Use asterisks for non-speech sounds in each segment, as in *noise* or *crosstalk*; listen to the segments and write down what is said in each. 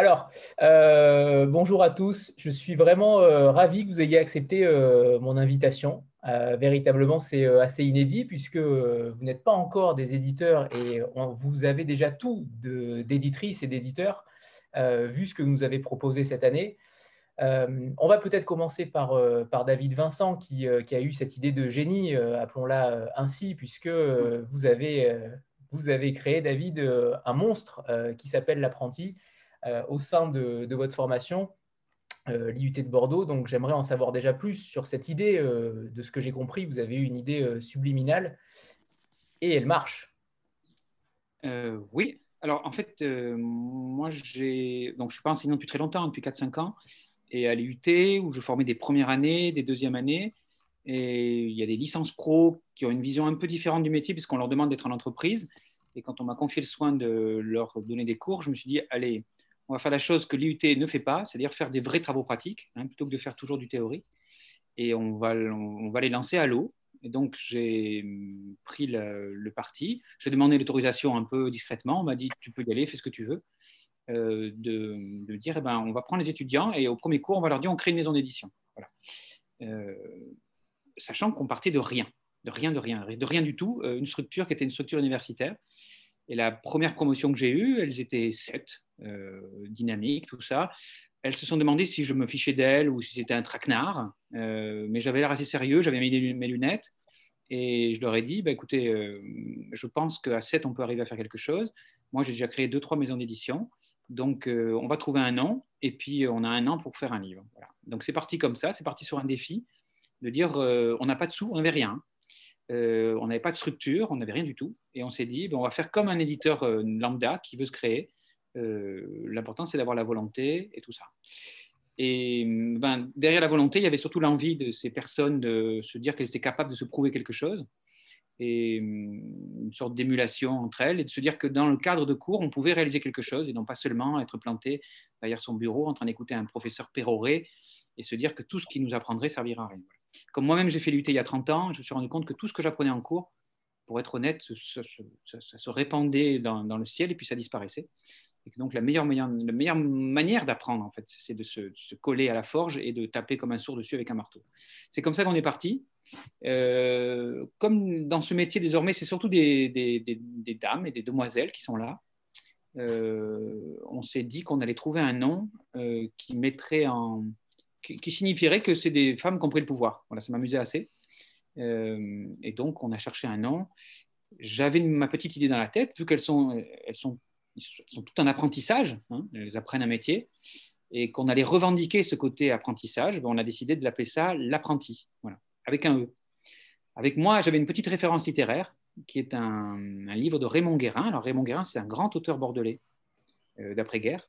Alors, euh, bonjour à tous. Je suis vraiment euh, ravi que vous ayez accepté euh, mon invitation. véritablement, c'est assez inédit puisque vous n'êtes pas encore des éditeurs et vous avez déjà tout d'éditrices et d'éditeurs vu ce que vous nous avez proposé cette année. on va peut-être commencer par, David Vincent qui, a eu cette idée de génie, appelons-la ainsi, puisque vous avez, créé, David, un monstre qui s'appelle l'apprenti au sein de, votre formation, euh, l'IUT de Bordeaux. Donc j'aimerais en savoir déjà plus sur cette idée. Euh, de ce que j'ai compris, vous avez eu une idée subliminale et elle marche. oui, alors en fait, moi j'ai. Donc je suis enseignant depuis très longtemps, depuis 4-5 ans, et à l'IUT où je formais des premières années, des deuxièmes années. Et il y a des licences pro qui ont une vision un peu différente du métier puisqu'on leur demande d'être en entreprise. Et quand on m'a confié le soin de leur donner des cours, je me suis dit, allez, on va faire la chose que l'IUT ne fait pas, c'est-à-dire faire des vrais travaux pratiques, hein, plutôt que de faire toujours du théorique. Et on va, on va les lancer à l'eau. Et donc, j'ai pris le, parti. J'ai demandé l'autorisation un peu discrètement. On m'a dit, tu peux y aller, fais ce que tu veux. Euh, de, dire, eh ben, on va prendre les étudiants et au premier cours, on va leur dire, on crée une maison d'édition. Euh, sachant qu'on partait de rien, de rien, de rien, de rien du tout, euh, une structure qui était une structure universitaire. Et la première promotion que j'ai eue, elles étaient sept, euh, dynamiques, tout ça. Elles se sont demandé si je me fichais d'elles ou si c'était un traquenard. Euh, mais j'avais l'air assez sérieux, j'avais mis mes lunettes. Et je leur ai dit, bah, écoutez, euh, je pense qu'à 7, on peut arriver à faire quelque chose. Moi, j'ai déjà créé deux, trois maisons d'édition. Donc, on va trouver un nom. Et puis, on a un an pour faire un livre. Donc, c'est parti comme ça. C'est parti sur un défi de dire, on n'a pas de sous, on n'avait rien. Euh, on n'avait pas de structure, on n'avait rien du tout. Et on s'est dit, on va faire comme un éditeur euh, lambda qui veut se créer. Euh, l'important, c'est d'avoir la volonté et tout ça. Et ben, derrière la volonté, il y avait surtout l'envie de ces personnes de se dire qu'elles étaient capables de se prouver quelque chose et une sorte d'émulation entre elles et de se dire que dans le cadre de cours, on pouvait réaliser quelque chose et non pas seulement être planté derrière son bureau en train d'écouter un professeur péroré et se dire que tout ce qu'il nous apprendrait servira à rien. Comme moi-même, j'ai fait l'UT il y a 30 ans, je me suis rendu compte que tout ce que j'apprenais en cours, pour être honnête, ça, se répandait dans, le ciel et puis ça disparaissait. Et donc la meilleure, manière d'apprendre, en fait, c'est de se, coller à la forge et de taper comme un sourd dessus avec un marteau. C'est comme ça qu'on est parti. Euh, comme dans ce métier désormais, c'est surtout des, des, dames et des demoiselles qui sont là. Euh, on s'est dit qu'on allait trouver un nom euh, qui mettrait en, qui, signifierait que c'est des femmes qui ont pris le pouvoir. Voilà, ça m'amusait assez. Euh, et donc, on a cherché un nom. J'avais ma petite idée dans la tête, vu qu'elles sont, elles sont, sont tout en apprentissage, hein, elles apprennent un métier, et qu'on allait revendiquer ce côté apprentissage, ben, on a décidé de l'appeler ça l'apprenti, voilà, avec un E. Avec moi, j'avais une petite référence littéraire qui est un, livre de Raymond Guérin. Alors, Raymond Guérin, c'est un grand auteur bordelais euh, d'après-guerre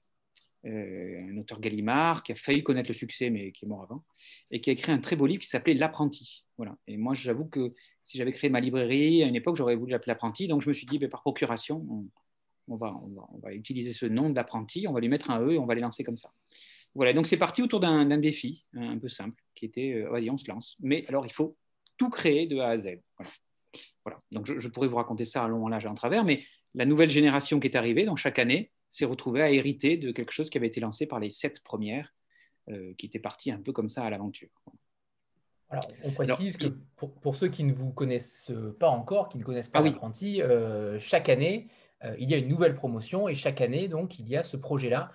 un auteur Gallimard qui a failli connaître le succès mais qui est mort avant, et qui a écrit un très beau livre qui s'appelait L'apprenti. Voilà. Et moi, j'avoue que si j'avais créé ma librairie à une époque, j'aurais voulu l'appeler L'apprenti. Donc je me suis dit, ben, par procuration, on, va, utiliser ce nom d'apprenti, on va lui mettre un E et on va les lancer comme ça. Voilà, donc c'est parti autour d'un défi un peu simple qui était, euh, vas-y, on se lance. Mais alors, il faut tout créer de A à Z. Voilà. Donc je, je, pourrais vous raconter ça à long, en large et en travers, mais la nouvelle génération qui est arrivée, dans chaque année, s'est retrouvé à hériter de quelque chose qui avait été lancé par les sept premières, euh, qui étaient parties un peu comme ça à l'aventure. Alors, on précise que pour, ceux qui ne vous connaissent pas encore, qui ne connaissent pas ah l'apprenti, euh, chaque année, euh, il y a une nouvelle promotion et chaque année, donc, il y a ce projet-là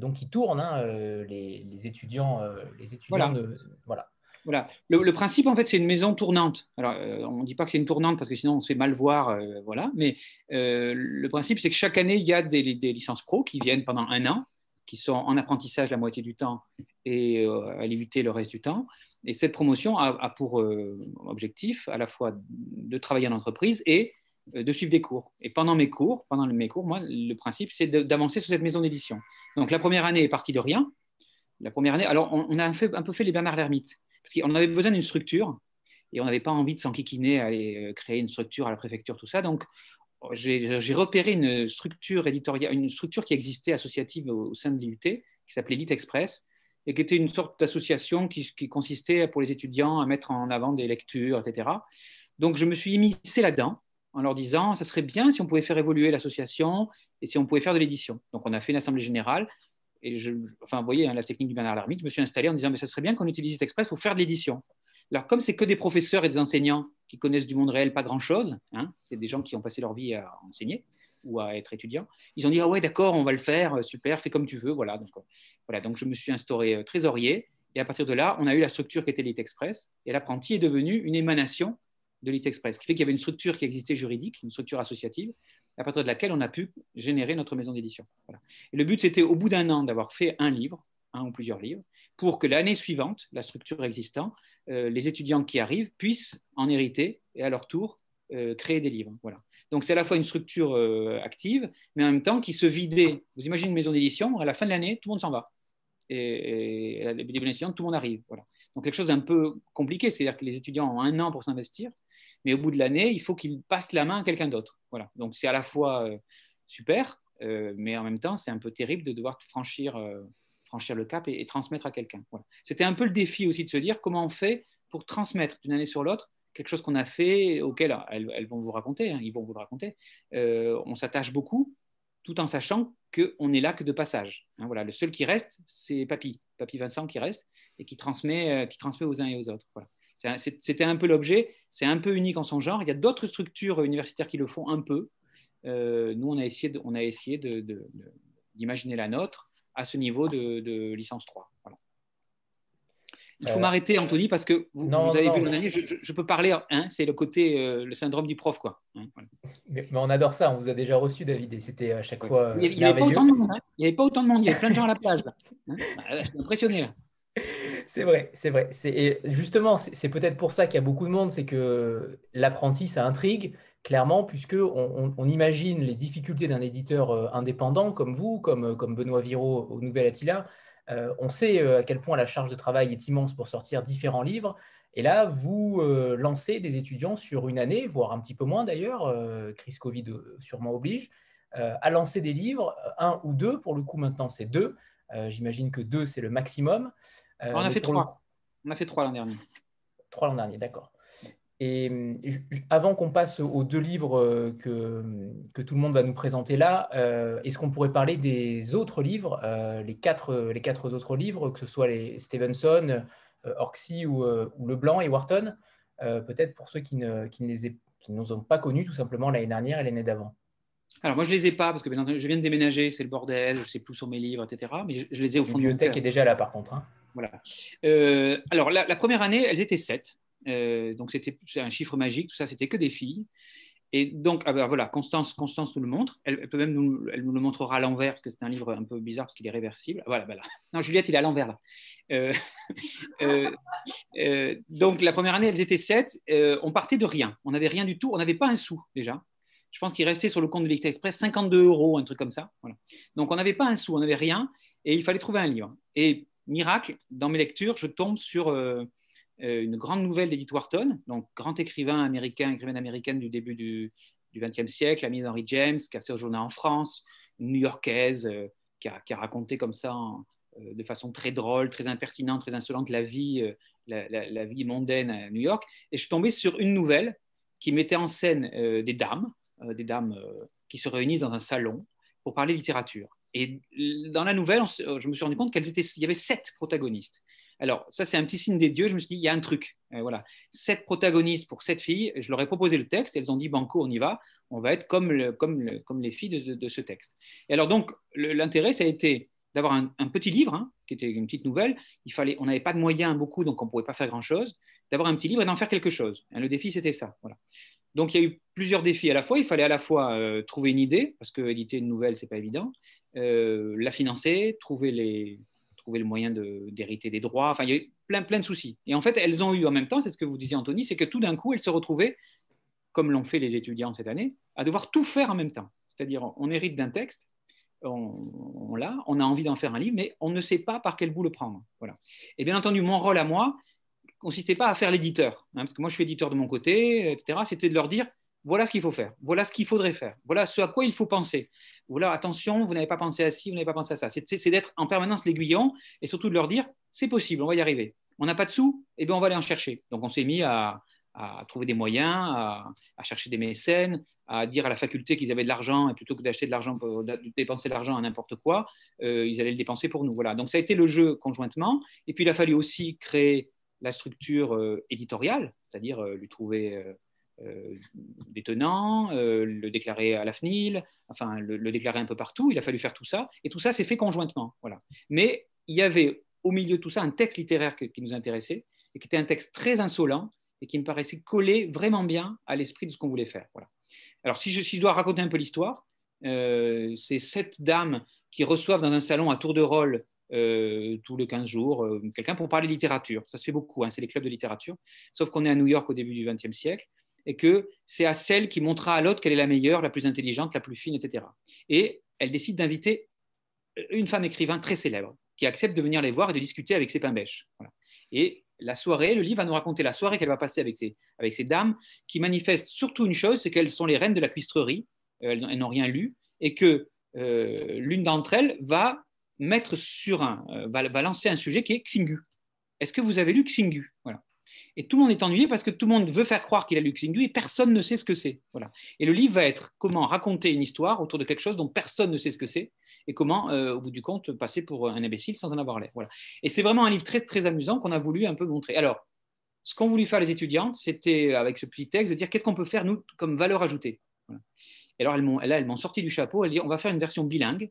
donc, qui tourne. Hein, les, étudiants, les étudiants voilà. voilà. Voilà. Le, principe, en fait, c'est une maison tournante. Alors, euh, on ne dit pas que c'est une tournante parce que sinon on se fait mal voir, euh, voilà. Mais euh, le principe, c'est que chaque année, il y a des, licences pro qui viennent pendant un an, qui sont en apprentissage la moitié du temps et à l'éviter le reste du temps. Et cette promotion a, pour objectif à la fois de travailler en entreprise et de suivre des cours. Et pendant mes cours, pendant mes cours, moi, le principe, c'est d'avancer sur cette maison d'édition. Donc, la première année est partie de rien. La première année, alors on, a un, fait, un peu fait les Bernard Lermite parce qu'on avait besoin d'une structure et on n'avait pas envie de s'enquiquiner aller euh, créer une structure à la préfecture, tout ça. Donc, j'ai repéré une structure éditoriale, une structure qui existait associative au, sein de l'IUT, qui s'appelait Lit Express, et qui était une sorte d'association qui, consistait pour les étudiants à mettre en avant des lectures, etc. Donc, je me suis immiscé là-dedans en leur disant, ça serait bien si on pouvait faire évoluer l'association et si on pouvait faire de l'édition. Donc, on a fait une assemblée générale et je, enfin, vous voyez, hein, la technique du Bernard Lermite, je me suis installé en disant, mais ça serait bien qu'on utilise Express pour faire de l'édition. Alors, comme c'est que des professeurs et des enseignants qui connaissent du monde réel pas grand-chose, hein, c'est des gens qui ont passé leur vie à enseigner ou à être étudiants, ils ont dit, ah ouais, d'accord, on va le faire, euh, super, fais comme tu veux. Voilà, donc, euh, voilà, donc je me suis instauré euh, trésorier. Et à partir de là, on a eu la structure qui était l'IT Express. Et l'apprenti est devenu une émanation de l'IT Express, ce qui fait qu'il y avait une structure qui existait juridique, une structure associative, à partir de laquelle on a pu générer notre maison d'édition. Le but, c'était au bout d'un an d'avoir fait un livre, un ou plusieurs livres, pour que l'année suivante, la structure existant, euh, les étudiants qui arrivent puissent en hériter et à leur tour euh, créer des livres. Voilà. Donc c'est à la fois une structure euh, active, mais en même temps qui se vidait. Vous imaginez une maison d'édition, à la fin de l'année, tout le monde s'en va. Et, et à la début tout le monde arrive. Donc quelque chose d'un peu compliqué, c'est-à-dire que les étudiants ont un an pour s'investir, mais au bout de l'année, il faut qu'ils passent la main à quelqu'un d'autre. Donc c'est à la fois super, mais en même temps, c'est un peu terrible de devoir franchir franchir le cap et, transmettre à quelqu'un. C'était un peu le défi aussi de se dire comment on fait pour transmettre d'une année sur l'autre quelque chose qu'on a fait, auquel elles, vont vous raconter, hein, ils vont vous le raconter. Euh, on s'attache beaucoup, tout en sachant qu'on n'est là que de passage. Hein, voilà, le seul qui reste, c'est Papy, Papy Vincent qui reste et qui transmet, euh, qui transmet aux uns et aux autres. Voilà. C'était un peu l'objet, c'est un peu unique en son genre. Il y a d'autres structures universitaires qui le font un peu. Euh, nous, on a essayé d'imaginer de, la nôtre à ce niveau de, licence 3. Il faut euh, m'arrêter, Anthony, parce que vous, avez vu mon année, je, peux parler, hein, c'est le côté, euh, le syndrome du prof. Quoi. Hein, mais, on adore ça, on vous a déjà reçu, David, et c'était à chaque fois. Il n'y avait, pas autant de monde, hein. il n'y avait pas autant de monde, il y avait plein de gens à la plage. Ah, *laughs* je suis impressionné. Là. C'est vrai, c'est vrai. Et justement, c'est peut-être pour ça qu'il y a beaucoup de monde, c'est que l'apprenti, ça intrigue, clairement, puisque on, imagine les difficultés d'un éditeur euh, indépendant comme vous, comme, euh, comme Benoît Viraud au Nouvel Attila. Euh, on sait à quel point la charge de travail est immense pour sortir différents livres. Et là, vous lancez des étudiants sur une année, voire un petit peu moins d'ailleurs, crise Covid sûrement oblige, à lancer des livres, un ou deux, pour le coup maintenant c'est deux, j'imagine que deux c'est le maximum. On a fait trois. On a fait trois l'an dernier. Trois l'an dernier, d'accord. Et avant qu'on passe aux deux livres euh, que, que, tout le monde va nous présenter là, euh, est-ce qu'on pourrait parler des autres livres, euh, les, quatre, les quatre autres livres, que ce soit les Stevenson, Orksey ou, ou, Leblanc et Wharton, peut-être pour ceux qui ne, qui ne les qui nous ont pas connus tout simplement l'année dernière et l'année d'avant? Alors moi je les ai pas parce que je viens de déménager, c'est le bordel, je sais plus sur mes livres, etc. Mais je, les ai au fond de La bibliothèque est déjà là par contre. Hein. Voilà. alors la, première année, elles étaient sept. Euh, donc c'était un chiffre magique, tout ça, c'était que des filles. Et donc, ah ben, voilà, Constance, Constance nous le montre. Elle, peut même nous, elle nous le montrera à l'envers parce que c'est un livre un peu bizarre parce qu'il est réversible. Voilà, voilà. Non, Juliette, il est à l'envers là. Euh, *laughs* euh, donc la première année, elles étaient sept. on partait de rien. On n'avait rien du tout. On n'avait pas un sou déjà. Je pense qu'il restait sur le compte de l'Express Express 52 euros, un truc comme ça. Donc on n'avait pas un sou, on n'avait rien, et il fallait trouver un livre. Et miracle, dans mes lectures, je tombe sur euh, une grande nouvelle d'Edith Wharton, donc grand écrivain américain, écrivaine américaine du début du XXe siècle, amie d'Henry James, qui a séjourné en France, une new-yorkaise, euh, qui, a, raconté comme ça, euh, de façon très drôle, très impertinente, très insolente, la vie, la, vie mondaine à New York. Et je suis sur une nouvelle qui mettait en scène des dames, des dames qui se réunissent dans un salon pour parler littérature. Et dans la nouvelle, je me suis rendu compte qu'il y avait sept protagonistes. Alors, ça, c'est un petit signe des dieux. Je me suis dit, il y a un truc. Euh, voilà. Sept protagonistes pour sept filles. Je leur ai proposé le texte. Elles ont dit, Banco, on y va. On va être comme, les filles de, ce texte. Et alors, donc, l'intérêt, ça a été d'avoir un, petit livre, hein, qui était une petite nouvelle. Il fallait, on n'avait pas de moyens beaucoup, donc on ne pouvait pas faire grand-chose. D'avoir un petit livre et d'en faire quelque chose. le défi, c'était ça. Voilà. Donc, il y a eu plusieurs défis à la fois. Il fallait à la fois euh, trouver une idée, parce que éditer une nouvelle, c'est pas évident. Euh, la financer, trouver le moyen d'hériter des droits. Enfin, il y a eu plein, plein de soucis. Et en fait, elles ont eu en même temps, c'est ce que vous disiez, Anthony, c'est que tout d'un coup, elles se retrouvaient, comme l'ont fait les étudiants cette année, à devoir tout faire en même temps. C'est-à-dire, on hérite d'un texte, on, l'a, on a envie d'en faire un livre, mais on ne sait pas par quel bout le prendre. Voilà. Et bien entendu, mon rôle à moi consistait pas à faire l'éditeur, hein, parce que moi je suis éditeur de mon côté, etc. C'était de leur dire voilà ce qu'il faut faire, voilà ce qu'il faudrait faire, voilà ce à quoi il faut penser. Voilà, attention, vous n'avez pas pensé à ci, vous n'avez pas pensé à ça. C'est d'être en permanence l'aiguillon et surtout de leur dire c'est possible, on va y arriver. On n'a pas de sous, et eh bien on va aller en chercher. Donc on s'est mis à, trouver des moyens, à, chercher des mécènes, à dire à la faculté qu'ils avaient de l'argent et plutôt que d'acheter de l'argent, pour dépenser de l'argent à n'importe quoi, euh, ils allaient le dépenser pour nous. Voilà. Donc ça a été le jeu conjointement. Et puis il a fallu aussi créer la structure euh, éditoriale, c'est-à-dire euh, lui trouver des tenants, le déclarer à la FNIL, enfin le, le, déclarer un peu partout. Il a fallu faire tout ça. Et tout ça s'est fait conjointement. Voilà. Mais il y avait au milieu de tout ça un texte littéraire qui nous intéressait et qui était un texte très insolent et qui me paraissait coller vraiment bien à l'esprit de ce qu'on voulait faire. Voilà. Alors, si je, dois raconter un peu l'histoire, euh, c'est sept dames qui reçoivent dans un salon à tour de rôle euh, tous les 15 jours euh, quelqu'un pour parler littérature. Ça se fait beaucoup, hein, c'est les clubs de littérature, sauf qu'on est à New York au début du XXe siècle et que c'est à celle qui montrera à l'autre qu'elle est la meilleure, la plus intelligente, la plus fine, etc. Et elle décide d'inviter une femme écrivain très célèbre qui accepte de venir les voir et de discuter avec ses pains bêches. Voilà. Et la soirée, le livre va nous raconter la soirée qu'elle va passer avec ces, dames, qui manifestent surtout une chose, c'est qu'elles sont les reines de la cuistrerie, euh, elles, n'ont rien lu, et que euh, l'une d'entre elles va mettre sur un, euh, va, lancer un sujet qui est Xingu. Est-ce que vous avez lu Xingu? Voilà. Et tout le monde est ennuyé parce que tout le monde veut faire croire qu'il a lu Xingu et personne ne sait ce que c'est. Voilà. Et le livre va être comment raconter une histoire autour de quelque chose dont personne ne sait ce que c'est et comment, euh, au bout du compte, passer pour un imbécile sans en avoir l'air. Voilà. Et c'est vraiment un livre très, très amusant qu'on a voulu un peu montrer. Alors, ce qu'ont voulu faire les étudiantes, c'était, avec ce petit texte, de dire qu'est-ce qu'on peut faire, nous, comme valeur ajoutée. Et alors, elles m'ont, là, elles m'ont sorti du chapeau, elles disent on va faire une version bilingue.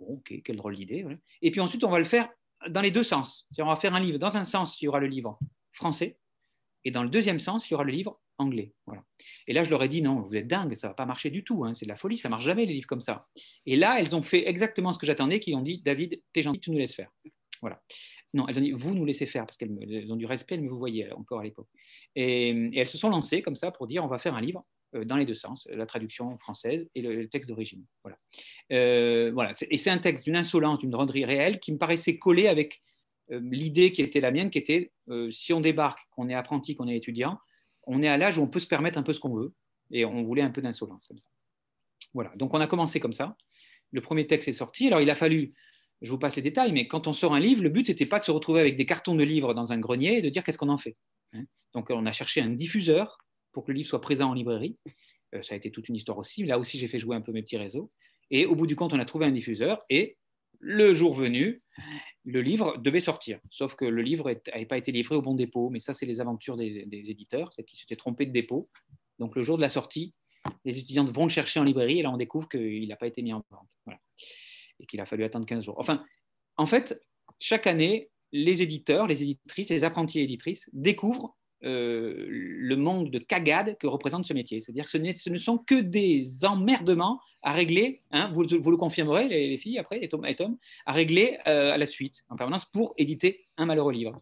Bon, ok, quelle drôle d'idée. Et puis ensuite, on va le faire dans les deux sens. on va faire un livre, dans un sens, il y aura le livre français, et dans le deuxième sens, il y aura le livre anglais. Et là, je leur ai dit non, vous êtes dingue, ça va pas marcher du tout, hein, c'est de la folie, ça marche jamais les livres comme ça. Et là, elles ont fait exactement ce que j'attendais, qui ont dit David, t'es gentil, tu nous laisses faire. Voilà. Non, elles ont dit vous nous laissez faire parce qu'elles ont du respect, mais vous voyez encore à l'époque. Et, elles se sont lancées comme ça pour dire on va faire un livre dans les deux sens, la traduction française et le, texte d'origine. Voilà. Euh, voilà. Et c'est un texte d'une insolence, d'une renderie réelle qui me paraissait coller avec euh, l'idée qui était la mienne, qui était si on débarque, qu'on est apprenti, qu'on est étudiant, on est à l'âge où on peut se permettre un peu ce qu'on veut, et on voulait un peu d'insolence comme ça. Voilà, donc on a commencé comme ça. Le premier texte est sorti. Alors il a fallu, je vous passe les détails, mais quand on sort un livre, le but c'était pas de se retrouver avec des cartons de livres dans un grenier et de dire qu'est-ce qu'on en fait. Hein. donc on a cherché un diffuseur pour que le livre soit présent en librairie. Euh, ça a été toute une histoire aussi. Là aussi j'ai fait jouer un peu mes petits réseaux. Et au bout du compte, on a trouvé un diffuseur et le jour venu, le livre devait sortir. Sauf que le livre n'avait pas été livré au bon dépôt. Mais ça, c'est les aventures des, éditeurs, qu'ils s'étaient trompés de dépôt. Donc le jour de la sortie, les étudiants vont le chercher en librairie et là, on découvre qu'il n'a pas été mis en vente. Et qu'il a fallu attendre 15 jours. Enfin, en fait, chaque année, les éditeurs, les éditrices, les apprentis éditrices découvrent le monde de cagade que représente ce métier. C'est-à-dire que ce, ne sont que des emmerdements à régler, hein, vous, le confirmerez, les, filles, après, et Tom, à régler euh, à la suite, en permanence, pour éditer un malheureux livre.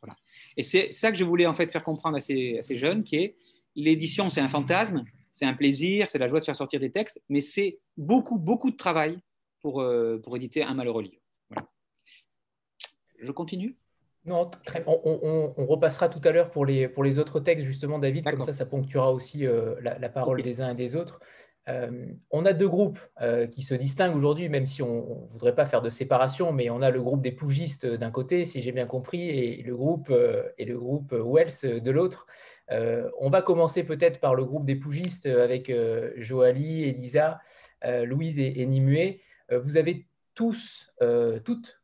Et c'est ça que je voulais en fait faire comprendre à ces, jeunes, qui est l'édition, c'est un fantasme, c'est un plaisir, c'est la joie de faire sortir des textes, mais c'est beaucoup, beaucoup de travail pour, euh, pour éditer un malheureux livre. Je continue non, on, repassera tout à l'heure pour les, pour les autres textes, justement, David, comme ça, ça ponctuera aussi euh, la, parole des uns et des autres. Euh, on a deux groupes euh, qui se distinguent aujourd'hui, même si on ne voudrait pas faire de séparation, mais on a le groupe des pougistes d'un côté, si j'ai bien compris, et le groupe, et le groupe Wells de l'autre. on va commencer peut-être par le groupe des pougistes avec Joali, Elisa, Louise et, et Nimue. vous avez tous, toutes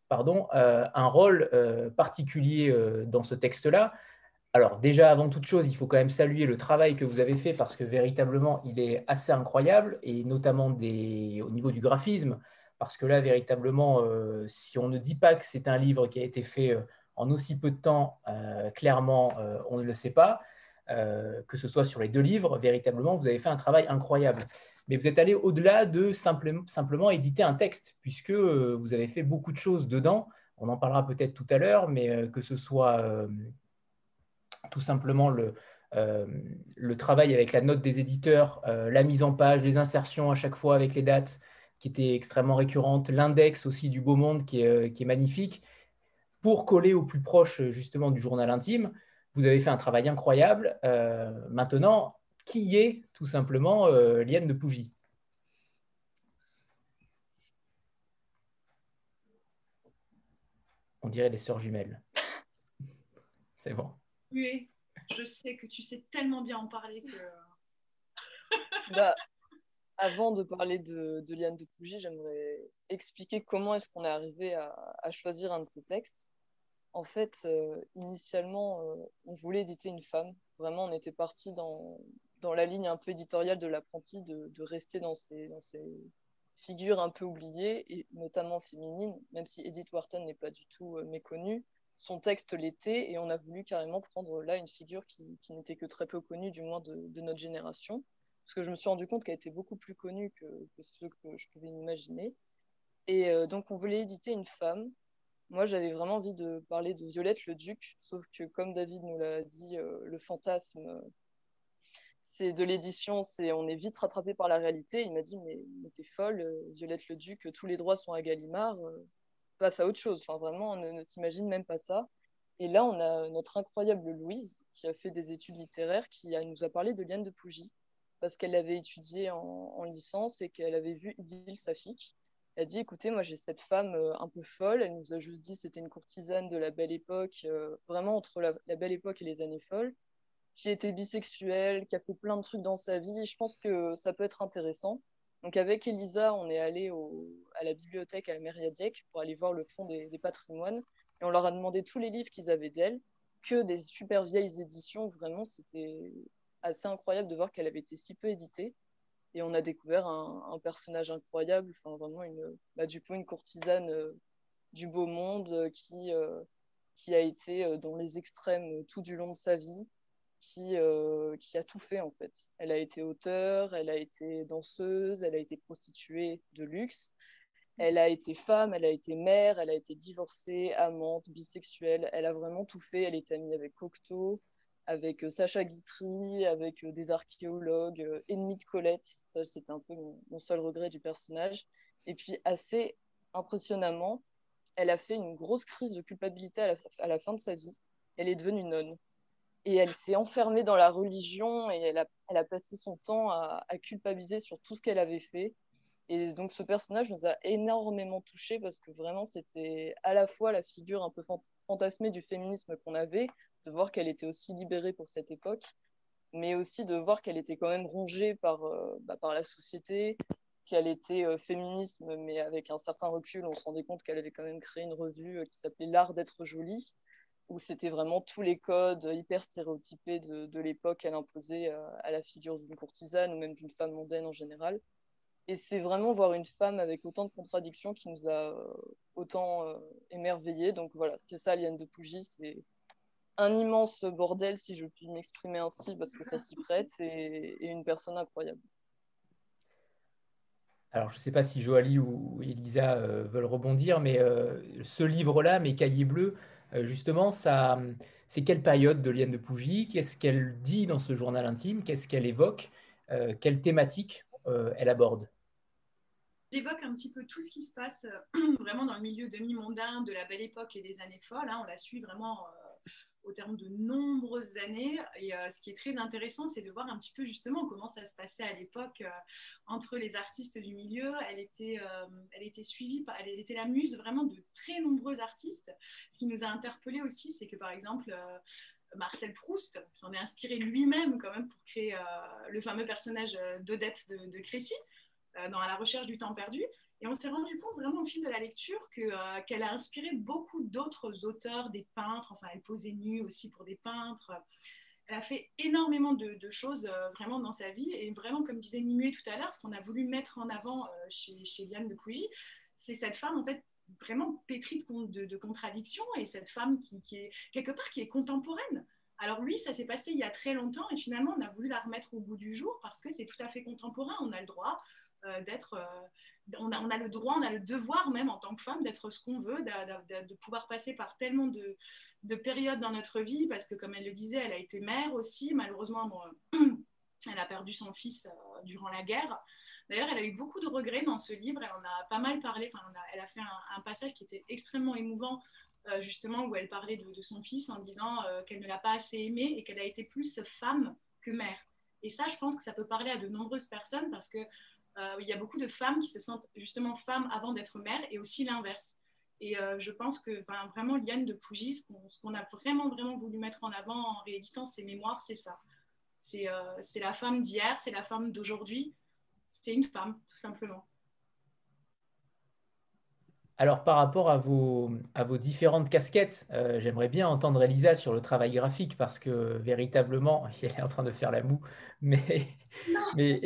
euh, un rôle euh, particulier euh, dans ce texte-là. Alors déjà, avant toute chose, il faut quand même saluer le travail que vous avez fait parce que véritablement, il est assez incroyable et notamment au niveau du graphisme, parce que là, véritablement, si on ne dit pas que c'est un livre qui a été fait en aussi peu de temps, clairement, on ne le sait pas. que ce soit sur les deux livres, véritablement, vous avez fait un travail incroyable mais vous êtes allé au-delà de simplement éditer un texte, puisque euh, vous avez fait beaucoup de choses dedans. On en parlera peut-être tout à l'heure, mais euh, que ce soit euh, tout simplement le, travail avec la note des éditeurs, la mise en page, les insertions à chaque fois avec les dates qui étaient extrêmement récurrentes, l'index aussi du beau monde qui est magnifique, pour coller au plus proche justement du journal intime. Vous avez fait un travail incroyable. maintenant, qui est tout simplement euh, Liane de Pougy. On dirait les sœurs jumelles. *laughs* C'est bon. Oui. Je sais que tu sais tellement bien en parler que. bah, *laughs* avant de parler de, de Liane de Pougy, j'aimerais expliquer comment est-ce qu'on est arrivé à, à, choisir un de ces textes. En fait, euh, initialement, euh, on voulait éditer une femme. Vraiment, on était parti dans, dans la ligne un peu éditoriale de l'apprenti, de, rester dans ces, figures un peu oubliées, et notamment féminines, même si Edith Wharton n'est pas du tout euh, méconnue. Son texte l'était, et on a voulu carrément prendre là une figure qui, n'était que très peu connue, du moins de, notre génération parce que je me suis rendu compte qu'elle était beaucoup plus connue que, que, ce que je pouvais imaginer. Et euh, donc, on voulait éditer une femme. Moi, j'avais vraiment envie de parler de Violette le Duc, sauf que, comme David nous l'a dit, euh, le fantasme, c'est de l'édition, c'est on est vite rattrapé par la réalité. Il m'a dit, mais, t'es folle, euh, Violette le Duc, tous les droits sont à Gallimard, euh, passe à autre chose. Enfin, vraiment, on ne, ne s'imagine même pas ça. Et là, on a notre incroyable Louise, qui a fait des études littéraires, qui nous a parlé de Liane de Pougy parce qu'elle avait étudié en, en, licence et qu'elle avait vu Idylle Safik. Elle a dit écoutez, moi j'ai cette femme euh, un peu folle. Elle nous a juste dit c'était une courtisane de la belle époque, vraiment entre la, belle époque et les années folles, qui était bisexuelle, qui a fait plein de trucs dans sa vie. Je pense que ça peut être intéressant. Donc avec Elisa, on est allé à la bibliothèque à la Mériadiec pour aller voir le fond des, patrimoines. Et on leur a demandé tous les livres qu'ils avaient d'elle, que des super vieilles éditions. Vraiment, c'était assez incroyable de voir qu'elle avait été si peu éditée. Et on a découvert un, personnage incroyable, enfin vraiment une, bah, du coup une courtisane euh, du beau monde euh, qui, euh, qui a été dans les extrêmes tout du long de sa vie, qui, euh, qui a tout fait en fait. Elle a été auteure, elle a été danseuse, elle a été prostituée de luxe, elle a été femme, elle a été mère, elle a été divorcée, amante, bisexuelle, elle a vraiment tout fait. Elle est amie avec Cocteau, avec Sacha Guitry, avec des archéologues, euh, ennemis de Colette. Ça, c'était un peu mon, seul regret du personnage. Et puis, assez impressionnamment, elle a fait une grosse crise de culpabilité à la fin de sa vie. Elle est devenue nonne. Et elle s'est enfermée dans la religion et elle a, passé son temps à, à culpabiliser sur tout ce qu'elle avait fait. Et donc, ce personnage nous a énormément touchés parce que vraiment, c'était à la fois la figure un peu fantasmée du féminisme qu'on avait, de voir qu'elle était aussi libérée pour cette époque, mais aussi de voir qu'elle était quand même rongée par, euh, bah, par la société, qu'elle était euh, féminisme, mais avec un certain recul, on se rendait compte qu'elle avait quand même créé une revue euh, qui s'appelait L'art d'être jolie, où c'était vraiment tous les codes hyper stéréotypés de, l'époque qu'elle imposait à, à la figure d'une courtisane ou même d'une femme mondaine en général. Et c'est vraiment voir une femme avec autant de contradictions qui nous a autant euh, émerveillés. Donc voilà, c'est ça Liane de Pougy, c'est un immense bordel, si je puis m'exprimer ainsi, parce que ça s'y prête, et, une personne incroyable. Alors, je ne sais pas si Joali ou Elisa euh, veulent rebondir, mais euh, ce livre-là, Mes cahiers bleus, euh, justement, ça, c'est quelle période de Liane de Pougy? Qu'est-ce qu'elle dit dans ce journal intime? Qu'est-ce qu'elle évoque? Euh, Quelle thématique euh, elle aborde? Elle évoque un petit peu tout ce qui se passe euh, *clears throat* vraiment dans le milieu demi-mondain de la belle époque et des années folles. Hein. On la suit vraiment euh, au terme de nombreuses années. Et euh, ce qui est très intéressant, c'est de voir un petit peu justement comment ça se passait à l'époque euh, entre les artistes du milieu. Elle était, euh, elle était suivie, par, elle était la muse vraiment de très nombreux artistes. Ce qui nous a interpellés aussi, c'est que par exemple, Marcel Proust s'en est inspiré lui-même quand même pour créer le fameux personnage d'Odette de, de Crécy dans À la recherche du temps perdu. Et on s'est rendu compte vraiment au fil de la lecture qu'elle euh, qu a inspiré beaucoup d'autres auteurs, des peintres, enfin elle posait nue aussi pour des peintres. Elle a fait énormément de, choses euh, vraiment dans sa vie et vraiment comme disait Nimue tout à l'heure, ce qu'on a voulu mettre en avant euh, chez, chez Liane de Pouilly, c'est cette femme en fait vraiment pétrie de, contradictions et cette femme qui, qui, est quelque part qui est contemporaine. Alors lui, ça s'est passé il y a très longtemps et finalement on a voulu la remettre au bout du jour parce que c'est tout à fait contemporain, on a le droit d'être on a, le droit, on a le devoir même en tant que femme d'être ce qu'on veut, de, pouvoir passer par tellement de, de, périodes dans notre vie, parce que comme elle le disait, elle a été mère aussi, malheureusement, bon, *clears throat* elle a perdu son fils euh, durant la guerre. D'ailleurs, elle a eu beaucoup de regrets dans ce livre, elle en a pas mal parlé, enfin, elle a fait un, passage qui était extrêmement émouvant, euh, justement, où elle parlait de, son fils en disant euh, qu'elle ne l'a pas assez aimé et qu'elle a été plus femme que mère. Et ça, je pense que ça peut parler à de nombreuses personnes parce que euh, il y a beaucoup de femmes qui se sentent justement femmes avant d'être mères et aussi l'inverse. Et je pense que vraiment, Liane de Pougy, ce qu'on a vraiment, vraiment voulu mettre en avant en rééditant ses mémoires, c'est ça. C'est la femme d'hier, c'est la femme d'aujourd'hui. C'est une femme, tout simplement. Alors, par rapport à vos, à vos différentes casquettes, euh, j'aimerais bien entendre Elisa sur le travail graphique parce que véritablement, *laughs* elle est en train de faire la moue. Mais, *laughs* mais,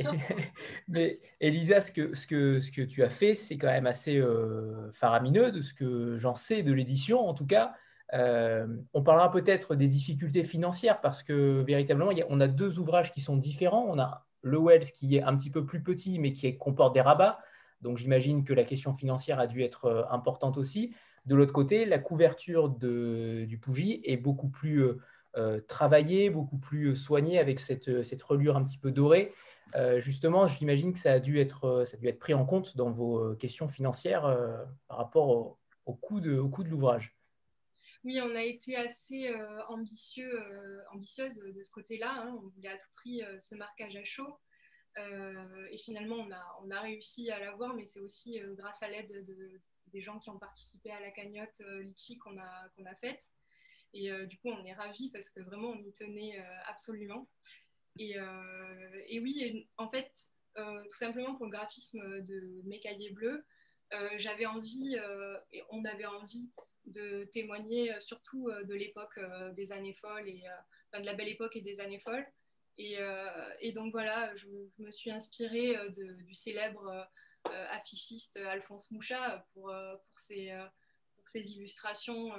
*laughs* mais, Elisa, ce que, ce, que, ce que tu as fait, c'est quand même assez euh, faramineux de ce que j'en sais de l'édition, en tout cas. Euh, on parlera peut-être des difficultés financières parce que véritablement, on a deux ouvrages qui sont différents. On a le Wells qui est un petit peu plus petit mais qui comporte des rabats. Donc j'imagine que la question financière a dû être euh, importante aussi. De l'autre côté, la couverture du Pougy est beaucoup plus euh, euh, travaillée, beaucoup plus soignée avec cette, cette relure un petit peu dorée. justement, j'imagine que ça a, dû être, dû être pris en compte dans vos questions financières par rapport au, coût de, au coût de l'ouvrage. Oui, on a été assez ambitieux, ambitieuse de ce côté-là. Hein. On voulait à tout prix ce marquage à chaud. Euh, et finalement, on a, réussi à l'avoir, mais c'est aussi euh, grâce à l'aide de, des gens qui ont participé à la cagnotte euh, Litchi qu'on a, faite. Et du coup, on est ravis parce que vraiment, on y tenait absolument. Et, oui, en fait, tout simplement pour le graphisme de mes cahiers bleus, j'avais envie, on avait envie de témoigner surtout de l'époque des années folles, et, de la belle époque et des années folles. Euh, et, donc voilà, je, me suis inspirée euh, du célèbre euh, affichiste Alphonse Mouchat pour, ses, illustrations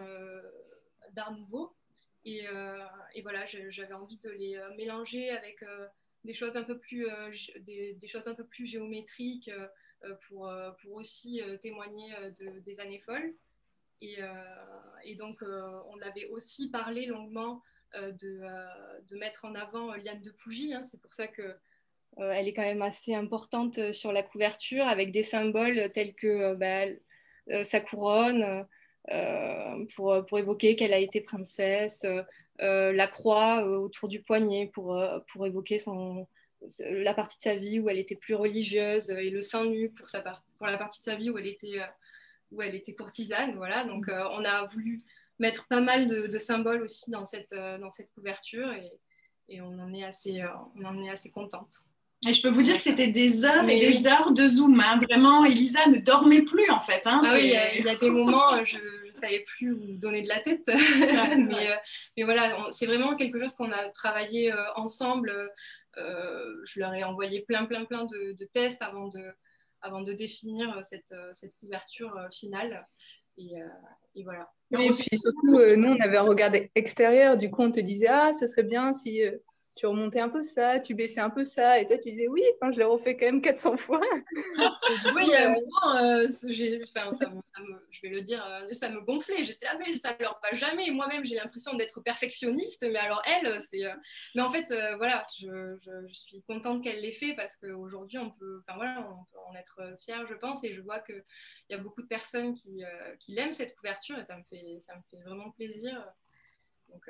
d'art nouveau. Et, voilà, j'avais envie de les mélanger avec des choses un peu plus, géométriques pour, aussi témoigner des années folles. Et donc, on avait aussi parlé longuement euh, euh, de, mettre en avant Liane de Pougy. Hein. C'est pour ça que euh, elle est quand même assez importante sur la couverture avec des symboles tels que bah, sa couronne pour, pour, évoquer qu'elle a été princesse, la croix autour du poignet pour, pour évoquer son, la partie de sa vie où elle était plus religieuse et le sein nu pour, sa part, pour la partie de sa vie où elle était, où elle était courtisane. Voilà, donc on a voulu mettre pas mal de, symboles aussi dans cette, euh, dans cette couverture et, et on, en est assez, euh, on en est assez contente. Et je peux vous dire que c'était des heures et des heures de Zoom. Hein. Vraiment, Elisa ne dormait plus en fait. Hein. Ah oui, il y, a des moments, euh, je ne savais plus où donner de la tête. *laughs* mais, mais, voilà, c'est vraiment quelque chose qu'on a travaillé ensemble. je leur ai envoyé plein, plein, plein de, de, tests avant de, avant de définir cette, cette couverture finale. Et, et voilà. Oui, et puis surtout, euh, nous, on avait un regard extérieur. Du coup, on te disait, ah, ce serait bien si euh, tu remontais un peu ça, tu baissais un peu ça. Et toi, tu disais, oui, enfin, je l'ai refait quand même 400 fois. *laughs* oui, il y a un moment, euh, ça, ça je vais le dire, ça me gonflait. J'étais, ah, mais ça ne leur va jamais. Moi-même, j'ai l'impression d'être perfectionniste. Mais alors, elle, c'est. Mais en fait, voilà, je, je, suis contente qu'elle l'ait fait parce qu'aujourd'hui, on peut, enfin, voilà, on peut en être fier, je pense. Et je vois qu'il y a beaucoup de personnes qui, qui l'aiment, cette couverture. Et ça me fait, ça me fait vraiment plaisir. Donc,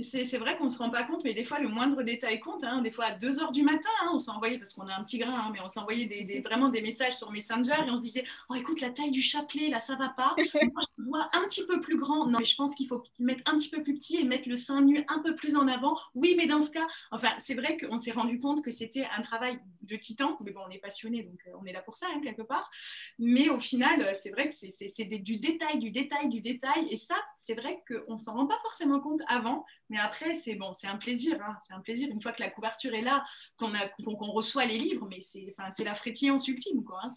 c'est vrai qu'on ne se rend pas compte, mais des fois, le moindre détail compte. Hein. Des fois, à 2 heures du matin, hein, on s'envoyait, parce qu'on a un petit grain, hein, mais on s'envoyait des, vraiment des messages sur Messenger et on se disait Oh, écoute, la taille du chapelet, là, ça va pas. *laughs* Moi, je vois un petit peu plus grand. Non, mais je pense qu'il faut mettre un petit peu plus petit et mettre le sein nu un peu plus en avant. Oui, mais dans ce cas, enfin, c'est vrai qu'on s'est rendu compte que c'était un travail de titan. Mais bon, on est passionné, donc euh, on est là pour ça, quelque part. Mais au final, c'est vrai que c'est du détail, du détail, du détail. Et ça, c'est vrai qu'on ne s'en rend pas forcément compte avant mais après, c'est bon, c'est un plaisir. Hein. c'est un plaisir une fois que la couverture est là, qu'on reçoit les livres. Mais c'est, c'est la frétillance ultime, quoi. Hein.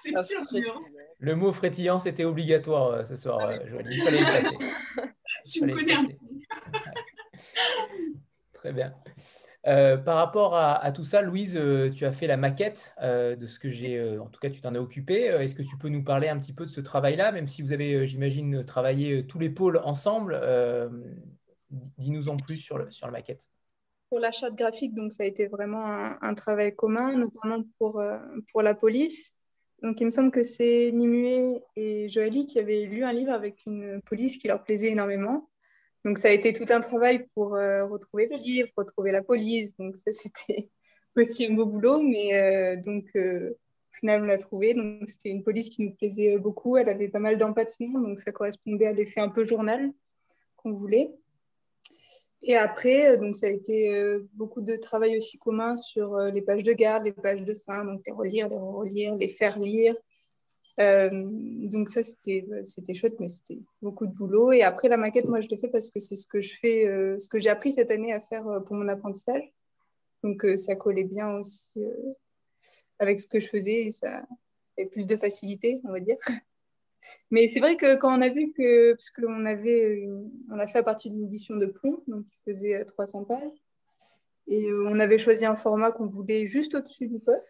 c'est, *laughs* sûr. Le mot frétillant, c'était obligatoire euh, ce soir, ah euh, Il fallait le *laughs* passer. tu me connais. *laughs* Très bien. Euh, par rapport à, tout ça, Louise, euh, tu as fait la maquette euh, de ce que j'ai, en tout cas, tu t'en es occupé. Est-ce que tu peux nous parler un petit peu de ce travail-là, même si vous avez, j'imagine, travaillé tous les pôles ensemble Dis-nous en plus sur, la maquette. Pour l'achat de graphique, donc ça a été vraiment un, travail commun, notamment pour, pour la police. Donc il me semble que c'est Nimue et Joëlie qui avaient lu un livre avec une police qui leur plaisait énormément. Donc ça a été tout un travail pour euh, retrouver le livre, retrouver la police. Donc ça *laughs* c'était aussi un beau boulot, mais euh, donc euh, final, on l'a trouvée. Donc, c'était une police qui nous plaisait beaucoup. Elle avait pas mal d'empattement, donc ça correspondait à l'effet un peu journal qu'on voulait. Et après, donc ça a été beaucoup de travail aussi commun sur les pages de garde, les pages de fin, donc les relire, les relire, les faire lire, euh, donc ça, c'était, c'était chouette, mais c'était beaucoup de boulot. Et après, la maquette, moi, je l'ai fait parce que c'est ce que je fais, euh, ce que j'ai appris cette année à faire euh, pour mon apprentissage. Donc ça collait bien aussi avec ce que je faisais et ça avait plus de facilité, on va dire. *laughs* Mais c'est vrai que quand on a vu que, parce qu'on avait, on l'a fait à partir d'une édition de plomb, donc qui faisait 300 pages, et on avait choisi un format qu'on voulait juste au-dessus du poste.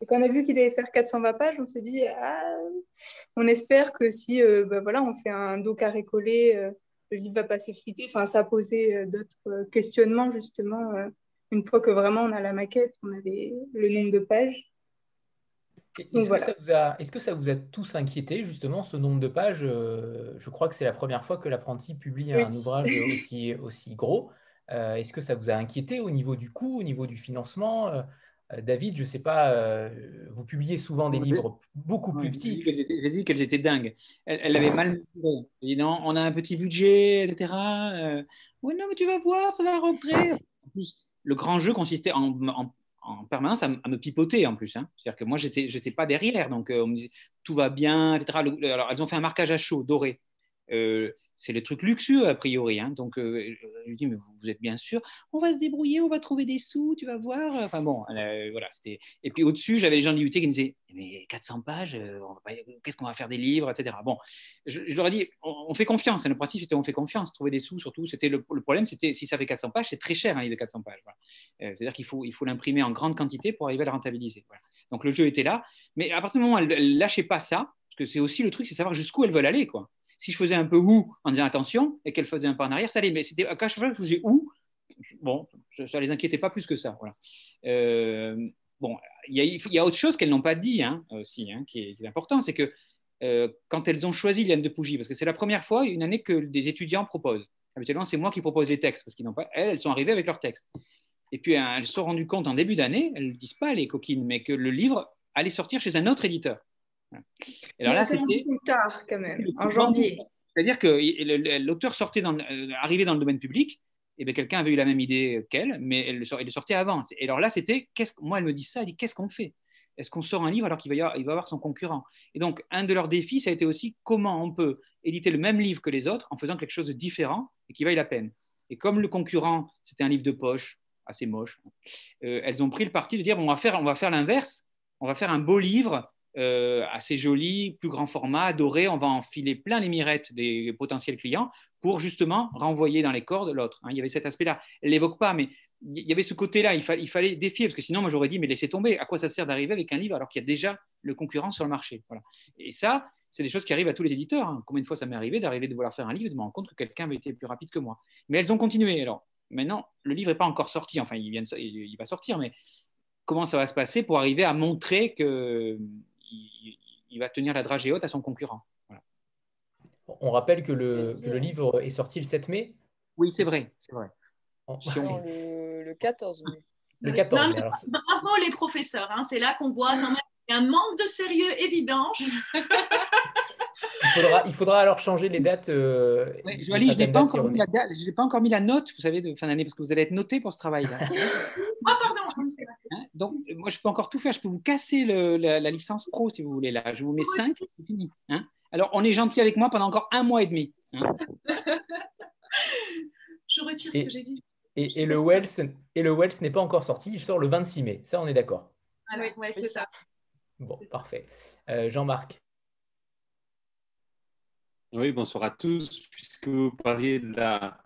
Et quand on a vu qu'il allait faire 420 pages, on s'est dit, ah, on espère que si euh, bah, voilà, on fait un dos carré collé, euh, le livre va pas s'effriter. Enfin, ça a posé euh, d'autres questionnements, justement, une fois que vraiment on a la maquette, on a le nombre de pages. Est-ce que, ça vous a, est que ça vous a tous inquiété, justement, ce nombre de pages Je crois que c'est la première fois que l'apprenti publie un ouvrage *laughs* aussi, aussi gros. Est-ce que ça vous a inquiété au niveau du coût, au niveau du financement David, je ne sais pas, euh, vous publiez souvent des livres beaucoup plus petits. J'ai dit qu'elles étaient dingues. Elle, avait mal dit non, on a un petit budget, etc. Euh, oui, non, mais tu vas voir, ça va rentrer. En plus, le grand jeu consistait en, permanence à, me pipoter en plus. Hein. C'est-à-dire que moi, je n'étais pas derrière. Donc, on me disait tout va bien, etc. alors, elles ont fait un marquage à chaud, doré c'est les trucs luxueux a priori. Hein. Donc, euh, je lui dis, mais vous êtes bien sûr, on va se débrouiller, on va trouver des sous, tu vas voir. Enfin bon, euh, voilà. C'était... Et puis au-dessus, j'avais les gens de l'IUT qui me disaient, mais 400 pages, euh, qu'est-ce qu'on va faire des livres, etc. Bon, je, leur ai dit, on, fait confiance. Hein. Le pratique, c'était on fait confiance, trouver des sous surtout. C'était le, problème, c'était si ça fait 400 pages, c'est très cher un livre de 400 pages. c'est-à-dire qu'il faut, il faut l'imprimer en grande quantité pour arriver à le rentabiliser. Donc le jeu était là. Mais à partir du moment où ne lâchait pas ça, parce que c'est aussi le truc, c'est savoir jusqu'où elles veulent aller. quoi si je faisais un peu ou en disant attention et qu'elle faisait un pas en arrière, ça allait. Mais c'était à chaque fois que je faisais ou, bon, ça ne les inquiétait pas plus que ça. Voilà. Euh, bon, il y, a autre chose qu'elles n'ont pas dit hein, aussi, hein, qui, est, important, c'est que euh, quand elles ont choisi Liane de Pougy, parce que c'est la première fois, une année que des étudiants proposent. Habituellement, c'est moi qui propose les textes, parce qu'ils n'ont pas, sont arrivées avec leurs textes. Et puis, elles se sont rendues compte en début d'année, elles ne disent pas les coquines, mais que le livre allait sortir chez un autre éditeur. Et alors là, c'était tard quand même, en janvier. C'est-à-dire que l'auteur sortait dans, euh, arrivait dans le domaine public, et bien quelqu'un avait eu la même idée qu'elle, mais elle, elle sortait avant. Et alors là, c'était, moi, elle me dit ça, elle dit, qu'est-ce qu'on fait? Est-ce qu'on sort un livre alors qu'il va, y avoir, il va avoir son concurrent? Et donc, un de leurs défis, ça a été aussi comment on peut éditer le même livre que les autres en faisant quelque chose de différent et qui vaille la peine. Et comme le concurrent, c'était un livre de poche, assez moche, euh, elles ont pris le parti de dire, bon, on va faire, on va faire l'inverse, on va faire un beau livre euh, assez joli, plus grand format, doré. On va enfiler plein les mirettes des potentiels clients pour justement renvoyer dans les cordes l'autre. Hein. il y avait cet aspect-là. Elle l'évoque pas, mais il y avait ce côté-là. Il, fallait défier, parce que sinon, moi, j'aurais dit, mais laissez tomber. À quoi ça sert d'arriver avec un livre alors qu'il y a déjà le concurrent sur le marché? Et ça, c'est des choses qui arrivent à tous les éditeurs. Hein. Combien de fois ça m'est arrivé d'arriver de vouloir faire un livre et de me rendre compte que quelqu'un avait été plus rapide que moi. Mais elles ont continué. Alors, maintenant, le livre n'est pas encore sorti. Enfin, il, vient il va sortir, mais comment ça va se passer pour arriver à montrer que il, va tenir la dragée haute à son concurrent. On rappelle que le, livre est sorti le 7 mai Oui, c'est vrai. vrai. le, 14 mai. Le 14 Bravo les professeurs, hein. c'est là qu'on voit quand même un manque de sérieux évident. *laughs* il, faudra, alors changer les dates. Euh, je n'ai pas, encore mis la pas encore mis la note, vous savez, de fin d'année, parce que vous allez être noté pour ce travail-là. oh, *laughs* pardon, je ne sais pas. Hein, donc, moi, je peux encore tout faire. Je peux vous casser la, licence pro, si vous voulez. Là, je vous mets 5, c'est fini. Hein. alors, on est gentil avec moi pendant encore un mois et demi. Hein. *laughs* je retire ce que j'ai dit. Et, le Wells, et le Wells n'est pas encore sorti, il sort le 26 mai. Ça, on est d'accord. oui, c'est ça. Bon, parfait. Euh, Jean-Marc oui, bonsoir à tous. Puisque vous parliez de la,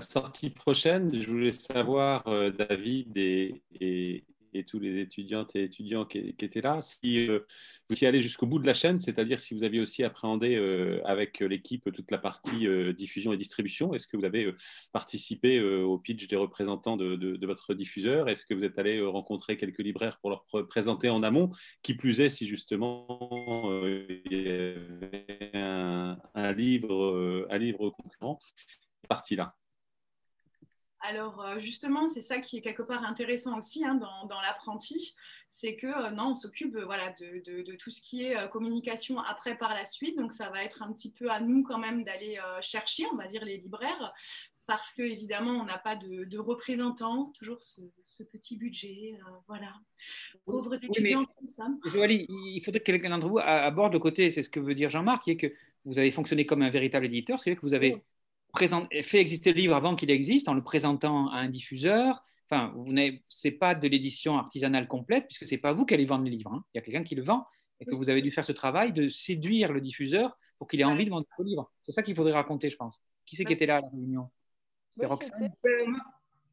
sortie prochaine, je voulais savoir, euh, David et tous les étudiantes et étudiants qui, étaient là, si euh, vous y allez jusqu'au bout de la chaîne, c'est-à-dire si vous aviez aussi appréhendé euh, avec l'équipe toute la partie euh, diffusion et distribution, est-ce que vous avez participé au pitch des représentants de, votre diffuseur? Est-ce que vous êtes allé rencontrer quelques libraires pour leur présenter en amont? Qui plus est, si justement il y avait un, livre, un livre concurrent, parti là Alors euh, justement, c'est ça qui est quelque part intéressant aussi hein, dans, l'apprenti, c'est que euh, non, on s'occupe voilà, de, tout ce qui est communication après par la suite. Donc ça va être un petit peu à nous quand même d'aller chercher, on va dire, les libraires, parce que évidemment on n'a pas de, représentants, toujours ce, petit budget, voilà. Pauvres étudiants comme ça. il faudrait que quelqu'un d'entre vous aborde le côté, c'est ce que veut dire Jean-Marc, qui est que vous avez fonctionné comme un véritable éditeur, c'est-à-dire que vous avez fait exister le livre avant qu'il existe en le présentant à un diffuseur. Enfin, ce n'est pas de l'édition artisanale complète, puisque ce n'est pas vous qui allez vendre le livre. Hein. Il y a quelqu'un qui le vend et que vous avez dû faire ce travail de séduire le diffuseur pour qu'il ait envie de vendre le livre. C'est ça qu'il faudrait raconter, je pense. Qui c'est qui était là à la réunion? C'est Roxane?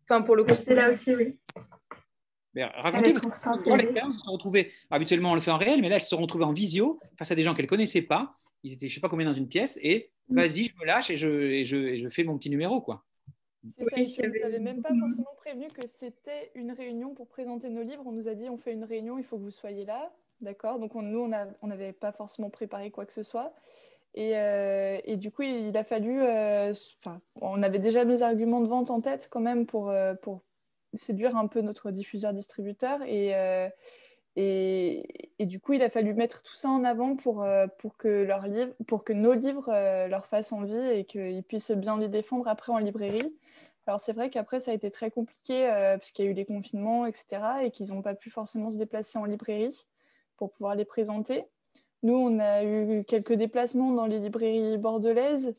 Enfin, pour le coup, c'était là aussi, oui. racontez, parce que l'expérience se retrouver. Habituellement, on le fait en réel, mais là, elles se sont retrouvées en visio face à des gens qu'elles ne connaissaient pas ils étaient je sais pas combien dans une pièce et mm. vas-y, je me lâche et je, et je, et je fais mon petit numéro. quoi. C'est ça, on n'avait même pas forcément prévenu que c'était une réunion pour présenter nos livres. On nous a dit on fait une réunion, il faut que vous soyez là. D'accord? Donc nous, on n'avait pas forcément préparé quoi que ce soit. Et, euh, et du coup, il, a fallu. Euh, on avait déjà nos arguments de vente en tête quand même pour, euh, pour séduire un peu notre diffuseur-distributeur. Et, et, du coup, il a fallu mettre tout ça en avant pour, euh, pour, que, leur livre, pour que nos livres euh, leur fassent envie et qu'ils puissent bien les défendre après en librairie. Alors c'est vrai qu'après, ça a été très compliqué euh, parce qu'il y a eu les confinements, etc. et qu'ils n'ont pas pu forcément se déplacer en librairie pour pouvoir les présenter. Nous, on a eu quelques déplacements dans les librairies bordelaises,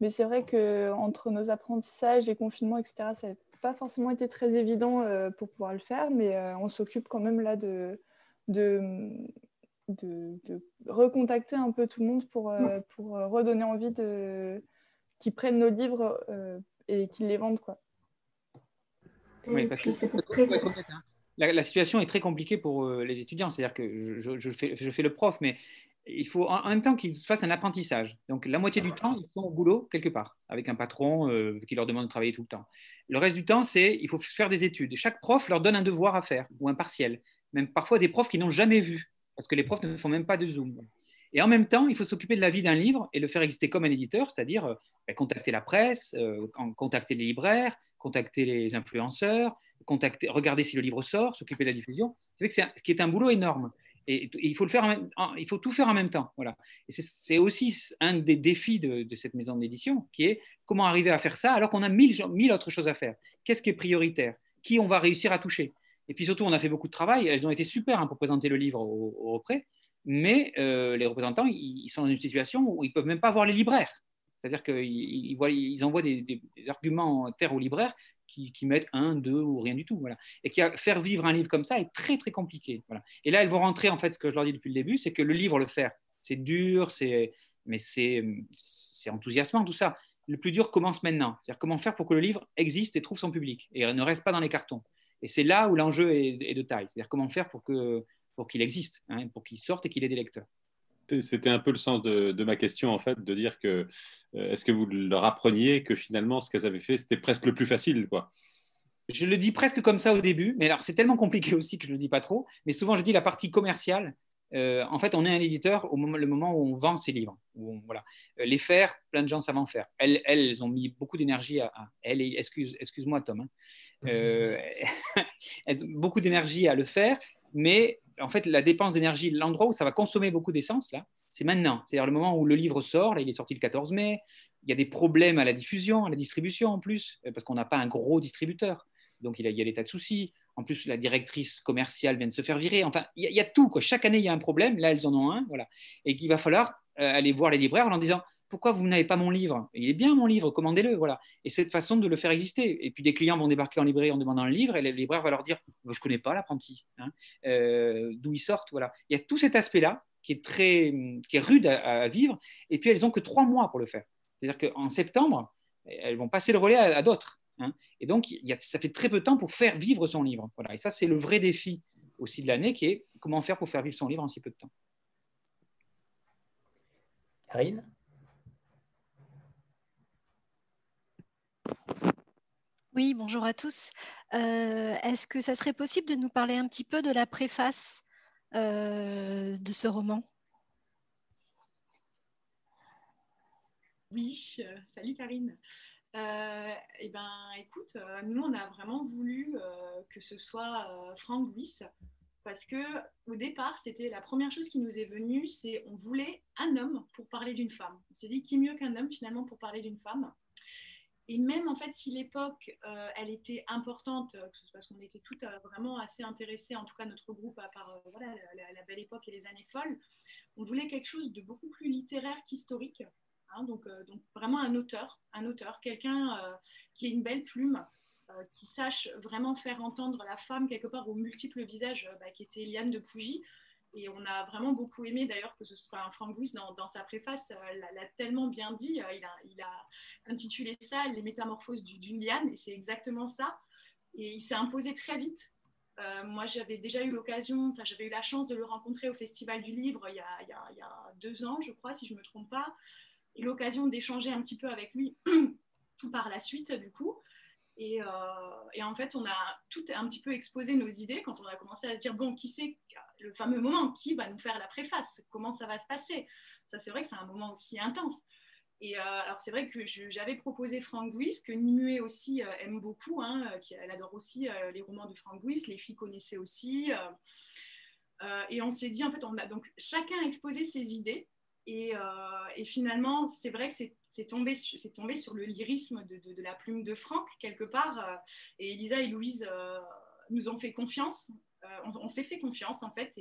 mais c'est vrai qu'entre nos apprentissages, les confinements, etc., ça n'a pas forcément été très évident pour pouvoir le faire, mais on s'occupe quand même là de, de, de, recontacter un peu tout le monde pour, euh, pour euh, redonner envie de qu'ils prennent nos livres euh, et qu'ils les vendent. Quoi. Oui, parce que hein. la, situation est très compliquée pour les étudiants. C'est-à-dire que je, je, fais, je, fais, le prof, mais il faut en, même temps qu'ils fassent un apprentissage. Donc la moitié du temps, ils sont au boulot quelque part, avec un patron qui leur demande de travailler tout le temps. Le reste du temps, c'est il faut faire des études. Chaque prof leur donne un devoir à faire ou un partiel même parfois des profs qui n'ont jamais vu, parce que les profs ne font même pas de Zoom. Et en même temps, il faut s'occuper de la vie d'un livre et le faire exister comme un éditeur, c'est-à-dire euh, ben, contacter la presse, euh, contacter les libraires, contacter les influenceurs, contacter, regarder si le livre sort, s'occuper de la diffusion. C'est ce qui est un boulot énorme. Et, il, faut le faire il faut tout faire en même temps. Voilà. Et c'est aussi un des défis de, cette maison d'édition, qui est comment arriver à faire ça alors qu'on a mille autres choses à faire. Qu'est-ce qui est prioritaire? Qui on va réussir à toucher? Et puis surtout, on a fait beaucoup de travail. Elles ont été super hein, pour présenter le livre au, au mais euh, les représentants, ils, sont dans une situation où ils ne peuvent même pas voir les libraires. C'est-à-dire qu'ils ils envoient des, des, arguments terre aux libraires qui, mettent un, deux ou rien du tout. Voilà. Et qui a, faire vivre un livre comme ça est très, très compliqué. Et là, elles vont rentrer, en fait, ce que je leur dis depuis le début, c'est que le livre, le faire, c'est dur, mais c'est enthousiasmant, tout ça. Le plus dur commence maintenant. C'est-à-dire comment faire pour que le livre existe et trouve son public et ne reste pas dans les cartons. Et c'est là où l'enjeu est, de taille. C'est-à-dire comment faire pour qu'il pour qu'il existe, hein, pour qu'il sorte et qu'il ait des lecteurs. C'était un peu le sens de, ma question, en fait, de dire que euh, est-ce que vous leur appreniez que finalement, ce qu'elles avaient fait, c'était presque le plus facile, quoi? Je le dis presque comme ça au début, mais alors c'est tellement compliqué aussi que je ne le dis pas trop. Mais souvent, je dis la partie commerciale, euh, en fait, on est un éditeur au moment, le moment où on vend ses livres. voilà. Euh, les faire, plein de gens savent en faire. Elles, elles ont mis beaucoup d'énergie à, Elle, excuse, excuse-moi, Tom. Hein. Euh, *laughs* elles ont beaucoup d'énergie à le faire, mais en fait, la dépense d'énergie, l'endroit où ça va consommer beaucoup d'essence, là, c'est maintenant. C'est-à-dire le moment où le livre sort, là, il est sorti le 14 mai. Il y a des problèmes à la diffusion, à la distribution en plus, parce qu'on n'a pas un gros distributeur. Donc, il y a, il y a des tas de soucis. En plus, la directrice commerciale vient de se faire virer. Enfin, il y, a tout. Quoi. Chaque année, il y a un problème. Là, elles en ont un. Voilà. Et qu'il va falloir euh, aller voir les libraires en leur disant Pourquoi vous n'avez pas mon livre? Il est bien mon livre, commandez-le. Voilà. Et cette façon de le faire exister. Et puis, des clients vont débarquer en librairie en demandant le livre. Et les libraires vont leur dire Je ne connais pas l'apprenti. Hein. Euh, d'où ils sortent. Voilà. Il y a tout cet aspect-là qui est, très, qui est rude à, vivre. Et puis, elles n'ont que trois mois pour le faire. C'est-à-dire qu'en septembre, elles vont passer le relais à d'autres. Hein. Et donc, ça fait très peu de temps pour faire vivre son livre. Voilà. Et ça, c'est le vrai défi aussi de l'année, qui est comment faire pour faire vivre son livre en si peu de temps. Karine? Oui, bonjour à tous. Euh, est-ce que ça serait possible de nous parler un petit peu de la préface euh, de ce roman? Oui, euh, salut Karine. Eh ben, écoute, nous, on a vraiment voulu que ce soit Franck Buis, parce que au départ, c'était la première chose qui nous est venue, c'est on voulait un homme pour parler d'une femme. On s'est dit qui mieux qu'un homme finalement pour parler d'une femme? Et même en fait, si l'époque, euh, elle était importante, euh, parce qu'on était toutes euh, vraiment assez intéressées, en tout cas notre groupe, à part voilà, la, belle époque et les années folles, on voulait quelque chose de beaucoup plus littéraire qu'historique. Hein. donc, donc, vraiment un auteur, un auteur, quelqu'un qui ait une belle plume, qui sache vraiment faire entendre la femme quelque part aux multiples visages, bah, qui était Liane de Pougy. Et on a vraiment beaucoup aimé d'ailleurs que ce soit un Bouis dans, sa préface, euh, l'a tellement bien dit. Euh, il, a, intitulé ça Les métamorphoses d'une liane, et c'est exactement ça. Et il s'est imposé très vite. Euh, moi, j'avais déjà eu l'occasion, enfin, j'avais eu la chance de le rencontrer au Festival du Livre il y a, deux ans, je crois, si je ne me trompe pas, l'occasion d'échanger un petit peu avec lui *clears throat* par la suite, du coup. Et, et, en fait, on a tout un petit peu exposé nos idées quand on a commencé à se dire, bon, qui c'est le fameux moment, qui va nous faire la préface Comment ça va se passer? Ça, c'est vrai que c'est un moment aussi intense. Et euh, alors, c'est vrai que j'avais proposé Frank Guis, que Nimue aussi euh, aime beaucoup. Hein, euh, qui, elle adore aussi les romans de Frank Guis. Les filles connaissaient aussi. et on s'est dit, en fait, on a donc chacun exposé ses idées. Et, et finalement, c'est vrai que c'est tombé, tombé, sur le lyrisme de, la plume de Franck, quelque part. et Elisa et Louise nous ont fait confiance euh, on, s'est fait confiance en fait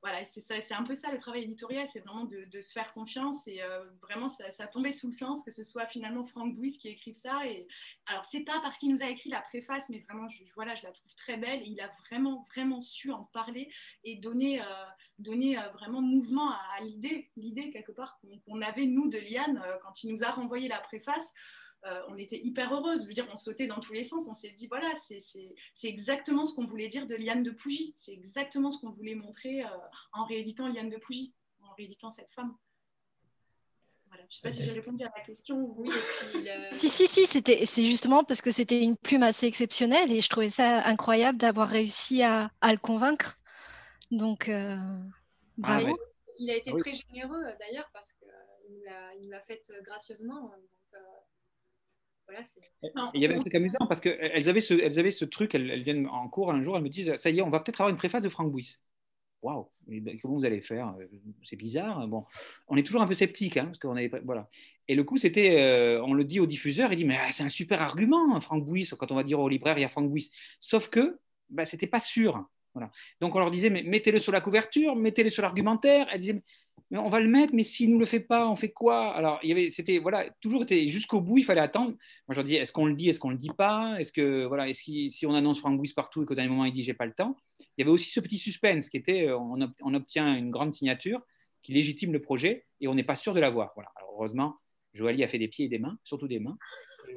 voilà, c'est un peu ça le travail éditorial, c'est vraiment de, se faire confiance et euh, vraiment ça, ça, tombé sous le sens que ce soit finalement Franck Bouis qui écrive ça. Et alors c'est pas parce qu'il nous a écrit la préface, mais vraiment je, voilà, je la trouve très belle et il a vraiment vraiment su en parler et donner, euh, donner vraiment mouvement à, l'idée, l'idée quelque part qu'on avait nous de Liane quand il nous a renvoyé la préface. Euh, on était hyper heureuse. Je veux dire, on sautait dans tous les sens. On s'est dit, voilà, c'est exactement ce qu'on voulait dire de Liane de Pougy. C'est exactement ce qu'on voulait montrer euh, en rééditant Liane de Pougy, en rééditant cette femme. Voilà. Je ne sais pas si j'ai répondu à la question. Oui, *laughs* Si, si, si, c'est justement parce que c'était une plume assez exceptionnelle et je trouvais ça incroyable d'avoir réussi à, le convaincre. Donc, euh, ah, Il a été très généreux d'ailleurs parce qu'il nous l'a fait gracieusement il y avait un truc amusant parce qu'elles avaient, ce, elles avaient ce truc, elles, viennent en cours un jour, elles me disent Ça y est, on va peut-être avoir une préface de Frank Bouis. Waouh, ben, comment vous allez faire C'est bizarre. Bon, on est toujours un peu sceptique, hein, parce qu'on avait voilà. Et le coup, c'était, euh, on le dit au diffuseur, il dit mais ah, c'est un super argument, Frank Bouis. Quand on va dire au libraire, il y a Frank Bouis. Sauf que, bah, c'était pas sûr. Voilà. Donc on leur disait mais mettez-le sur la couverture, mettez-le sur l'argumentaire. Elles disaient mais on va le mettre, mais s'il nous le fait pas, on fait quoi? Alors, il y avait, c'était, voilà, toujours été jusqu'au bout, il fallait attendre. Moi, je leur dis, est-ce qu'on le dit, est-ce qu'on le dit pas? Est-ce que, voilà, si on annonce Frank Bouis partout et qu'au dernier moment, il dit, j'ai pas le temps? Il y avait aussi ce petit suspense qui était, euh, on, obtient une grande signature qui légitime le projet et on n'est pas sûr de l'avoir. Voilà. Alors, heureusement, Joali a fait des pieds et des mains, surtout des mains,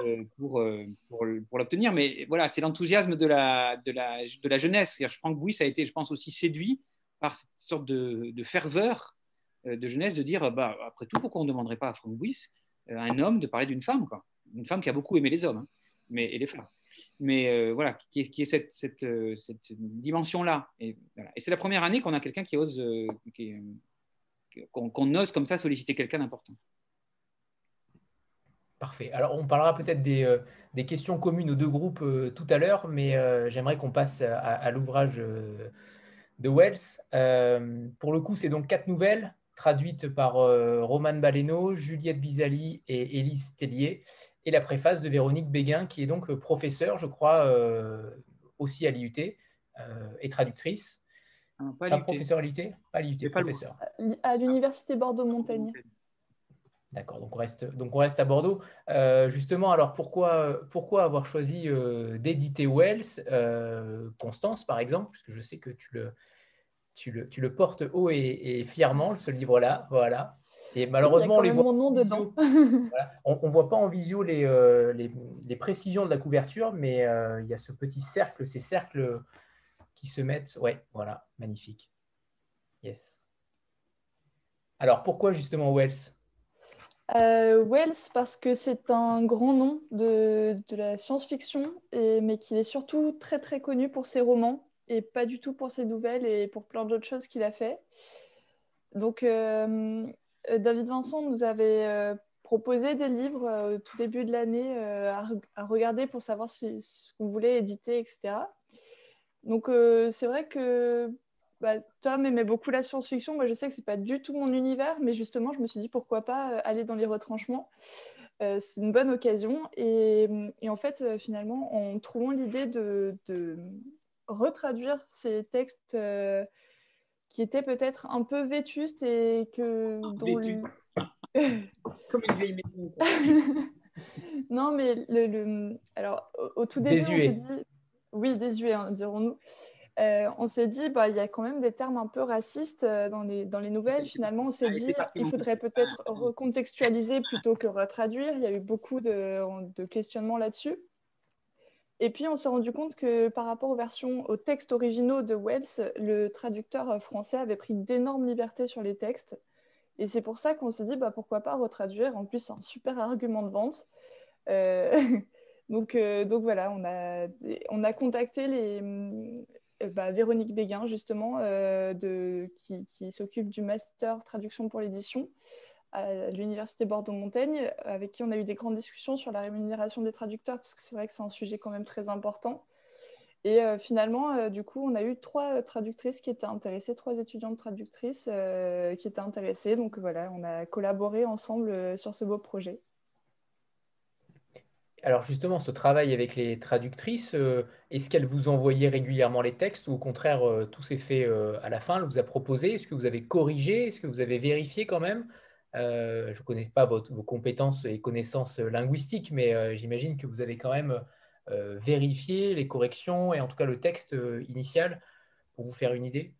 euh, pour, euh, pour, l'obtenir. Mais voilà, c'est l'enthousiasme de la, de la, de la jeunesse. Frank Bouis a été, je pense, aussi séduit par cette sorte de, ferveur de jeunesse de dire, bah, après tout, pourquoi on ne demanderait pas à Franck Bouis, euh, un homme, de parler d'une femme quoi? Une femme qui a beaucoup aimé les hommes hein, mais, et les femmes. Mais euh, voilà, qui est, cette, cette, dimension-là. Et, c'est la première année qu'on a quelqu'un qui ose, qu'on ose comme ça solliciter quelqu'un d'important. Parfait. Alors, on parlera peut-être des, des, questions communes aux deux groupes tout à l'heure, mais j'aimerais qu'on passe à l'ouvrage de Wells. pour le coup, c'est donc quatre nouvelles traduite par euh, Roman Baleno, Juliette Bizali et Élise Tellier, et la préface de Véronique Béguin, qui est donc professeure, je crois, euh, aussi à l'IUT, euh, et traductrice. Ah pas, professeur à l'IUT Pas l'IUT, professeur. À l'Université Bordeaux-Montaigne. D'accord, donc on reste, donc on reste à Bordeaux. justement, alors pourquoi, pourquoi avoir choisi d'éditer Wells, Constance par exemple, puisque je sais que tu le, tu le, portes haut et, fièrement, ce livre-là. Voilà. Et malheureusement, on les voit. Mon nom dedans. *laughs* On ne voit pas en visio euh, les, les, précisions de la couverture, mais euh, il y a ce petit cercle, ces cercles qui se mettent. Ouais, voilà, magnifique. Yes. Alors, pourquoi justement Wells? Euh, Wells, parce que c'est un grand nom de, de la science-fiction, mais qu'il est surtout très très connu pour ses romans et pas du tout pour ses nouvelles et pour plein d'autres choses qu'il a fait. Donc, euh, David Vincent nous avait euh, proposé des livres au tout début de l'année à, regarder pour savoir ce qu'on voulait éditer, etc. Donc c'est vrai que bah, Tom aimait beaucoup la science-fiction. Moi, je sais que c'est pas du tout mon univers, mais justement, je me suis dit pourquoi pas aller dans les retranchements. c'est une bonne occasion. Et, en fait, finalement, en trouvant l'idée de, retraduire ces textes qui étaient peut-être un peu vétustes et que... *laughs* Comme une vieille maison. *laughs* non, mais le, alors, au, tout début, on s'est dit... Oui, désuet, hein, dirons-nous. Euh, on s'est dit, bah, il y a quand même des termes un peu racistes euh, dans les, dans les nouvelles. Finalement, on s'est ah, dit, il faudrait peut-être recontextualiser plutôt que retraduire. Il y a eu beaucoup de, de questionnements là-dessus. Et puis, on s'est rendu compte que par rapport aux versions, aux textes originaux de Wells, le traducteur français avait pris d'énormes libertés sur les textes. Et c'est pour ça qu'on s'est dit, bah, pourquoi pas retraduire. En plus, c'est un super argument de vente. Euh, *laughs* donc, euh, donc, voilà, on a, on a contacté euh, bah, Véronique Béguin, justement, qui, qui s'occupe du master traduction pour l'édition à l'université Bordeaux-Montaigne, avec qui on a eu des grandes discussions sur la rémunération des traducteurs, parce que c'est vrai que c'est un sujet quand même très important. Et euh, finalement, euh, du coup, on a eu trois traductrices qui étaient intéressées, trois étudiantes traductrices euh, qui étaient intéressées. Donc voilà, on a collaboré ensemble sur ce beau projet. Alors justement, ce travail avec les traductrices, est-ce qu'elles vous envoyaient régulièrement les textes ou au contraire, tout s'est fait à la fin, elle vous a proposé? Est-ce que vous avez corrigé? Est-ce que vous avez vérifié quand même? euh, je ne connais pas vos compétences et connaissances linguistiques, mais euh, j'imagine que vous avez quand même euh, vérifié les corrections et en tout cas le texte initial pour vous faire une idée.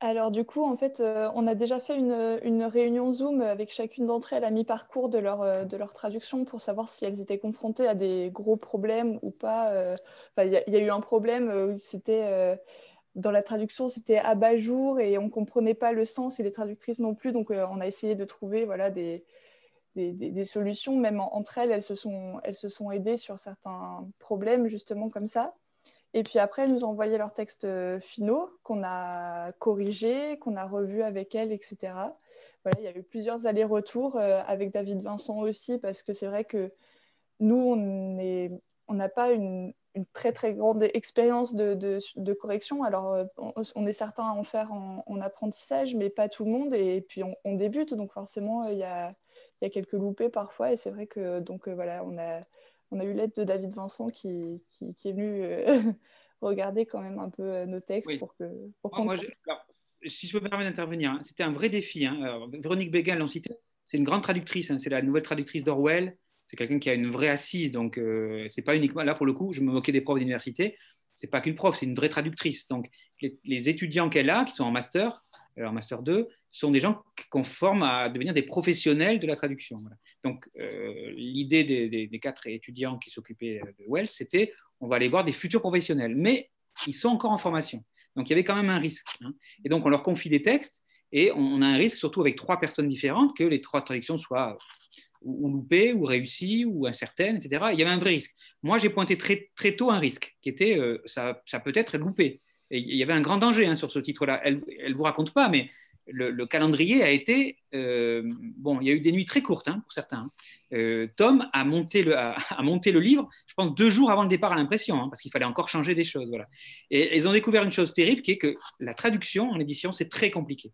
Alors du coup, en fait, on a déjà fait une, réunion Zoom avec chacune d'entre elles à mi-parcours de leur, de leur traduction pour savoir si elles étaient confrontées à des gros problèmes ou pas. Il y, a eu un problème où c'était dans la traduction, c'était à bas jour et on ne comprenait pas le sens et les traductrices non plus. Donc, euh, on a essayé de trouver voilà, des, des, solutions. Même entre elles, elles se, sont, elles se sont aidées sur certains problèmes, justement comme ça. Et puis après, elles nous ont envoyé leurs textes euh, finaux qu'on a corrigés, qu'on a revus avec elles, etc. Voilà, il y a eu plusieurs allers-retours euh, avec David Vincent aussi, parce que c'est vrai que nous, on on n'a pas une, une très très grande expérience de, de, correction. Alors, euh, on, est certain à en faire en, apprentissage, mais pas tout le monde. Et, puis, on, débute, donc forcément, il y a, y a, quelques loupés parfois. Et c'est vrai que donc euh, voilà, on a, on a eu l'aide de David Vincent qui, qui, est venu euh, *laughs* regarder quand même un peu nos textes pour que. Pour moi, si je peux me permettre d'intervenir, hein, c'était un vrai défi. Hein. Véronique Béguin l'ont cité. C'est une grande traductrice. Hein. c'est la nouvelle traductrice d'Orwell c'est quelqu'un qui a une vraie assise. Donc, euh, c'est pas uniquement là pour le coup, je me moquais des profs d'université. C'est pas qu'une prof, c'est une vraie traductrice. Donc, les, étudiants qu'elle a, qui sont en master, euh, en master 2, sont des gens qu'on forme à devenir des professionnels de la traduction. Donc, euh, l'idée des, quatre étudiants qui s'occupaient de Wells, c'était on va aller voir des futurs professionnels, mais ils sont encore en formation. Donc, il y avait quand même un risque. Hein. Et donc, on leur confie des textes et on a un risque, surtout avec trois personnes différentes, que les trois traductions soient ou, loupées, ou réussies, ou incertaines, etc. Il y avait un vrai risque. Moi, j'ai pointé très, très tôt un risque, qui était euh, ça, peut être loupé. Et il y avait un grand danger hein, sur ce titre-là. Elle ne vous raconte pas, mais le, calendrier a été. Euh, bon, il y a eu des nuits très courtes hein, pour certains. Hein. Euh, Tom a monté, le, a, monté le livre, je pense, deux jours avant le départ à l'impression, parce qu'il fallait encore changer des choses. Voilà. Et ils ont découvert une chose terrible qui est que la traduction en édition, c'est très compliqué.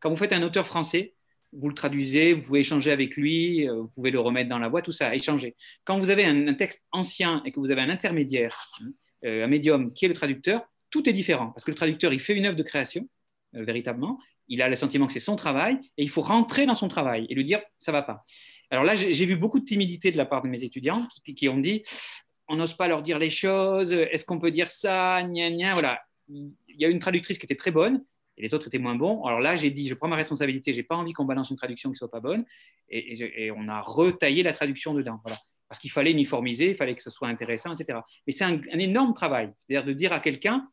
Quand vous faites un auteur français, vous le traduisez, vous pouvez échanger avec lui, euh, vous pouvez le remettre dans la boîte, tout ça, échanger. Quand vous avez un, texte ancien et que vous avez un intermédiaire, euh, un médium qui est le traducteur, tout est différent parce que le traducteur, il fait une œuvre de création, euh, véritablement. Il a le sentiment que c'est son travail et il faut rentrer dans son travail et lui dire ça va pas. Alors là, j'ai vu beaucoup de timidité de la part de mes étudiants qui, ont dit on n'ose pas leur dire les choses, est-ce qu'on peut dire ça, gna, gna, voilà. Il y a une traductrice qui était très bonne, et les autres étaient moins bons. Alors là, j'ai dit, je prends ma responsabilité, j'ai pas envie qu'on balance une traduction qui soit pas bonne, et, on a retaillé la traduction dedans. Parce qu'il fallait uniformiser, il fallait que ce soit intéressant, etc. Mais c'est un, énorme travail, c'est-à-dire de dire à quelqu'un,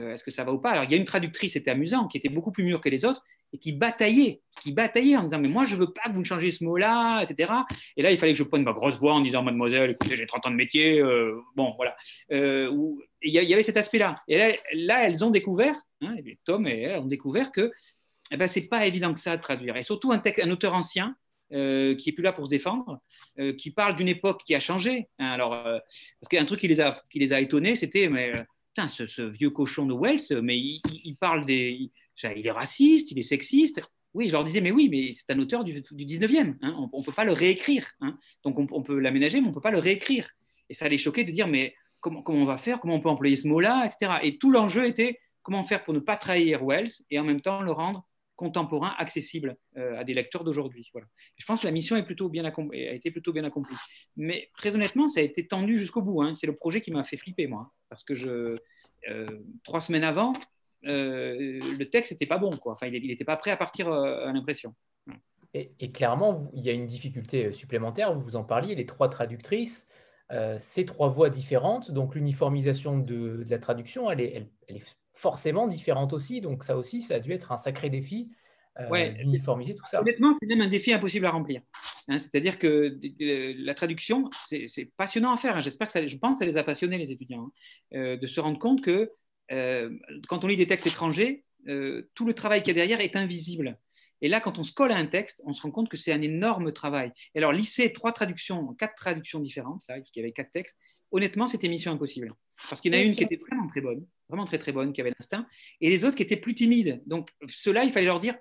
euh, est-ce que ça va ou pas? Alors il y a une traductrice, c'était amusant, qui était beaucoup plus mûre que les autres, et qui bataillait, qui bataillait en disant mais moi je veux pas que vous me changiez ce mot-là, etc. Et là il fallait que je prenne ma grosse voix en disant mademoiselle, écoutez j'ai 30 ans de métier, euh, bon voilà. Euh, il y, avait cet aspect-là. Et là, elles ont découvert, hein, Tom et elles ont découvert que eh ben, c'est pas évident que ça à traduire. Et surtout un, auteur ancien, euh, qui est plus là pour se défendre, euh, qui parle d'une époque qui a changé. Hein. alors, euh, parce qu'un truc qui les a, qui les a étonnés, c'était mais putain, ce, vieux cochon de Wells, mais il, parle des, il, est raciste, il est sexiste. Oui, je leur disais, mais oui, mais c'est un auteur du, 19e. Hein. on ne peut pas le réécrire. Hein. donc, on, peut l'aménager, mais on ne peut pas le réécrire. Et ça les choquait de dire, mais comment, comment on va faire Comment on peut employer ce mot-là etc. Et tout l'enjeu était comment faire pour ne pas trahir Wells et en même temps le rendre contemporain, accessible euh, à des lecteurs d'aujourd'hui. Voilà. Je pense que la mission a été plutôt bien accomplie. Mais très honnêtement, ça a été tendu jusqu'au bout. Hein. C'est le projet qui m'a fait flipper, moi. Parce que euh, trois semaines avant, euh, le texte n'était pas bon. Il n'était pas prêt à partir à l'impression. Et, clairement, il y a une difficulté supplémentaire. Vous en parliez, les trois traductrices. Ces trois voix différentes, donc l'uniformisation de, la traduction, elle est, elle, elle est forcément différente aussi. Donc ça aussi, ça a dû être un sacré défi euh, d'uniformiser tout ça. Honnêtement, c'est même un défi impossible à remplir. Hein. C'est-à-dire que la traduction, c'est passionnant à faire. Hein. J'espère que ça, je pense que ça les a passionnés, les étudiants, hein. euh, de se rendre compte que euh, quand on lit des textes étrangers, tout le travail qu'il y a derrière est invisible. Et là, quand on se colle à un texte, on se rend compte que c'est un énorme travail. Et alors, lisser trois traductions, quatre traductions différentes, là, il y avait quatre textes, honnêtement, c'était mission impossible. Parce qu'il y en a une qui était vraiment très bonne, vraiment très très bonne, qui avait l'instinct, et les autres qui étaient plus timides. Donc, ceux-là, il fallait leur dire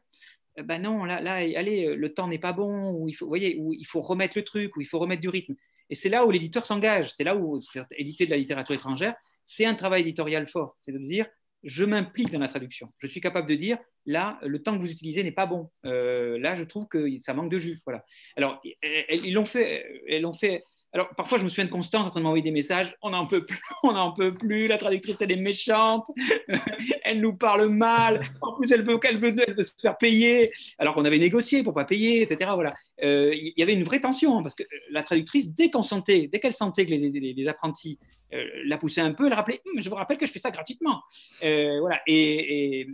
ben non, là, là allez, le temps n'est pas bon, ou il faut, voyez, où il faut remettre le truc, ou il faut remettre du rythme. Et c'est là où l'éditeur s'engage, c'est là où éditer de la littérature étrangère, c'est un travail éditorial fort. C'est de dire, je m'implique dans la traduction. Je suis capable de dire, là, le temps que vous utilisez n'est pas bon. Euh, là, je trouve que ça manque de jus. Voilà. Alors, ils l'ont fait, elles l'ont fait alors, parfois, je me souviens de Constance en train de m'envoyer des messages. On n'en peut plus, *laughs* on n'en peut plus. La traductrice, elle est méchante. *laughs* elle nous parle mal. En plus, elle veut, qu'elle veut, elle veut se faire payer. Alors qu'on avait négocié pour pas payer, etc. Voilà. Euh, il y avait une vraie tension hein, parce que la traductrice, dès qu'on sentait, dès qu'elle sentait que les, apprentis euh, la poussaient un peu, elle rappelait hum, Je vous rappelle que je fais ça gratuitement. Euh, voilà. Et,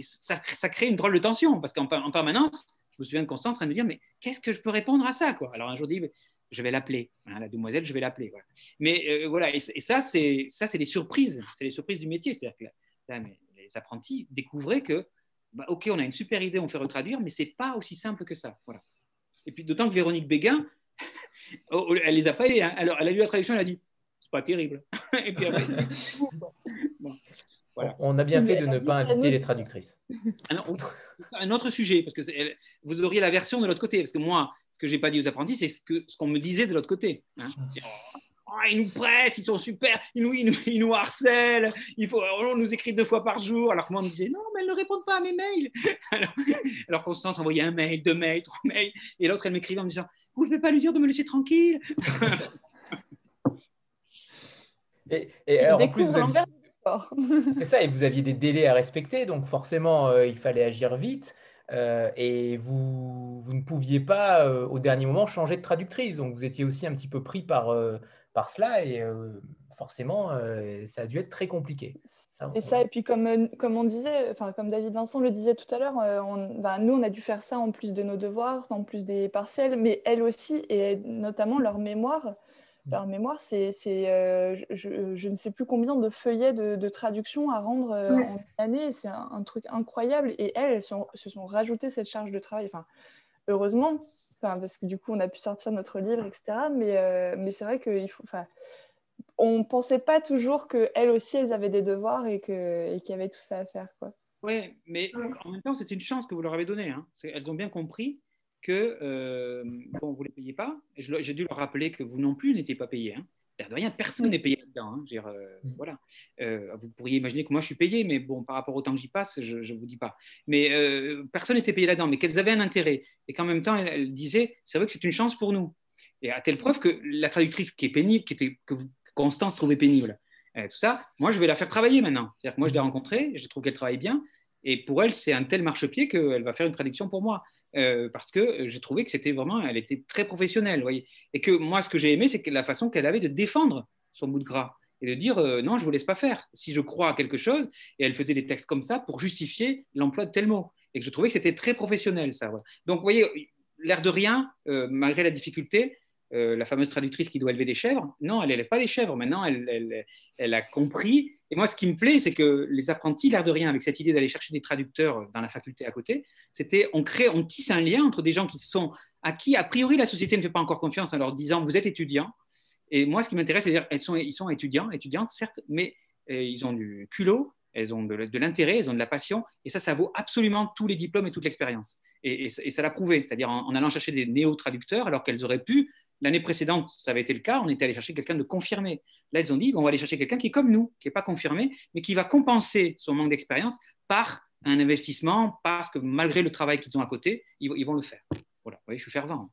ça, ça, crée une drôle de tension parce qu'en permanence, je me souviens de Constance en train de me dire Mais qu'est-ce que je peux répondre à ça quoi? Alors un jour, je dis je vais l'appeler. Hein, la demoiselle, je vais l'appeler. Mais euh, voilà, et, ça, c'est ça, c'est les surprises, c'est les surprises du métier. C'est-à-dire que les apprentis découvraient que, bah, ok, on a une super idée, on fait retraduire, mais c'est pas aussi simple que ça. Voilà. Et puis d'autant que Véronique Béguin, *laughs* oh, oh, elle les a pas aidés. Hein. Alors, elle a lu la traduction, elle a dit, c'est pas terrible. *laughs* et puis après, *laughs* On a bien fait de ne pas inviter les traductrices. un autre sujet, parce que vous auriez la version de l'autre côté, parce que moi, ce que j'ai pas dit aux apprentis, c'est ce qu'on ce qu'on me disait de l'autre côté. Hein. Oh, ils nous pressent, ils sont super, ils nous, ils nous, harcèlent, il faut, on nous écrit deux fois par jour. Alors que moi, on me disait non, mais elles ne répondent pas à mes mails. *laughs* Alors, Constance envoyait un mail, deux mails, trois mails, et l'autre, elle m'écrivait en me disant vous ne pouvez pas lui dire de me laisser tranquille. *laughs* et, et alors, en plus, c'est ça, et vous aviez des délais à respecter, donc forcément, euh, il fallait agir vite. Euh, et vous, vous, ne pouviez pas euh, au dernier moment changer de traductrice. Donc vous étiez aussi un petit peu pris par, euh, par cela et forcément ça a dû être très compliqué. et ça, et puis comme, comme on disait, enfin comme David Vincent le disait tout à l'heure, bah, nous on a dû faire ça en plus de nos devoirs, en plus des partiels, mais elles aussi, et notamment leur mémoire. Leur mémoire, c'est, euh, je, ne sais plus combien de feuillets de, traduction à rendre euh, en une année. C'est un, truc incroyable. Et elles, se sont rajoutées cette charge de travail. Enfin, heureusement, parce que du coup, on a pu sortir notre livre, etc. Mais, euh, mais c'est vrai qu'il faut. Enfin, on ne pensait pas toujours qu'elles aussi, elles avaient des devoirs et qu'il et y avait tout ça à faire. Oui, mais en même temps, c'est une chance que vous leur avez donnée. Hein. Elles ont bien compris que euh, bon, vous ne les payez pas. J'ai dû leur rappeler que vous non plus n'étiez pas payé. Hein. De rien, personne n'est payé là-dedans. Hein. Euh, mm. voilà. Euh, vous pourriez imaginer que moi je suis payé, mais bon, par rapport au temps que j'y passe, je ne vous dis pas. Mais personne n'était payé là-dedans, mais qu'elles avaient un intérêt. Et qu'en même temps, elles, disaient c'est vrai que c'est une chance pour nous. Et à telle preuve que la traductrice qui est pénible, qui était, que Constance trouvait pénible, tout ça, moi je vais la faire travailler maintenant. C'est-à-dire que moi je l'ai rencontrée, je trouve qu'elle travaille bien. Et pour elle, c'est un tel marchepied qu'elle va faire une traduction pour moi. Euh, parce que j'ai trouvé que c'était vraiment, elle était très professionnelle, voyez. Et que moi, ce que j'ai aimé, c'est la façon qu'elle avait de défendre son bout de gras et de dire euh, non, je vous laisse pas faire. Si je crois à quelque chose, et elle faisait des textes comme ça pour justifier l'emploi de tel mot. Et que je trouvais que c'était très professionnel, ça. Donc, vous voyez, l'air de rien, euh, malgré la difficulté, euh, la fameuse traductrice qui doit élever des chèvres. Non, elle n'élève pas des chèvres. Maintenant, elle, elle, a compris. Et moi, ce qui me plaît, c'est que les apprentis, l'air de rien, avec cette idée d'aller chercher des traducteurs dans la faculté à côté, c'était on crée, on tisse un lien entre des gens qui sont à qui, a priori, la société ne fait pas encore confiance en leur disant vous êtes étudiant. Et moi, ce qui m'intéresse, c'est dire elles sont, ils sont étudiants, étudiantes, certes, mais euh, ils ont du culot, elles ont de, l'intérêt, elles ont de la passion, et ça, ça vaut absolument tous les diplômes et toute l'expérience. Et, ça l'a prouvé, c'est-à-dire en, allant chercher des néo-traducteurs, alors qu'elles auraient pu, l'année précédente, ça avait été le cas, on était allé chercher quelqu'un de confirmé. Là, elles ont dit, on va aller chercher quelqu'un qui est comme nous, qui n'est pas confirmé, mais qui va compenser son manque d'expérience par un investissement, parce que malgré le travail qu'ils ont à côté, ils vont le faire. Voilà, oui, je suis fervent.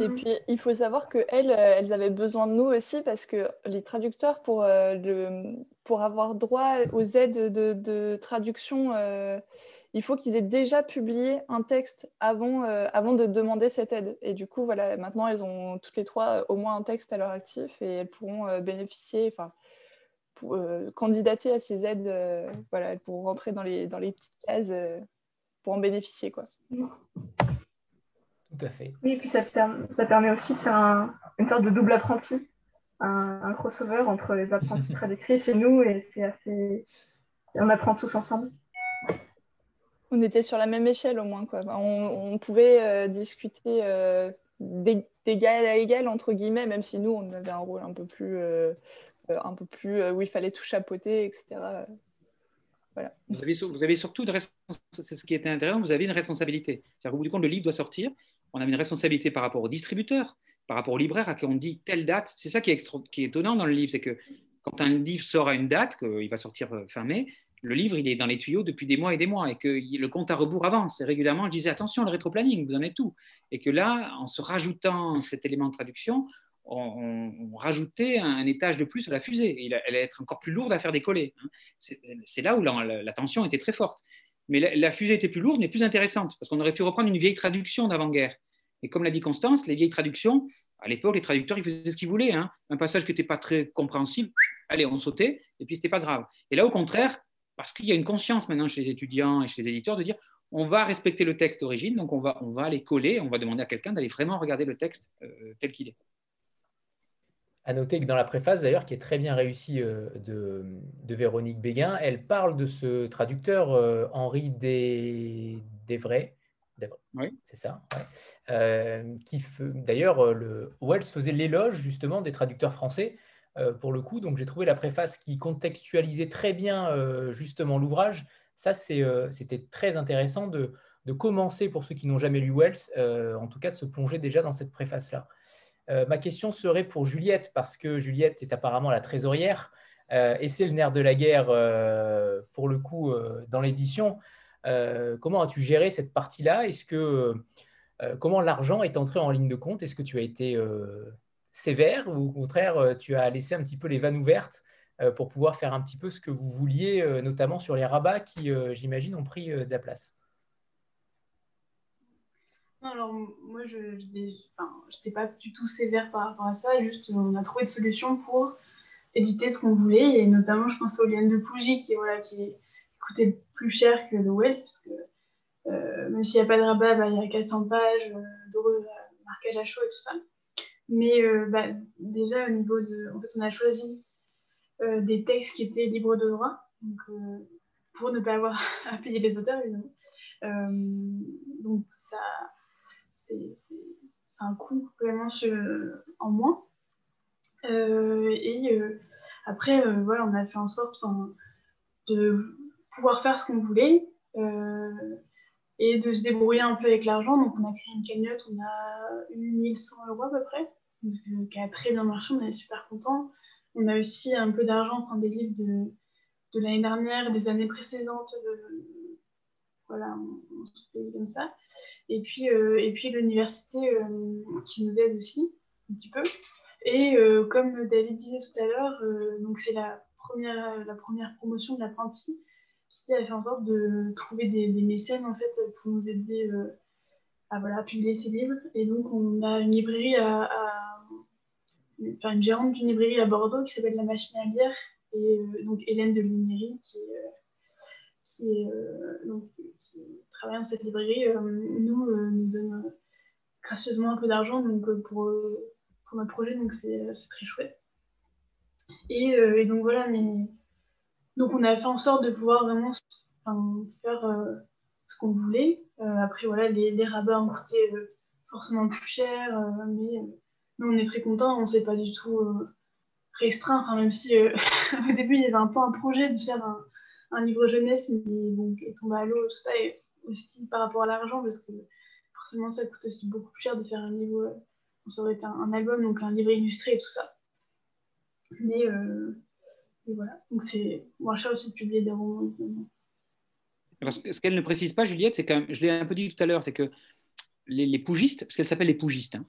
Et puis, il faut savoir qu'elles, euh, elles avaient besoin de nous aussi parce que les traducteurs, pour, euh, avoir droit aux aides de, traduction, euh, il faut qu'ils aient déjà publié un texte avant, avant de demander cette aide. Et du coup, voilà, maintenant, elles ont toutes les trois au moins un texte à leur actif et elles pourront bénéficier, enfin, candidater à ces aides. voilà, elles pourront rentrer dans les, dans les petites cases pour en bénéficier. Quoi. Tout à fait. Oui, et puis ça, ça permet aussi de faire une sorte de double apprenti, un, crossover entre les apprentis *laughs* traductrices et nous, et c'est assez. On apprend tous ensemble. On était sur la même échelle au moins. Quoi. On, pouvait euh, discuter euh, d'égal à égal, entre guillemets, même si nous, on avait un rôle un peu plus, euh, un peu plus où il fallait tout chapeauter, etc. Voilà. Vous, avez, surtout de c'est ce qui était intéressant, vous avez une responsabilité. C'est-à-dire bout du compte, le livre doit sortir, on a une responsabilité par rapport au distributeur, par rapport au libraire à qui on dit telle date. C'est ça qui est, étonnant dans le livre, c'est que quand un livre sort à une date, qu'il va sortir fin mai, le livre il est dans les tuyaux depuis des mois et des mois et que le compte à rebours avance. Et régulièrement, je disais attention, le rétroplanning, vous en êtes tout. Et que là, en se rajoutant cet élément de traduction, on, rajoutait un, étage de plus à la fusée. elle allait être encore plus lourde à faire décoller. Hein. C'est là où la, tension était très forte. Mais la, fusée était plus lourde, mais plus intéressante, parce qu'on aurait pu reprendre une vieille traduction d'avant-guerre. Et comme l'a dit Constance, les vieilles traductions, à l'époque, les traducteurs, ils faisaient ce qu'ils voulaient. Hein. Un passage qui n'était pas très compréhensible, allez, on sautait, et puis ce n'était pas grave. Et là, au contraire, parce qu'il y a une conscience maintenant chez les étudiants et chez les éditeurs de dire on va respecter le texte d'origine, donc on va, on va aller coller, on va demander à quelqu'un d'aller vraiment regarder le texte euh, tel qu'il est. À noter que dans la préface, d'ailleurs, qui est très bien réussie euh, de, Véronique Béguin, elle parle de ce traducteur euh, Henri Desvray. Oui. C'est ça. Euh, qui D'ailleurs, Wells faisait l'éloge justement des traducteurs français pour le coup. Donc j'ai trouvé la préface qui contextualisait très bien justement l'ouvrage. Ça, c'était très intéressant de, commencer pour ceux qui n'ont jamais lu Wells, en tout cas de se plonger déjà dans cette préface-là. Euh, ma question serait pour Juliette, parce que Juliette est apparemment la trésorière, euh, et c'est le nerf de la guerre euh, pour le coup dans l'édition. comment as-tu géré cette partie-là? Est-ce que comment l'argent est entré en ligne de compte? Est-ce que tu as été sévère ou au contraire tu as laissé un petit peu les vannes ouvertes pour pouvoir faire un petit peu ce que vous vouliez, notamment sur les rabats qui, j'imagine, ont pris de la place? Alors moi, je n'étais pas du tout sévère par rapport à ça. Juste, on a trouvé des solutions pour éditer ce qu'on voulait. Et notamment, je pense aux liens de Pougy qui, voilà, qui coûtait plus cher que le web. Parce que euh, même s'il n'y a pas de rabat, bah, il y a 400 pages euh, de marquage à chaud et tout ça. Mais euh, bah, déjà, au niveau de. En fait, on a choisi des textes qui étaient libres de droit. Donc, pour ne pas avoir *laughs* à payer les auteurs, évidemment. donc, ça c'est un coût vraiment en moins. Euh, et euh, après, euh, voilà, on a fait en sorte de pouvoir faire ce qu'on voulait et de se débrouiller un peu avec l'argent. Donc, on a créé une cagnotte, on a eu 1100 euros à peu près, qui a très bien marché, on est super contents. On a aussi un peu d'argent, enfin, des livres de, de l'année dernière, des années précédentes. voilà, on, se paye comme ça. Et puis, euh, puis l'université euh, qui nous aide aussi un petit peu. Et euh, comme David disait tout à l'heure, donc c'est la première, la première promotion de l'apprenti qui a fait en sorte de trouver des, mécènes en fait pour nous aider à voilà, publier ses livres. Et donc on a une librairie à, enfin une gérante d'une librairie à Bordeaux qui s'appelle La Machine à lire et donc Hélène de Linéry qui est qui, euh, donc, travaille dans cette librairie, euh, nous, euh, nous donne gracieusement un peu d'argent donc, pour, pour notre projet, donc c'est très chouette. Et, et, donc voilà, mais donc on a fait en sorte de pouvoir vraiment faire ce qu'on voulait. après voilà, les, les rabats ont coûté forcément plus cher, mais, on est très content, on ne s'est pas du tout restreint, même si *laughs* au début il y avait un peu un projet de faire un, livre jeunesse, mais bon, est tombé à l'eau, tout ça, et aussi par rapport à l'argent, parce que forcément ça coûte aussi beaucoup plus cher de faire un livre, ça aurait été un, album, donc un livre illustré et tout ça. Mais, voilà, donc c'est chat aussi de publier des romans. ce qu'elle ne précise pas, Juliette, c'est que je l'ai un peu dit tout à l'heure, c'est que les, les, pougistes, parce qu'elle s'appelle les pougistes, hein,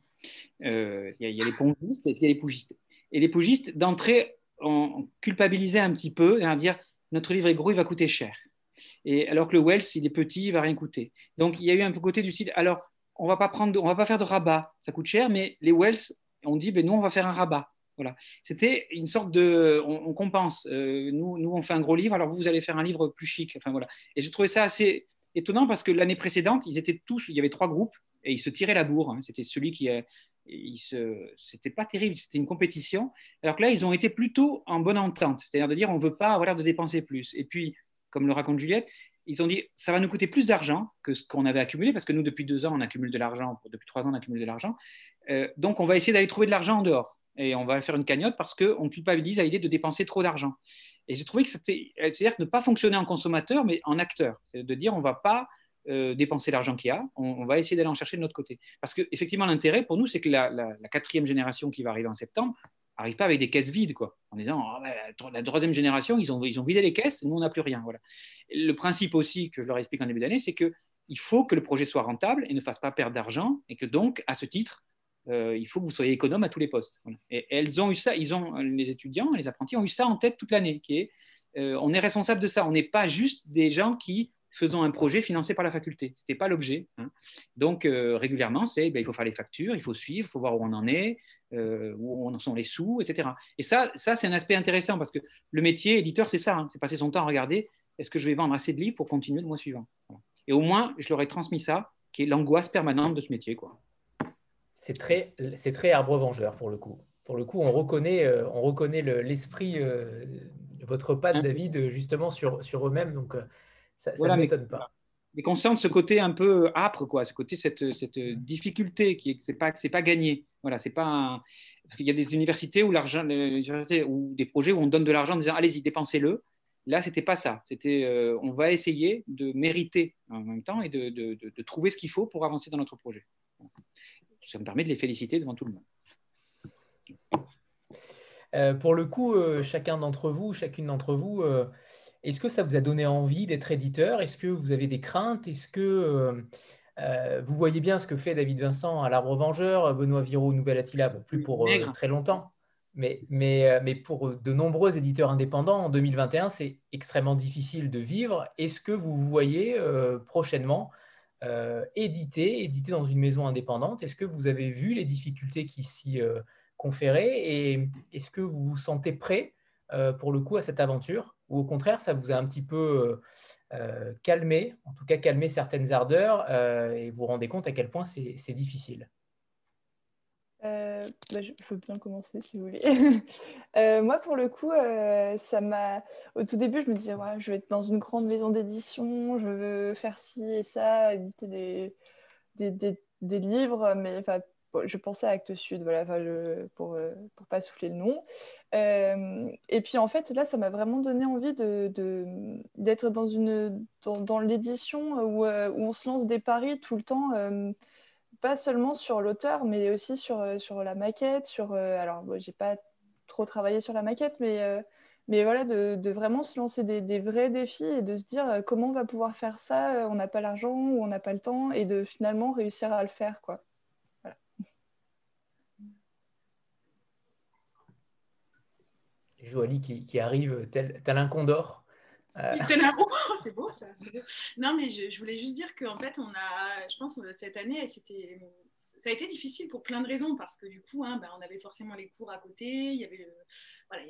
euh, il y, a les pongistes et puis il y a les pougistes. Et les pougistes, d'entrée, ont culpabilisé un petit peu, à dire notre livre est gros, il va coûter cher. Et alors que le Wells, il est petit, il va rien coûter. Donc il y a eu un peu côté du style, alors on va pas prendre, on va pas faire de rabat, ça coûte cher, mais les Wells, on dit, ben nous on va faire un rabat. Voilà. C'était une sorte de, on, compense. Euh, nous, nous on fait un gros livre, alors vous, vous allez faire un livre plus chic. Enfin voilà. Et j'ai trouvé ça assez étonnant parce que l'année précédente, ils étaient tous, il y avait trois groupes et ils se tiraient la bourre. Hein. C'était celui qui, se, c'était pas terrible, c'était une compétition. Alors que là, ils ont été plutôt en bonne entente, c'est-à-dire de dire on veut pas avoir l'air de dépenser plus. Et puis, comme le raconte Juliette, ils ont dit ça va nous coûter plus d'argent que ce qu'on avait accumulé parce que nous depuis deux ans on accumule de l'argent, depuis trois ans on accumule de l'argent. Euh, donc on va essayer d'aller trouver de l'argent en dehors et on va faire une cagnotte parce qu'on culpabilise à l'idée de dépenser trop d'argent. Et j'ai trouvé que c'était, c'est-à-dire ne pas fonctionner en consommateur mais en acteur, de dire on va pas euh, dépenser l'argent qu'il y a, on, va essayer d'aller en chercher de notre côté. Parce qu'effectivement, l'intérêt pour nous, c'est que la, quatrième génération qui va arriver en septembre n'arrive pas avec des caisses vides, quoi, en disant oh, la troisième génération, ils ont, ils ont vidé les caisses, nous, on n'a plus rien. Voilà. Le principe aussi que je leur explique en début d'année, c'est qu'il faut que le projet soit rentable et ne fasse pas perdre d'argent, et que donc, à ce titre, euh, il faut que vous soyez économe à tous les postes. Et, elles ont eu ça, ils ont, les étudiants, les apprentis ont eu ça en tête toute l'année, euh, on est responsable de ça. On n'est pas juste des gens qui faisons un projet financé par la faculté. Ce n'était pas l'objet. Hein. Donc, euh, régulièrement, c'est ben, il faut faire les factures, il faut suivre, il faut voir où on en est, où en sont les sous, etc. Et ça, ça c'est un aspect intéressant parce que le métier éditeur, c'est ça. Hein. c'est passer son temps à regarder est-ce que je vais vendre assez de livres pour continuer le mois suivant? Et au moins, je leur ai transmis ça, qui est l'angoisse permanente de ce métier. C'est très, c'est très arbre-vengeur pour le coup. Pour le coup, on reconnaît, euh, on reconnaît l'esprit, votre patte, hein? David, justement sur, sur eux-mêmes. Donc, ça ne m'étonne pas. Mais conscient de ce côté un peu âpre, quoi, ce côté, cette, cette difficulté qui est, c'est pas, c'est pas gagné. Voilà, c'est pas parce qu'il y a des universités où l'argent, ou des projets où on donne de l'argent en disant allez-y, dépensez-le. Là, c'était pas ça. C'était euh, on va essayer de mériter en même temps et de, de, de, trouver ce qu'il faut pour avancer dans notre projet. Ça me permet de les féliciter devant tout le monde. Euh, pour le coup, euh, chacun d'entre vous, chacune d'entre vous, est-ce que ça vous a donné envie d'être éditeur? Est-ce que vous avez des craintes? Est-ce que euh, euh, vous voyez bien ce que fait David Vincent à l'Arbre Vengeur, Benoît Viraud, Nouvelle Attila, plus pour euh, très longtemps, mais, mais, mais, pour de nombreux éditeurs indépendants, en 2021, c'est extrêmement difficile de vivre. Est-ce que vous voyez prochainement éditer, éditer dans une maison indépendante. Est-ce que vous avez vu les difficultés qui s'y conféraient Et est-ce que vous vous sentez prêt pour le coup à cette aventure ou au contraire, ça vous a un petit peu euh, euh, calmé, en tout cas calmé certaines ardeurs, euh, et vous rendez compte à quel point c'est difficile? Bah, je peux bien commencer si vous voulez. *laughs* moi, pour le coup, ça m'a. Au tout début, je me disais, ouais, je vais être dans une grande maison d'édition, je veux faire ci et ça, éditer des, des, des, livres, mais je pensais à Actes Sud, voilà, pour ne pas souffler le nom. Euh, et puis en fait, là, ça m'a vraiment donné envie d'être de, dans, une, dans, l'édition où, euh, où, on se lance des paris tout le temps, euh, pas seulement sur l'auteur, mais aussi sur, sur la maquette. Sur, alors, bon, j'ai pas trop travaillé sur la maquette, mais, mais voilà, de, vraiment se lancer des, vrais défis et de se dire comment on va pouvoir faire ça, on n'a pas l'argent ou on n'a pas le temps, et de finalement réussir à le faire, quoi. Joali qui, arrive tel, un condor. Euh. *laughs* C'est beau ça. Non, mais je, voulais juste dire qu'en fait, on a, je pense que cette année, c'était, ça a été difficile pour plein de raisons parce que du coup, hein, ben, on avait forcément les cours à côté, il y avait,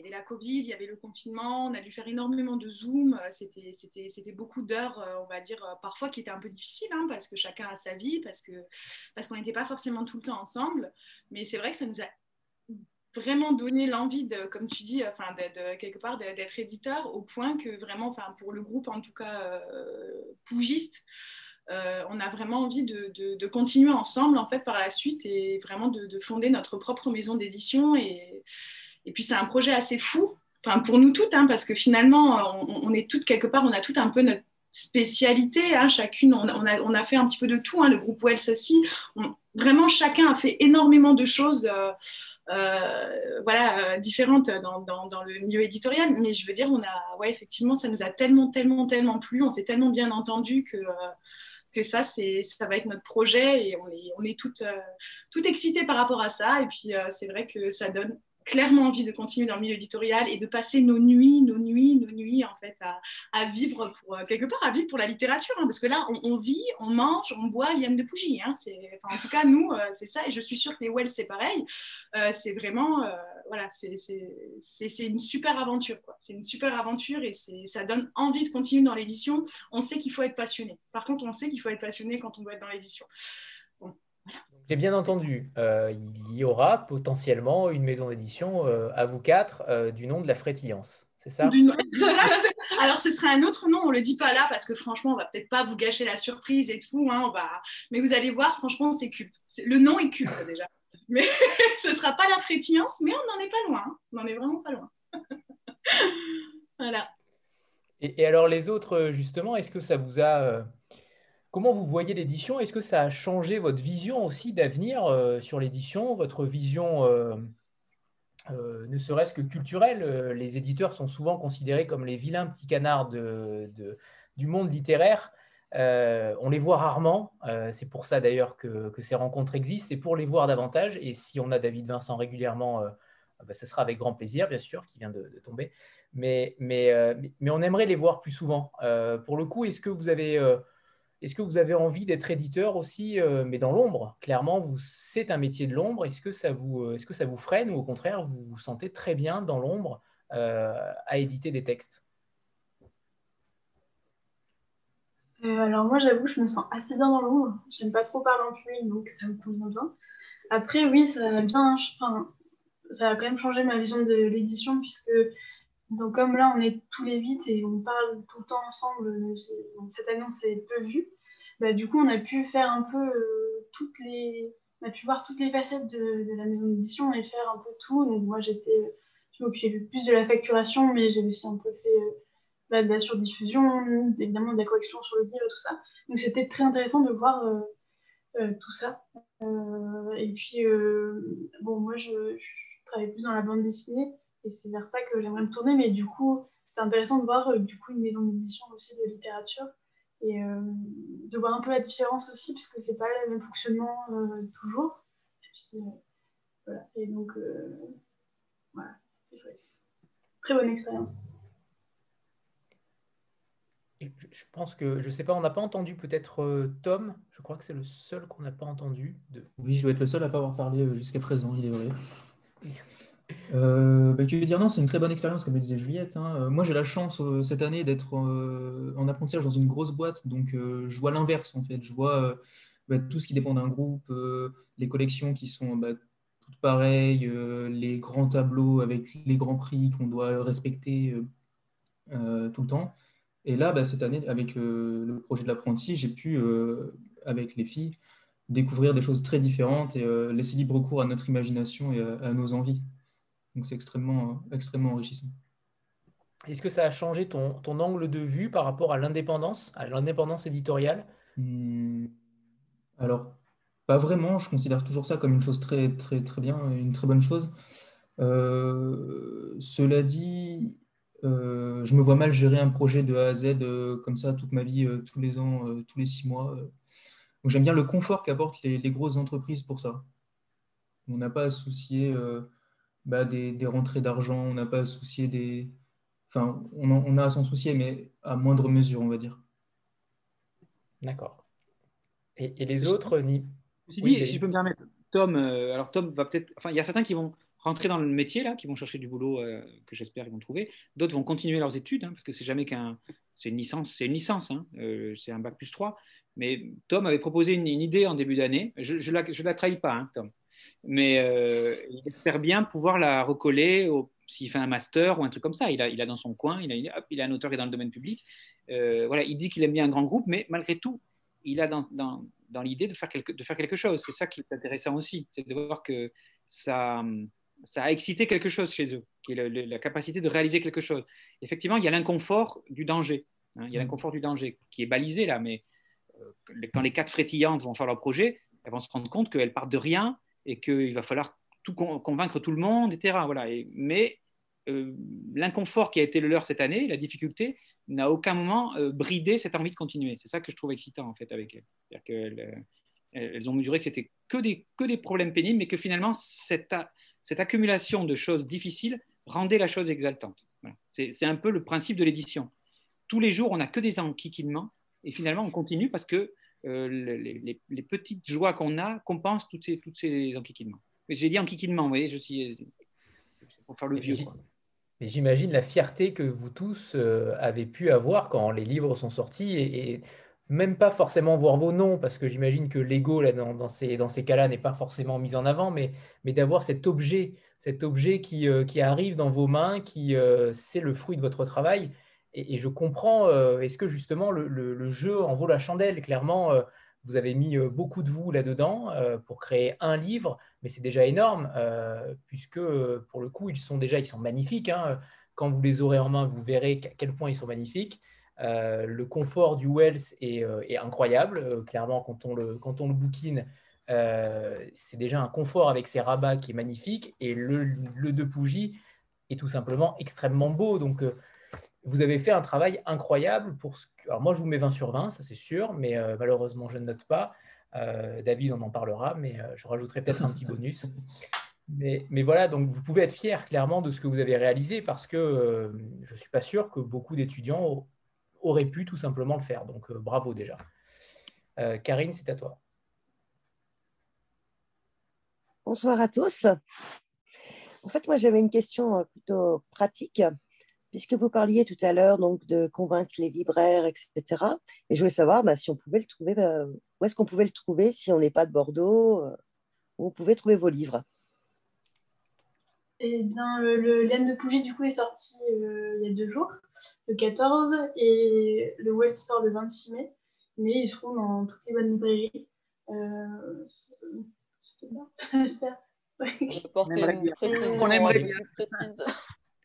la Covid, il y avait le confinement, on a dû faire énormément de Zoom, c'était, c'était, beaucoup d'heures, euh, on va dire, euh, parfois qui étaient un peu difficiles hein, parce que chacun a sa vie, parce, que, parce qu'on n'était pas forcément tout le temps ensemble. Mais c'est vrai que ça nous a vraiment donné l'envie de, comme tu dis, enfin, de, quelque part d'être éditeur au point que vraiment, enfin, pour le groupe en tout cas euh, pougiste, on a vraiment envie de, continuer ensemble en fait par la suite et vraiment de, fonder notre propre maison d'édition. Et, et puis c'est un projet assez fou, enfin pour nous toutes, hein, parce que finalement on, est toutes quelque part, on a tout un peu notre spécialité. Hein, chacune, on, a, on, a, fait un petit peu de tout. Hein, le groupe Wells aussi. vraiment, chacun a fait énormément de choses. Euh, voilà, euh, différentes dans, dans, le milieu éditorial. Mais je veux dire, on a, ouais, effectivement, ça nous a tellement, tellement, tellement plu. On s'est tellement bien entendu que, euh, que ça, ça va être notre projet et on est, on est toutes, toutes excitées par rapport à ça. Et puis, c'est vrai que ça donne clairement envie de continuer dans le milieu éditorial et de passer nos nuits, nos nuits, nos nuits en fait à, vivre pour quelque part à vivre pour la littérature, hein, parce que là on, vit, on mange, on boit Liane de Pougy. Hein, en tout cas nous c'est ça et je suis sûre que les Wells c'est pareil. Euh, c'est vraiment euh, voilà c'est une super aventure. C'est une super aventure et ça donne envie de continuer dans l'édition. On sait qu'il faut être passionné. Par contre on sait qu'il faut être passionné quand on doit être dans l'édition. J'ai bien entendu, euh, il y aura potentiellement une maison d'édition euh, à vous quatre euh, du nom de la frétillance. C'est ça? Alors, ce serait un autre nom, on ne le dit pas là parce que franchement, on va peut-être pas vous gâcher la surprise et tout. Hein, on va... Mais vous allez voir, franchement, c'est culte. Le nom est culte déjà. Mais *laughs* ce ne sera pas la frétillance, mais on n'en est pas loin. Hein. On n'en est vraiment pas loin. *laughs* voilà. Et, et, alors, les autres, justement, est-ce que ça vous a Comment vous voyez l'édition? Est-ce que ça a changé votre vision aussi d'avenir euh, sur l'édition, votre vision euh, euh, ne serait-ce que culturelle? Les éditeurs sont souvent considérés comme les vilains petits canards du monde littéraire. on les voit rarement. c'est pour ça d'ailleurs que, ces rencontres existent. C'est pour les voir davantage. Et si on a David Vincent régulièrement, bah, ce sera avec grand plaisir, bien sûr, qui vient de, tomber. Mais, mais, mais, on aimerait les voir plus souvent. pour le coup, est-ce que vous avez est-ce que vous avez envie d'être éditeur aussi, euh, mais dans l'ombre? Clairement, c'est un métier de l'ombre. Est-ce que, ça vous, euh, est-ce que ça vous freine ou au contraire, vous vous sentez très bien dans l'ombre euh, à éditer des textes? Alors moi, j'avoue, je me sens assez bien dans l'ombre. J'aime pas trop parler en public, donc ça me convient bien. Après, oui, ça a bien, enfin, ça a quand même changé ma vision de l'édition puisque donc comme là, on est tous les huit et on parle tout le temps ensemble, cette année, on s'est peu vu. Bah, du coup, on a pu faire un peu euh, toutes les... On a pu voir toutes les facettes de, la maison d'édition et faire un peu tout. Donc moi, j'étais... Je m'occupais plus de la facturation, mais j'ai aussi un peu fait euh, bah, de la surdiffusion, évidemment de la correction sur le livre, tout ça. Donc c'était très intéressant de voir euh, tout ça. et puis, bon, moi, je, travaille plus dans la bande dessinée et c'est vers ça que j'aimerais me tourner. Mais du coup, c'était intéressant de voir du coup une maison d'édition aussi de littérature et euh, de voir un peu la différence aussi, puisque c'est pas le même fonctionnement euh, toujours. Et, puis, voilà. et donc, euh, voilà, c'était chouette. Très bonne expérience. Je pense que, je sais pas, on n'a pas entendu peut-être Tom, je crois que c'est le seul qu'on n'a pas entendu. De... Oui, je dois être le seul à pas avoir parlé jusqu'à présent, il est vrai. *laughs* Euh, bah, dire non, c'est une très bonne expérience, comme disait Juliette. Hein. Euh, moi, j'ai la chance euh, cette année d'être euh, en apprentissage dans une grosse boîte, donc je vois l'inverse en fait. Je vois bah, tout ce qui dépend d'un groupe, les collections qui sont bah, toutes pareilles, les grands tableaux avec les grands prix qu'on doit respecter tout le temps. Et là, cette année, avec le projet de l'apprenti, j'ai pu, avec les filles, découvrir des choses très différentes et laisser libre cours à notre imagination et à nos envies. Donc c'est extrêmement, extrêmement enrichissant. Est-ce que ça a changé ton, ton, angle de vue par rapport à l'indépendance, à l'indépendance éditoriale? Hmm. Alors, pas vraiment. Je considère toujours ça comme une chose très, très, très bien, une très bonne chose. Euh, cela dit, euh, je me vois mal gérer un projet de A à Z euh, comme ça toute ma vie, tous les ans, tous les six mois. Donc j'aime bien le confort qu'apportent les, les, grosses entreprises pour ça. On n'a pas à soucier bah, des, rentrées d'argent, on n'a pas à soucier des. Enfin, on, a à s'en soucier, mais à moindre mesure, on va dire. D'accord. Et, les autres, ni. si je peux me permettre, Tom, euh, alors Tom va peut-être. Enfin, il y a certains qui vont rentrer dans le métier, là, qui vont chercher du boulot euh, que j'espère qu'ils vont trouver. D'autres vont continuer leurs études, hein, parce que c'est jamais qu'un. C'est une licence, c'est une licence, hein, euh, c'est un bac plus 3. Mais Tom avait proposé une, idée en début d'année. Je ne la, je la trahis pas, hein, Tom mais euh, il espère bien pouvoir la recoller s'il fait un master ou un truc comme ça. Il a, il a dans son coin, il a, il a un auteur qui est dans le domaine public. Euh, voilà, il dit qu'il aime bien un grand groupe, mais malgré tout, il a dans, dans, l'idée de faire, quelque, de faire quelque chose. C'est ça qui est intéressant aussi, c'est de voir que ça, ça a excité quelque chose chez eux, qui est la capacité de réaliser quelque chose. Effectivement, il y a l'inconfort du danger. Hein, il y a l'inconfort du danger qui est balisé là, mais euh, quand les quatre frétillantes vont faire leur projet, elles vont se rendre compte qu'elles partent de rien et qu'il va falloir convaincre tout le monde, etc. Voilà. mais euh, l'inconfort qui a été le leur cette année, la difficulté, n'a aucun moment euh, bridé cette envie de continuer. C'est ça que je trouve excitant en fait avec elles. Qu'elles elles ont mesuré que c'était que des, que des problèmes pénibles, mais que finalement cette, cette accumulation de choses difficiles rendait la chose exaltante. C'est un peu le principe de l'édition. Tous les jours, on n'a que des enquiquinements, et finalement, on continue parce que euh, les, les, petites joies qu'on a compensent toutes ces, toutes ces enquiquinements. J'ai dit enquiquinement, vous voyez, je suis pour faire le vieux. Mais j'imagine la fierté que vous tous euh, avez pu avoir quand les livres sont sortis et, même pas forcément voir vos noms, parce que j'imagine que l'ego dans, dans, ces, dans ces cas-là n'est pas forcément mis en avant, mais, mais d'avoir cet objet, cet objet qui, euh, qui, arrive dans vos mains, qui euh, c'est le fruit de votre travail. Et, je comprends, est-ce que justement le, jeu en vaut la chandelle? Clairement, vous avez mis beaucoup de vous là-dedans pour créer un livre, mais c'est déjà énorme, puisque pour le coup, ils sont déjà ils sont magnifiques. Hein. Quand vous les aurez en main, vous verrez à quel point ils sont magnifiques. le confort du Wells est, incroyable. clairement, quand on le, quand on le bouquine, c'est déjà un confort avec ses rabats qui est magnifique. Et le, le de Pougy est tout simplement extrêmement beau. Donc, vous avez fait un travail incroyable pour ce que... Alors moi, je vous mets 20 sur 20, ça c'est sûr, mais euh, malheureusement, je ne note pas. Euh, David, on en parlera, mais euh, je rajouterai peut-être un petit bonus. *laughs* Mais, mais, voilà, donc vous pouvez être fier clairement de ce que vous avez réalisé parce que je ne suis pas sûr que beaucoup d'étudiants auraient pu tout simplement le faire. Donc bravo déjà. Karine, c'est à toi. Bonsoir à tous. En fait, moi, j'avais une question plutôt pratique puisque vous parliez tout à l'heure donc de convaincre les libraires, etc. Et je voulais savoir bah, si on pouvait le trouver, bah, où est-ce qu'on pouvait le trouver si on n'est pas de Bordeaux, euh, où on pouvait trouver vos livres? Eh bien, euh, le Laine de Pougy, du coup, est sorti euh, il y a deux jours, le 14, et le Well sort le 26 mai. Mais ils seront dans toutes les bonnes librairies. Euh, c'est bien, *laughs* j'espère. On aimerait bien.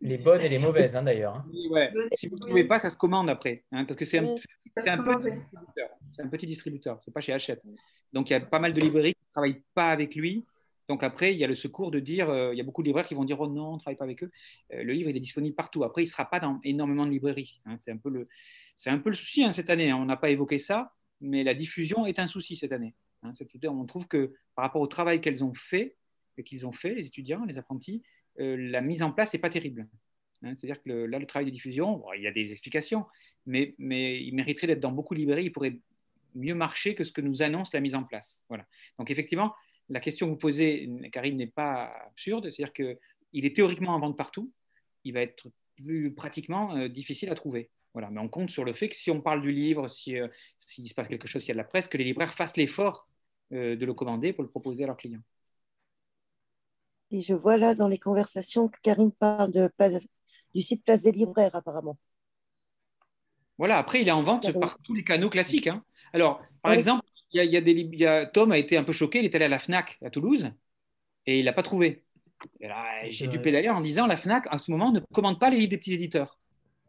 Les bonnes et les mauvaises, hein, d'ailleurs. Hein. Si vous ne trouvez pas, ça se commande après. Hein, parce que c'est un, un, petit distributeur. C'est un petit distributeur. Ce n'est pas chez Hachette. Donc, il y a pas mal de librairies qui ne travaillent pas avec lui. Donc, après, il y a le secours de dire euh, il y a beaucoup de libraires qui vont dire oh non, on ne travaille pas avec eux. Euh, le livre, il est disponible partout. Après, il ne sera pas dans énormément de librairies. c'est un, peu le, un peu le souci cette année. On n'a pas évoqué ça, mais la diffusion est un souci cette année. on trouve que par rapport au travail qu'elles ont fait, qu'ils ont fait, les étudiants, les apprentis, la mise en place n'est pas terrible. Hein, c'est-à-dire que là, le travail de diffusion, il y a des explications, mais, il mériterait d'être dans beaucoup de librairies, il pourrait mieux marcher que ce que nous annonce la mise en place. Voilà. Donc effectivement, la question que vous posez, Karine, n'est pas absurde, c'est-à-dire qu'il est théoriquement en vente partout, il va être plus pratiquement euh, difficile à trouver. Voilà. Mais on compte sur le fait que si on parle du livre, euh, s'il se passe quelque chose qui a de la presse, que les libraires fassent l'effort de le commander pour le proposer à leurs clients. Et je vois là dans les conversations que Karine parle de, du site Place des Libraires, apparemment. Voilà, après, il est en vente par tous les canaux classiques. Hein. Alors, par exemple, il y a, des, Tom a été un peu choqué, il est allé à la FNAC à Toulouse et il n'a pas trouvé. J'ai dû pédaler en disant la FNAC, en ce moment, ne commande pas les livres des petits éditeurs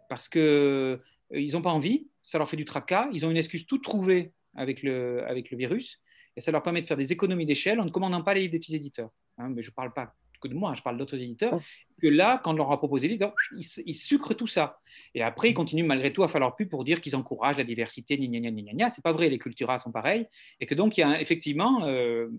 parce qu'ils euh, n'ont pas envie, ça leur fait du tracas, ils ont une excuse toute trouvée avec le, avec le virus et ça leur permet de faire des économies d'échelle en ne commandant pas les livres des petits éditeurs. Hein, mais je ne parle pas que de moi, je parle d'autres éditeurs, que là, quand on leur a proposé les livres, ils, sucrent tout ça. Et après, ils continuent malgré tout à faire leur pub pour dire qu'ils encouragent la diversité, gna gna gna gna C'est pas vrai, les culturas sont pareilles. Et que donc, il y a effectivement, euh,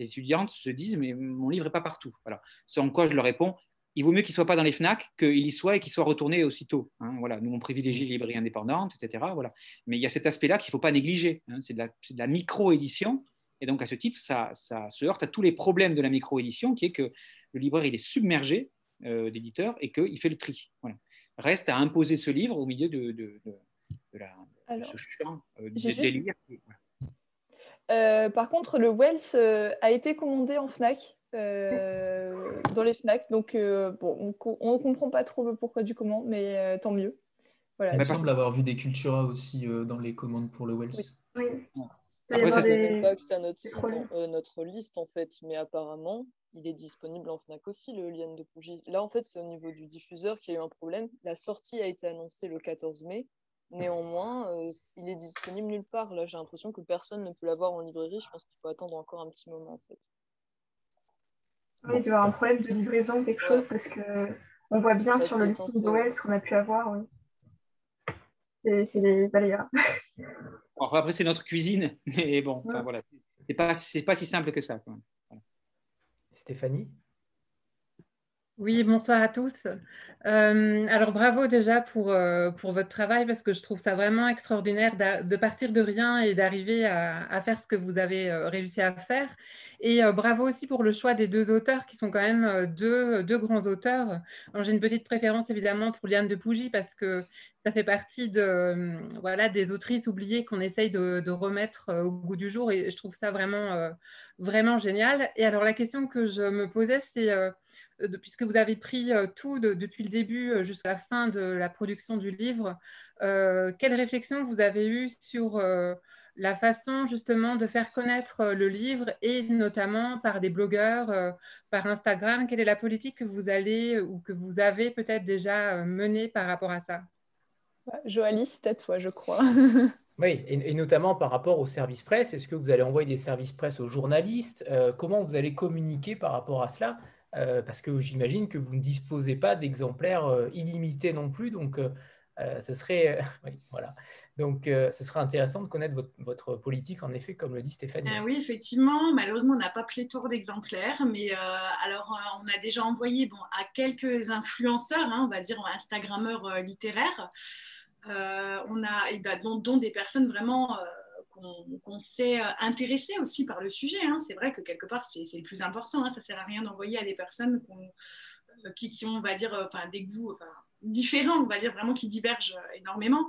les étudiantes se disent, mais mon livre n'est pas partout. Voilà. Ce en quoi je leur réponds, il vaut mieux qu'il ne soit pas dans les FNAC qu'il y soit et qu'il soit retourné aussitôt. Hein, voilà. Nous, on privilégie les librairies indépendantes, etc. Voilà. Mais il y a cet aspect-là qu'il ne faut pas négliger. Hein. C'est de la, micro-édition. Et donc, à ce titre, ça, ça, se heurte à tous les problèmes de la micro-édition, qui est que le libraire il est submergé euh, d'éditeurs et qu'il fait le tri. Reste à imposer ce livre au milieu de, de, la, ce champ euh, euh, par contre, le Wells a été commandé en Fnac, dans les Fnac, donc bon, on ne comprend pas trop le pourquoi du comment, mais tant mieux. Voilà. Il me semble avoir vu des Cultura aussi dans les commandes pour le Wells. Oui. Après, ça pas que c'est notre, euh, notre liste en fait, mais apparemment, il est disponible en Fnac aussi, le lien de Pougy. Là, en fait, c'est au niveau du diffuseur qu'il y a eu un problème. La sortie a été annoncée le 14 mai. Néanmoins, euh, il est disponible nulle part. Là, j'ai l'impression que personne ne peut l'avoir en librairie. Je pense qu'il faut attendre encore un petit moment, en fait. Oui, il doit y avoir un problème de livraison ou quelque chose parce que on voit bien sur le listing Noël ce qu'on a pu avoir. C'est des balayeurs. Après, c'est notre cuisine, *laughs* mais bon, voilà. C'est pas, pas si simple que ça. Stéphanie? Oui, bonsoir à tous. Euh, alors bravo déjà pour, euh, pour votre travail parce que je trouve ça vraiment extraordinaire de partir de rien et d'arriver à, faire ce que vous avez euh, réussi à faire. Et bravo aussi pour le choix des deux auteurs qui sont quand même deux, deux grands auteurs. J'ai une petite préférence évidemment pour Liane de Pougy parce que ça fait partie de, voilà, des autrices oubliées qu'on essaye de, de, remettre au goût du jour et je trouve ça vraiment, vraiment génial. Et alors la question que je me posais, c'est euh, puisque vous avez pris euh, tout depuis le début euh, jusqu'à la fin de la production du livre, quelle réflexion vous avez eue sur la façon justement de faire connaître le livre et notamment par des blogueurs, par Instagram? Quelle est la politique que vous allez ou que vous avez peut-être déjà menée par rapport à ça? Joalie, c'est à toi, je crois. *laughs* oui, et, notamment par rapport aux services presse. Est-ce que vous allez envoyer des services presse aux journalistes? Comment vous allez communiquer par rapport à cela? euh, parce que j'imagine que vous ne disposez pas d'exemplaires euh, illimités non plus, donc euh, ce serait *laughs* voilà. Donc, ce serait intéressant de connaître votre, politique, en effet, comme le dit Stéphanie. oui, effectivement. Malheureusement, on n'a pas pléthore d'exemplaires, mais alors, on a déjà envoyé bon, à quelques influenceurs, hein, on va dire Instagrammeurs littéraires, on a, dont, dont, des personnes vraiment qu'on s'est euh, intéressé aussi par le sujet. Hein. C'est vrai que quelque part, c'est le plus important. Hein. Ça ne sert à rien d'envoyer à des personnes euh, qui, ont, on va dire, euh, enfin, des goûts différents, on va dire vraiment qui divergent énormément.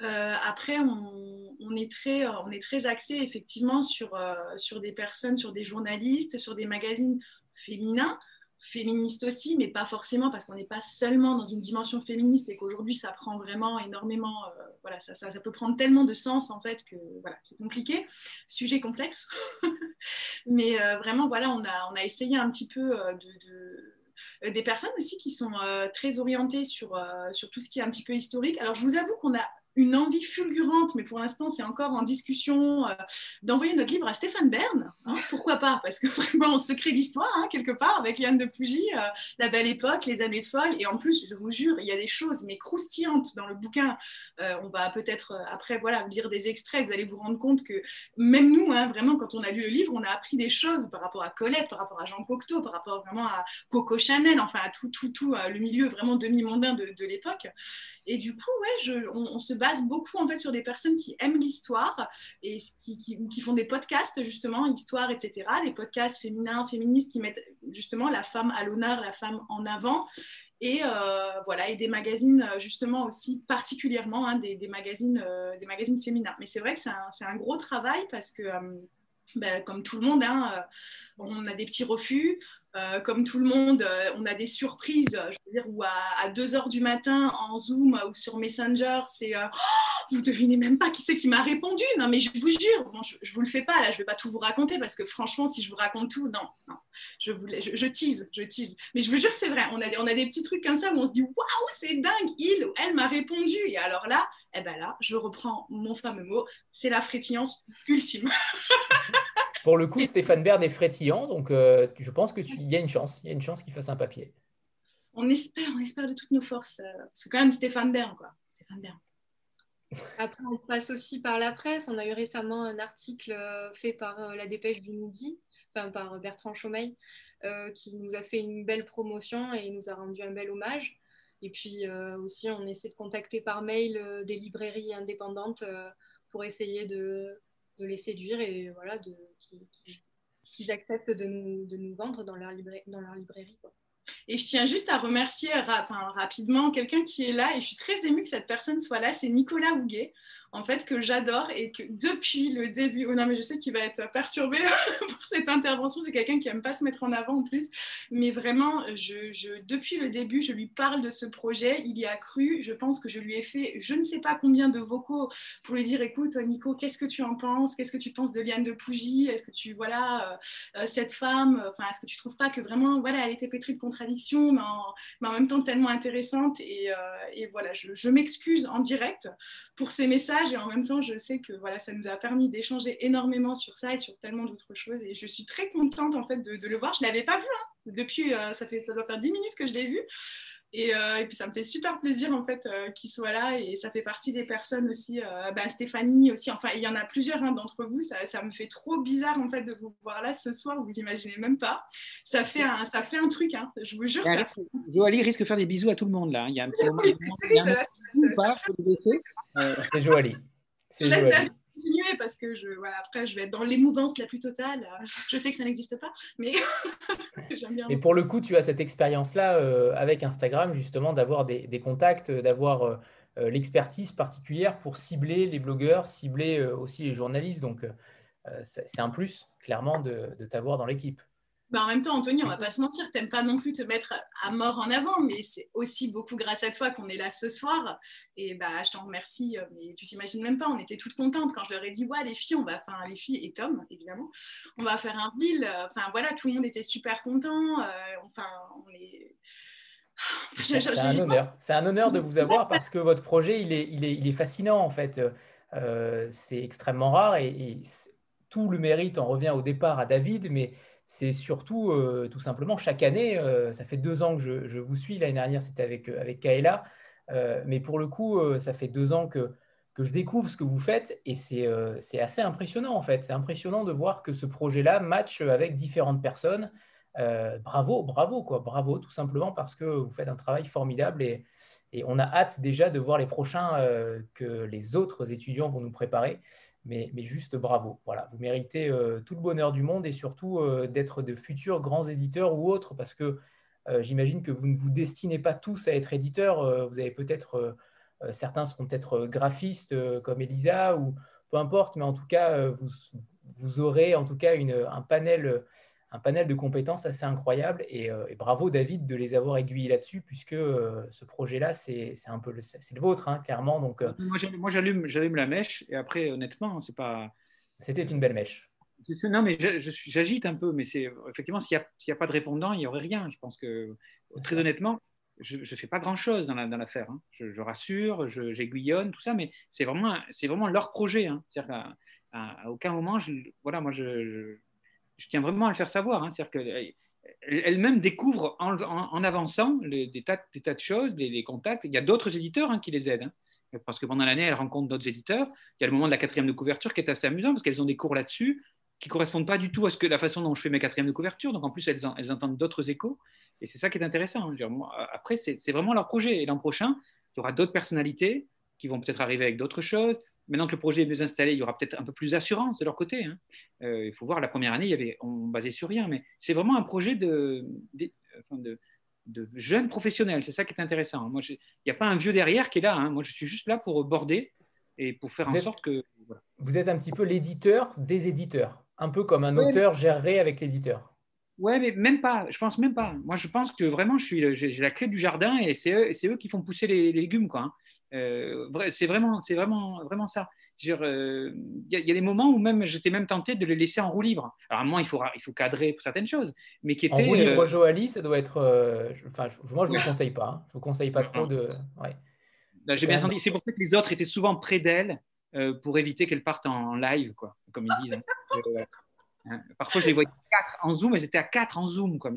après, on, est très, on est très axé effectivement sur, sur des personnes, sur des journalistes, sur des magazines féminins féministe aussi, mais pas forcément parce qu'on n'est pas seulement dans une dimension féministe et qu'aujourd'hui ça prend vraiment énormément, euh, voilà, ça, ça, peut prendre tellement de sens en fait que voilà, c'est compliqué, sujet complexe. *laughs* mais euh, vraiment, voilà, on a, on a essayé un petit peu euh, de, des personnes aussi qui sont très orientées sur, sur tout ce qui est un petit peu historique. Alors je vous avoue qu'on a une envie fulgurante, mais pour l'instant c'est encore en discussion, euh, d'envoyer notre livre à Stéphane Bern. Hein. pourquoi pas Parce que *laughs* vraiment en secret d'histoire, hein, quelque part, avec Yann de Pougy, euh, la belle époque, les années folles. Et en plus, je vous jure, il y a des choses mais croustillantes dans le bouquin. Euh, on va peut-être après voilà lire des extraits. Vous allez vous rendre compte que même nous, hein, vraiment, quand on a lu le livre, on a appris des choses par rapport à Colette, par rapport à Jean Cocteau, par rapport vraiment à Coco Chanel, enfin à tout, tout, tout le milieu vraiment demi-mondain de, l'époque. Et du coup, ouais, je, on, se base beaucoup en fait sur des personnes qui aiment l'histoire et qui, qui, font des podcasts justement, histoire, etc. Des podcasts féminins, féministes qui mettent justement la femme à l'honneur, la femme en avant. Et euh, voilà, et des magazines justement aussi particulièrement hein, des, magazines, euh, des magazines féminins. Mais c'est vrai que c'est un, un, gros travail parce que euh, ben, comme tout le monde, hein, on a des petits refus. Euh, comme tout le monde, euh, on a des surprises, je veux dire, où à, 2 heures du matin en Zoom ou sur Messenger, c'est euh, oh, vous devinez même pas qui c'est qui m'a répondu. Non, mais je vous jure, bon, je, ne vous le fais pas là, je vais pas tout vous raconter parce que franchement, si je vous raconte tout, non, non, je, voulais, je, tease, je tease. Mais je vous jure, c'est vrai, on a, on a des petits trucs comme ça où on se dit waouh, c'est dingue, il ou elle m'a répondu. Et alors là, eh ben là, je reprends mon fameux mot, c'est la frétillance ultime. *laughs* Pour le coup, Stéphane Bern est frétillant, donc euh, je pense qu'il y a une chance, il y a une chance qu'il fasse un papier. On espère, on espère de toutes nos forces. Euh, parce que quand même, Stéphane Bern, quoi. Stéphane Bern. Après, on passe aussi par la presse. On a eu récemment un article euh, fait par la Dépêche du Midi, enfin par Bertrand Chaumeil, qui nous a fait une belle promotion et nous a rendu un bel hommage. Et puis aussi, on essaie de contacter par mail des librairies indépendantes pour essayer de de les séduire et voilà, de, qu'ils, acceptent de nous, de nous, vendre dans leur, dans leur librairie. Et je tiens juste à remercier enfin, rapidement quelqu'un qui est là, et je suis très émue que cette personne soit là, c'est Nicolas Houguet. En fait, que j'adore et que depuis le début, oh non, mais je sais qu'il va être perturbé *laughs* pour cette intervention, c'est quelqu'un qui aime pas se mettre en avant en plus, mais vraiment, je, depuis le début, je lui parle de ce projet, il y a cru, je pense que je lui ai fait je ne sais pas combien de vocaux pour lui dire, écoute, Nico, qu'est-ce que tu en penses? Qu'est-ce que tu penses de Liane de Pougy? Est-ce que tu, voilà, euh, euh, cette femme, enfin, est-ce que tu trouves pas que vraiment, voilà, elle était pétrie de contradictions, mais en, même temps tellement intéressante et, et voilà, je, je m'excuse en direct pour ces messages et en même temps, je sais que voilà, ça nous a permis d'échanger énormément sur ça et sur tellement d'autres choses. Et je suis très contente en fait de, le voir. Je ne l'avais pas vu hein. depuis, euh, ça, fait, ça doit faire 10 minutes que je l'ai vu. Euh, et, puis ça me fait super plaisir en fait euh, qu'il soit là et ça fait partie des personnes aussi, bah, Stéphanie aussi, enfin il y en a plusieurs hein, d'entre vous, ça, ça, me fait trop bizarre en fait de vous voir là ce soir, vous imaginez même pas. Ça fait un, ça fait un truc, hein, je vous jure. Ça Joali risque de faire des bisous à tout le monde là, il y a un petit *laughs* moment. C'est Joali. Je laisse continuer parce que je, voilà, après, je vais être dans l'émouvance la plus totale. Je sais que ça n'existe pas, mais *laughs* j'aime bien. Et pour le coup, tu as cette expérience-là euh, avec Instagram, justement, d'avoir des, contacts, d'avoir euh, euh, l'expertise particulière pour cibler les blogueurs, cibler aussi les journalistes. Donc, c'est un plus, clairement, de t'avoir dans l'équipe. Bah, en même temps, Anthony, on va pas se mentir, tu n'aimes pas non plus te mettre à mort en avant, mais c'est aussi beaucoup grâce à toi qu'on est là ce soir. Et bah, je t'en remercie, euh, mais tu t'imagines même pas, on était toutes contentes quand je leur ai dit, ouais, les filles, on va faire, les filles et Tom, évidemment, on va faire un reel. Enfin voilà, tout le monde était super content. Euh, enfin, on est. *sighs* C'est un honneur. C'est un honneur de vous avoir parce que votre projet, il est, il est, il est fascinant en fait. Euh, c'est extrêmement rare et, et tout le mérite en revient au départ à David, mais c'est surtout, euh, tout simplement, chaque année, euh, ça fait deux ans que je, vous suis, l'année dernière c'était avec, euh, avec Kaela, mais pour le coup, ça fait deux ans que, je découvre ce que vous faites et c'est assez impressionnant en fait. C'est impressionnant de voir que ce projet-là match avec différentes personnes. bravo, bravo, quoi, bravo, tout simplement parce que vous faites un travail formidable et on a hâte déjà de voir les prochains que les autres étudiants vont nous préparer mais, juste bravo. Voilà, vous méritez euh, tout le bonheur du monde et surtout euh, d'être de futurs grands éditeurs ou autres, parce que euh, j'imagine que vous ne vous destinez pas tous à être éditeurs. vous avez peut-être, certains seront peut-être graphistes comme Elisa ou peu importe, mais en tout cas, vous, vous aurez en tout cas une, un panel un panel de compétences assez incroyable. Euh, et, bravo, David, de les avoir aiguillés là-dessus, puisque euh, ce projet-là, c'est un peu le, c'est le vôtre, hein, clairement. Donc, euh, Moi, j'allume la mèche, et après, honnêtement, c'est pas. C'était une belle mèche. Non, mais j'agite un peu, mais c'est effectivement, s'il n'y a, pas de répondant, il n'y aurait rien. Je pense que, très honnêtement, je ne fais pas grand-chose dans l'affaire. Hein. Je, rassure, j'aiguillonne, tout ça, mais c'est vraiment, vraiment leur projet. Hein. C'est-à-dire qu'à aucun moment, je, voilà, moi, je, je tiens vraiment à le faire savoir. Hein. C'est-à-dire qu'elle-même découvre en, avançant des, tas, de choses, des, contacts. Il y a d'autres éditeurs hein, qui les aident. Hein. Parce que pendant l'année, elle rencontre d'autres éditeurs. Il y a le moment de la quatrième de couverture qui est assez amusant parce qu'elles ont des cours là-dessus qui correspondent pas du tout à ce que, la façon dont je fais mes quatrièmes de couverture. Donc en plus, elles, elles entendent d'autres échos. Et c'est ça qui est intéressant. après, c'est vraiment leur projet. Et l'an prochain, il y aura d'autres personnalités qui vont peut-être arriver avec d'autres choses. Maintenant que le projet est mieux installé, il y aura peut-être un peu plus d'assurance de leur côté. Hein. Euh, il faut voir, la première année, il y avait, on basait sur rien, mais c'est vraiment un projet de, de, de, jeunes professionnels. C'est ça qui est intéressant. Moi, il n'y a pas un vieux derrière qui est là. Hein. Moi, je suis juste là pour border et pour faire en sorte que. Vous êtes un petit peu l'éditeur des éditeurs, un peu comme un auteur gérerait avec l'éditeur. Ouais, mais même pas. Je pense même pas. Moi, je pense que vraiment, je suis, j'ai la clé du jardin et c'est eux, eux, qui font pousser les, légumes, quoi. Hein. Euh, c'est vraiment, c'est vraiment, vraiment ça. Euh, il y, a des moments où même j'étais même tenté de les laisser en roue libre. Alors, à un moment, il faut, il faut cadrer pour certaines choses, mais qui était. En roue libre, euh... Joali, ça doit être. Enfin, moi, je ne vous conseille pas. Hein. Je vous conseille pas trop de. Ouais. J'ai bien senti. C'est pour ça que les autres étaient souvent près d'elle pour éviter qu'elle parte en live, quoi, comme ils disent. Hein. *laughs* Hein. Parfois, je les voyais quatre en zoom, elles étaient à quatre en zoom. Quoi.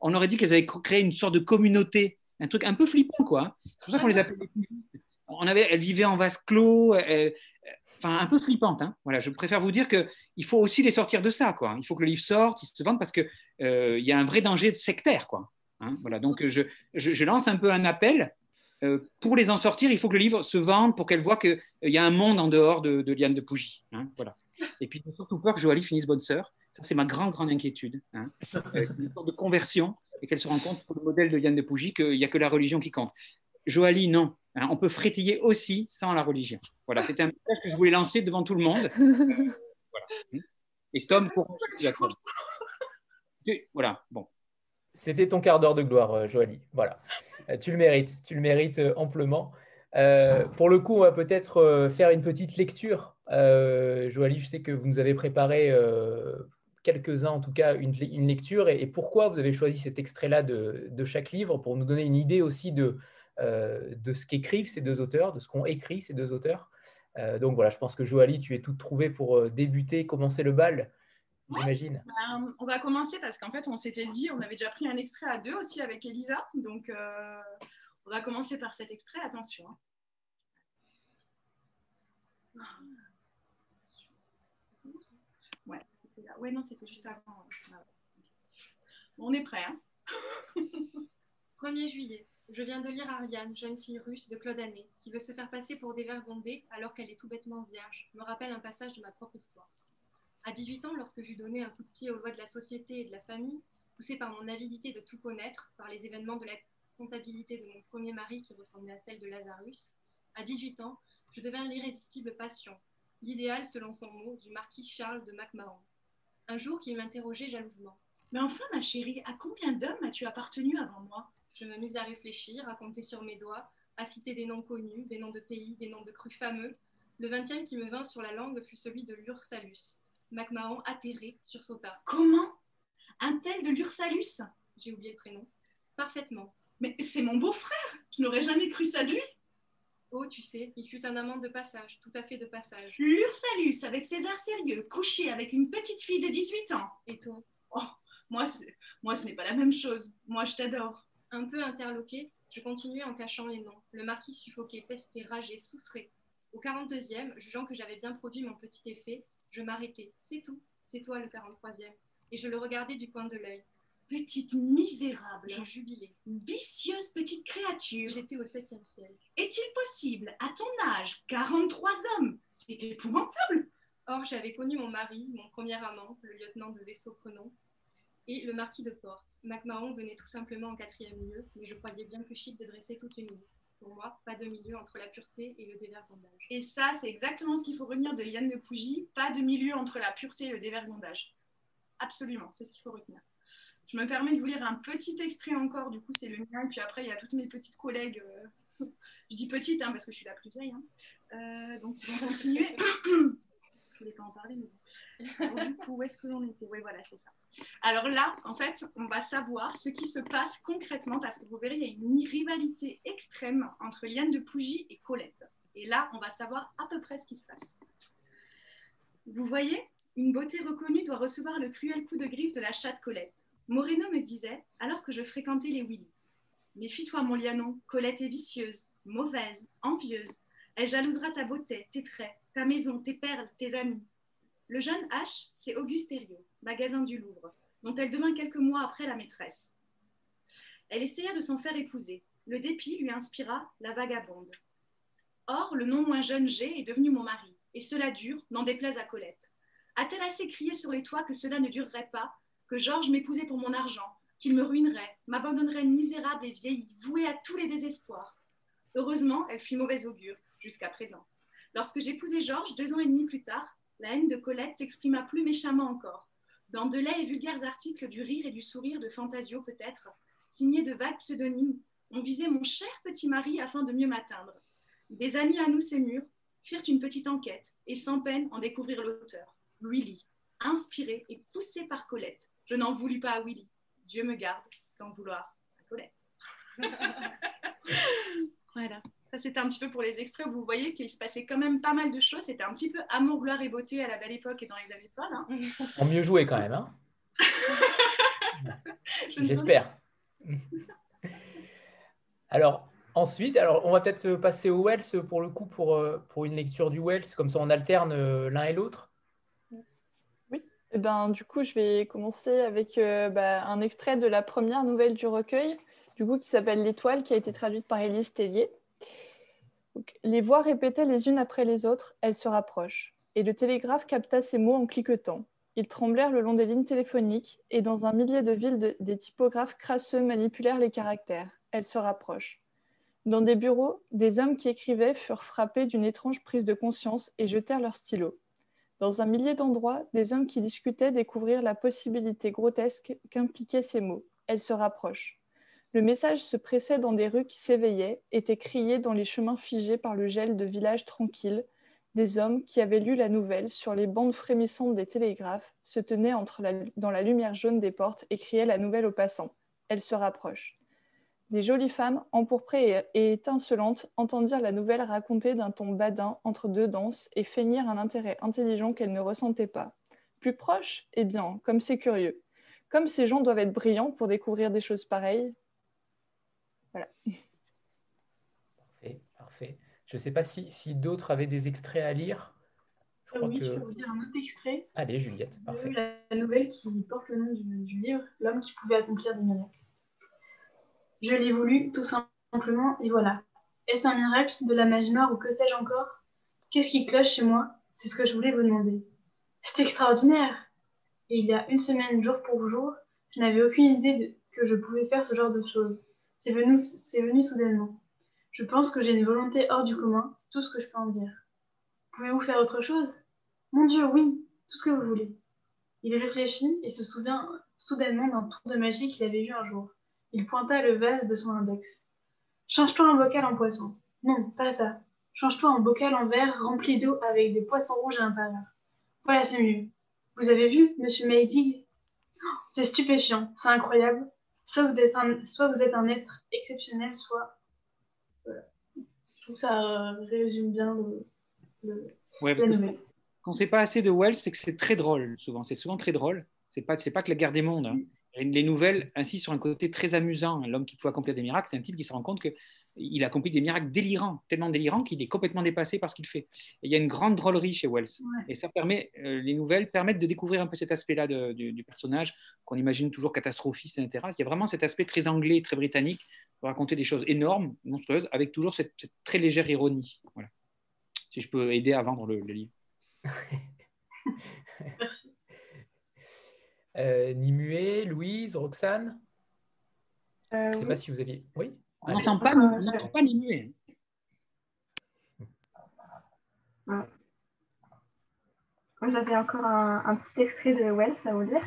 On aurait dit qu'elles avaient créé une sorte de communauté un truc un peu flippant, quoi. C'est pour ça qu'on les appelle on avait, Elle vivait en vase clos, enfin un peu flippante. Hein. Voilà, je préfère vous dire qu'il faut aussi les sortir de ça, quoi. Il faut que le livre sorte, il se vende parce qu'il euh, y a un vrai danger sectaire, quoi. Hein. voilà, donc je, lance un peu un appel. Euh, pour les en sortir, il faut que le livre se vende pour qu'elle voit qu'il euh, y a un monde en dehors de, de Liane de Pougy. Hein, voilà. Et puis, j'ai surtout peur que Joali finisse bonne sœur. Ça, c'est ma grande, grande inquiétude. Hein. *laughs* une sorte de conversion et qu'elle se rend compte, pour le modèle de Yann de Pougy, qu'il n'y a que la religion qui compte. Joali, non. Hein, on peut frétiller aussi sans la religion. Voilà, c'était un message que je voulais lancer devant tout le monde. *laughs* voilà. Et Stom, pour Voilà, bon. C'était ton quart d'heure de gloire, euh, Joali. Voilà, euh, tu le mérites, tu le mérites euh, amplement. pour le coup, on va peut-être faire une petite lecture. Euh, Joali, je sais que vous nous avez préparé quelques-uns, en tout cas, une, lecture. Et, pourquoi vous avez choisi cet extrait-là de, de, chaque livre? Pour nous donner une idée aussi de, euh, de ce qu'écrivent ces deux auteurs, de ce qu'ont écrit ces deux auteurs. Euh, donc voilà, je pense que Joali, tu es toute trouvée pour euh, débuter, commencer le bal, j'imagine. Ben, on va commencer parce qu'en fait, on s'était dit, on avait déjà pris un extrait à deux aussi avec Elisa. Donc on va commencer par cet extrait, attention. Hein. Ouais, là. ouais, non, c'était juste avant. on est prêt. Hein *laughs* 1er juillet. Je viens de lire Ariane, jeune fille russe de Claude Anet, qui veut se faire passer pour dévergondée alors qu'elle est tout bêtement vierge, me rappelle un passage de ma propre histoire. À 18 ans, lorsque j'eus donné un coup de pied aux lois de la société et de la famille, poussée par mon avidité de tout connaître, par les événements de la comptabilité de mon premier mari qui ressemblait à celle de Lazarus, à 18 ans, je devins l'irrésistible passion, l'idéal, selon son mot, du marquis Charles de MacMahon. Un jour qu'il m'interrogeait jalousement. Mais enfin, ma chérie, à combien d'hommes as-tu appartenu avant moi? Je me mis à réfléchir, à compter sur mes doigts, à citer des noms connus, des noms de pays, des noms de crus fameux. Le vingtième qui me vint sur la langue fut celui de l'Ursalus. MacMahon, atterré, sursauta. Comment? Un tel de l'Ursalus? J'ai oublié le prénom. Parfaitement. Mais c'est mon beau-frère Je n'aurais jamais cru ça de lui Oh, tu sais, il fut un amant de passage, tout à fait de passage. L'Ursalus, avec César sérieux, couché avec une petite fille de 18 ans. Et toi? Oh, moi, moi ce n'est pas la même chose. Moi, je t'adore. Un peu interloqué, je continuais en cachant les noms. Le marquis suffoquait, pestait, rageait, souffrait. Au 42e, jugeant que j'avais bien produit mon petit effet, je m'arrêtais. C'est tout, c'est toi le 43e. Et je le regardais du coin de l'œil. Petite misérable. Je jubilais. Vicieuse petite créature. J'étais au septième ciel. Est-il possible, à ton âge, 43 hommes? C'est épouvantable. Or, j'avais connu mon mari, mon premier amant, le lieutenant de vaisseau Prenon, et le marquis de Porte. MacMahon venait tout simplement en quatrième lieu, mais je croyais bien plus chic de dresser toute une liste. Pour moi, pas de milieu entre la pureté et le dévergondage. Et ça, c'est exactement ce qu'il faut retenir de Liane de Pougy, pas de milieu entre la pureté et le dévergondage. Absolument, c'est ce qu'il faut retenir. Je me permets de vous lire un petit extrait encore, du coup c'est le mien, et puis après il y a toutes mes petites collègues, euh, *laughs* je dis petites hein, parce que je suis la plus vieille, hein. euh, donc ils vont continuer. *laughs* je voulais pas en parler, mais bon. du coup, où est-ce que l'on était? Oui, voilà, c'est ça. Alors là, en fait, on va savoir ce qui se passe concrètement parce que vous verrez, il y a une rivalité extrême entre Liane de Pougy et Colette. Et là, on va savoir à peu près ce qui se passe. Vous voyez, une beauté reconnue doit recevoir le cruel coup de griffe de la chatte Colette. Moreno me disait, alors que je fréquentais les Willy. Méfie-toi, mon lianon, Colette est vicieuse, mauvaise, envieuse. Elle jalousera ta beauté, tes traits, ta maison, tes perles, tes amis. Le jeune H, c'est Auguste Herriot, magasin du Louvre, dont elle devint quelques mois après la maîtresse. Elle essaya de s'en faire épouser. Le dépit lui inspira la vagabonde. Or, le non moins jeune G est devenu mon mari, et cela dure, n'en déplaise à Colette. A-t-elle assez crié sur les toits que cela ne durerait pas, que Georges m'épousait pour mon argent, qu'il me ruinerait, m'abandonnerait misérable et vieilli, vouée à tous les désespoirs Heureusement, elle fut mauvaise augure, jusqu'à présent. Lorsque j'épousai Georges, deux ans et demi plus tard, la haine de Colette s'exprima plus méchamment encore. Dans de laids et vulgaires articles du rire et du sourire de Fantasio peut-être, signés de vagues pseudonymes, on visait mon cher petit mari afin de mieux m'atteindre. Des amis à nous s'émurent, firent une petite enquête et sans peine en découvrirent l'auteur, Willy, inspiré et poussé par Colette. Je n'en voulus pas à Willy. Dieu me garde d'en vouloir à Colette. *laughs* voilà. Ça, c'était un petit peu pour les extraits où vous voyez qu'il se passait quand même pas mal de choses. C'était un petit peu amour, gloire et beauté à la belle époque et dans les années folles. Hein. *laughs* En mieux joué quand même. Hein *laughs* J'espère. alors, ensuite, alors, on va peut-être passer au Wells pour le coup, pour, euh, pour une lecture du Wells. Comme ça, on alterne euh, l'un et l'autre. Eh ben, du coup, je vais commencer avec euh, bah, un extrait de la première nouvelle du recueil, du coup, qui s'appelle L'étoile, qui a été traduite par Élise Tellier les voix répétaient les unes après les autres, elles se rapprochent. Et le télégraphe capta ces mots en cliquetant. Ils tremblèrent le long des lignes téléphoniques, et dans un millier de villes, des typographes crasseux manipulèrent les caractères. Elles se rapprochent. Dans des bureaux, des hommes qui écrivaient furent frappés d'une étrange prise de conscience et jetèrent leurs stylos. Dans un millier d'endroits, des hommes qui discutaient découvrirent la possibilité grotesque qu'impliquaient ces mots. Elle se rapproche. Le message se pressait dans des rues qui s'éveillaient, était crié dans les chemins figés par le gel de villages tranquilles. Des hommes qui avaient lu la nouvelle sur les bandes frémissantes des télégraphes se tenaient dans la lumière jaune des portes et criaient la nouvelle aux passants. Elle se rapproche. Des jolies femmes, empourprées et étincelantes, entendirent la nouvelle racontée d'un ton badin entre deux danses et feignirent un intérêt intelligent qu'elles ne ressentaient pas. Plus proche Eh bien, comme c'est curieux. Comme ces gens doivent être brillants pour découvrir des choses pareilles. Voilà. Parfait, parfait. Je ne sais pas si, si d'autres avaient des extraits à lire. Je oui, je peux vous dire un autre extrait. Allez, Juliette, parfait. La nouvelle qui porte le nom du, du livre, L'homme qui pouvait accomplir des miracles. Je l'ai voulu, tout simplement, et voilà. Est-ce un miracle, de la magie noire ou que sais-je encore? Qu'est-ce qui cloche chez moi? C'est ce que je voulais vous demander. C'est extraordinaire Et il y a une semaine, jour pour jour, je n'avais aucune idée que je pouvais faire ce genre de choses. C'est venu, venu soudainement. Je pense que j'ai une volonté hors du commun, c'est tout ce que je peux en dire. Pouvez-vous faire autre chose? Mon Dieu, oui, tout ce que vous voulez. Il réfléchit et se souvient soudainement d'un tour de magie qu'il avait vu un jour. Il pointa le vase de son index. Change-toi un bocal en poisson. Non, pas ça. Change-toi en bocal en verre rempli d'eau avec des poissons rouges à l'intérieur. Voilà, c'est mieux. Vous avez vu, monsieur Maydig C'est stupéfiant, c'est incroyable. Soit vous, êtes un, soit vous êtes un être exceptionnel, soit. Voilà. Je trouve que ça résume bien le. le ouais, parce que ce qu'on ne sait pas assez de Wells, c'est que c'est très drôle, souvent. C'est souvent très drôle. C'est pas, pas que la guerre des mondes. Hein. Les nouvelles insistent sur un côté très amusant. L'homme qui pouvait accomplir des miracles, c'est un type qui se rend compte qu'il a accompli des miracles délirants, tellement délirants qu'il est complètement dépassé par ce qu'il fait. il y a une grande drôlerie chez Wells. Et ça permet, euh, les nouvelles permettent de découvrir un peu cet aspect-là du, personnage, qu'on imagine toujours catastrophiste, etc. Il y a vraiment cet aspect très anglais, très britannique, de raconter des choses énormes, monstrueuses, avec toujours cette, très légère ironie. Voilà. Si je peux aider à vendre le, le livre. *laughs* *laughs* Merci. Euh, Nimue, Louise, Roxane? Euh, Je ne sais pas si vous aviez. Oui On n'entend pas, euh, pas Nimue. Moi, j'avais encore un, petit extrait de Wells à vous lire,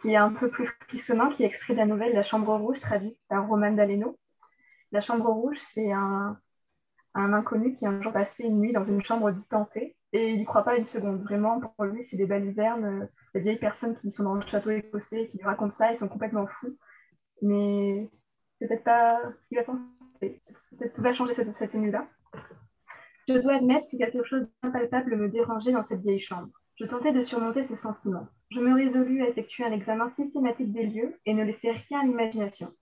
qui est un peu plus frissonnant, qui est extrait de la nouvelle La Chambre Rouge, traduite par Roman Daleno. La Chambre Rouge, c'est un, un, inconnu qui a un jour passé une nuit dans une chambre dite et il n'y croit pas une seconde. Vraiment, pour lui, c'est des balivernes, des vieilles personnes qui sont dans le château écossais, qui lui racontent ça, ils sont complètement fous. Mais peut-être pas ce qu'il va penser. Peut-être tout va changer cette, cette nuit-là. Je dois admettre que quelque chose d'impalpable me dérangeait dans cette vieille chambre. Je tentais de surmonter ce sentiment. Je me résolus à effectuer un examen systématique des lieux et ne laisser rien à l'imagination.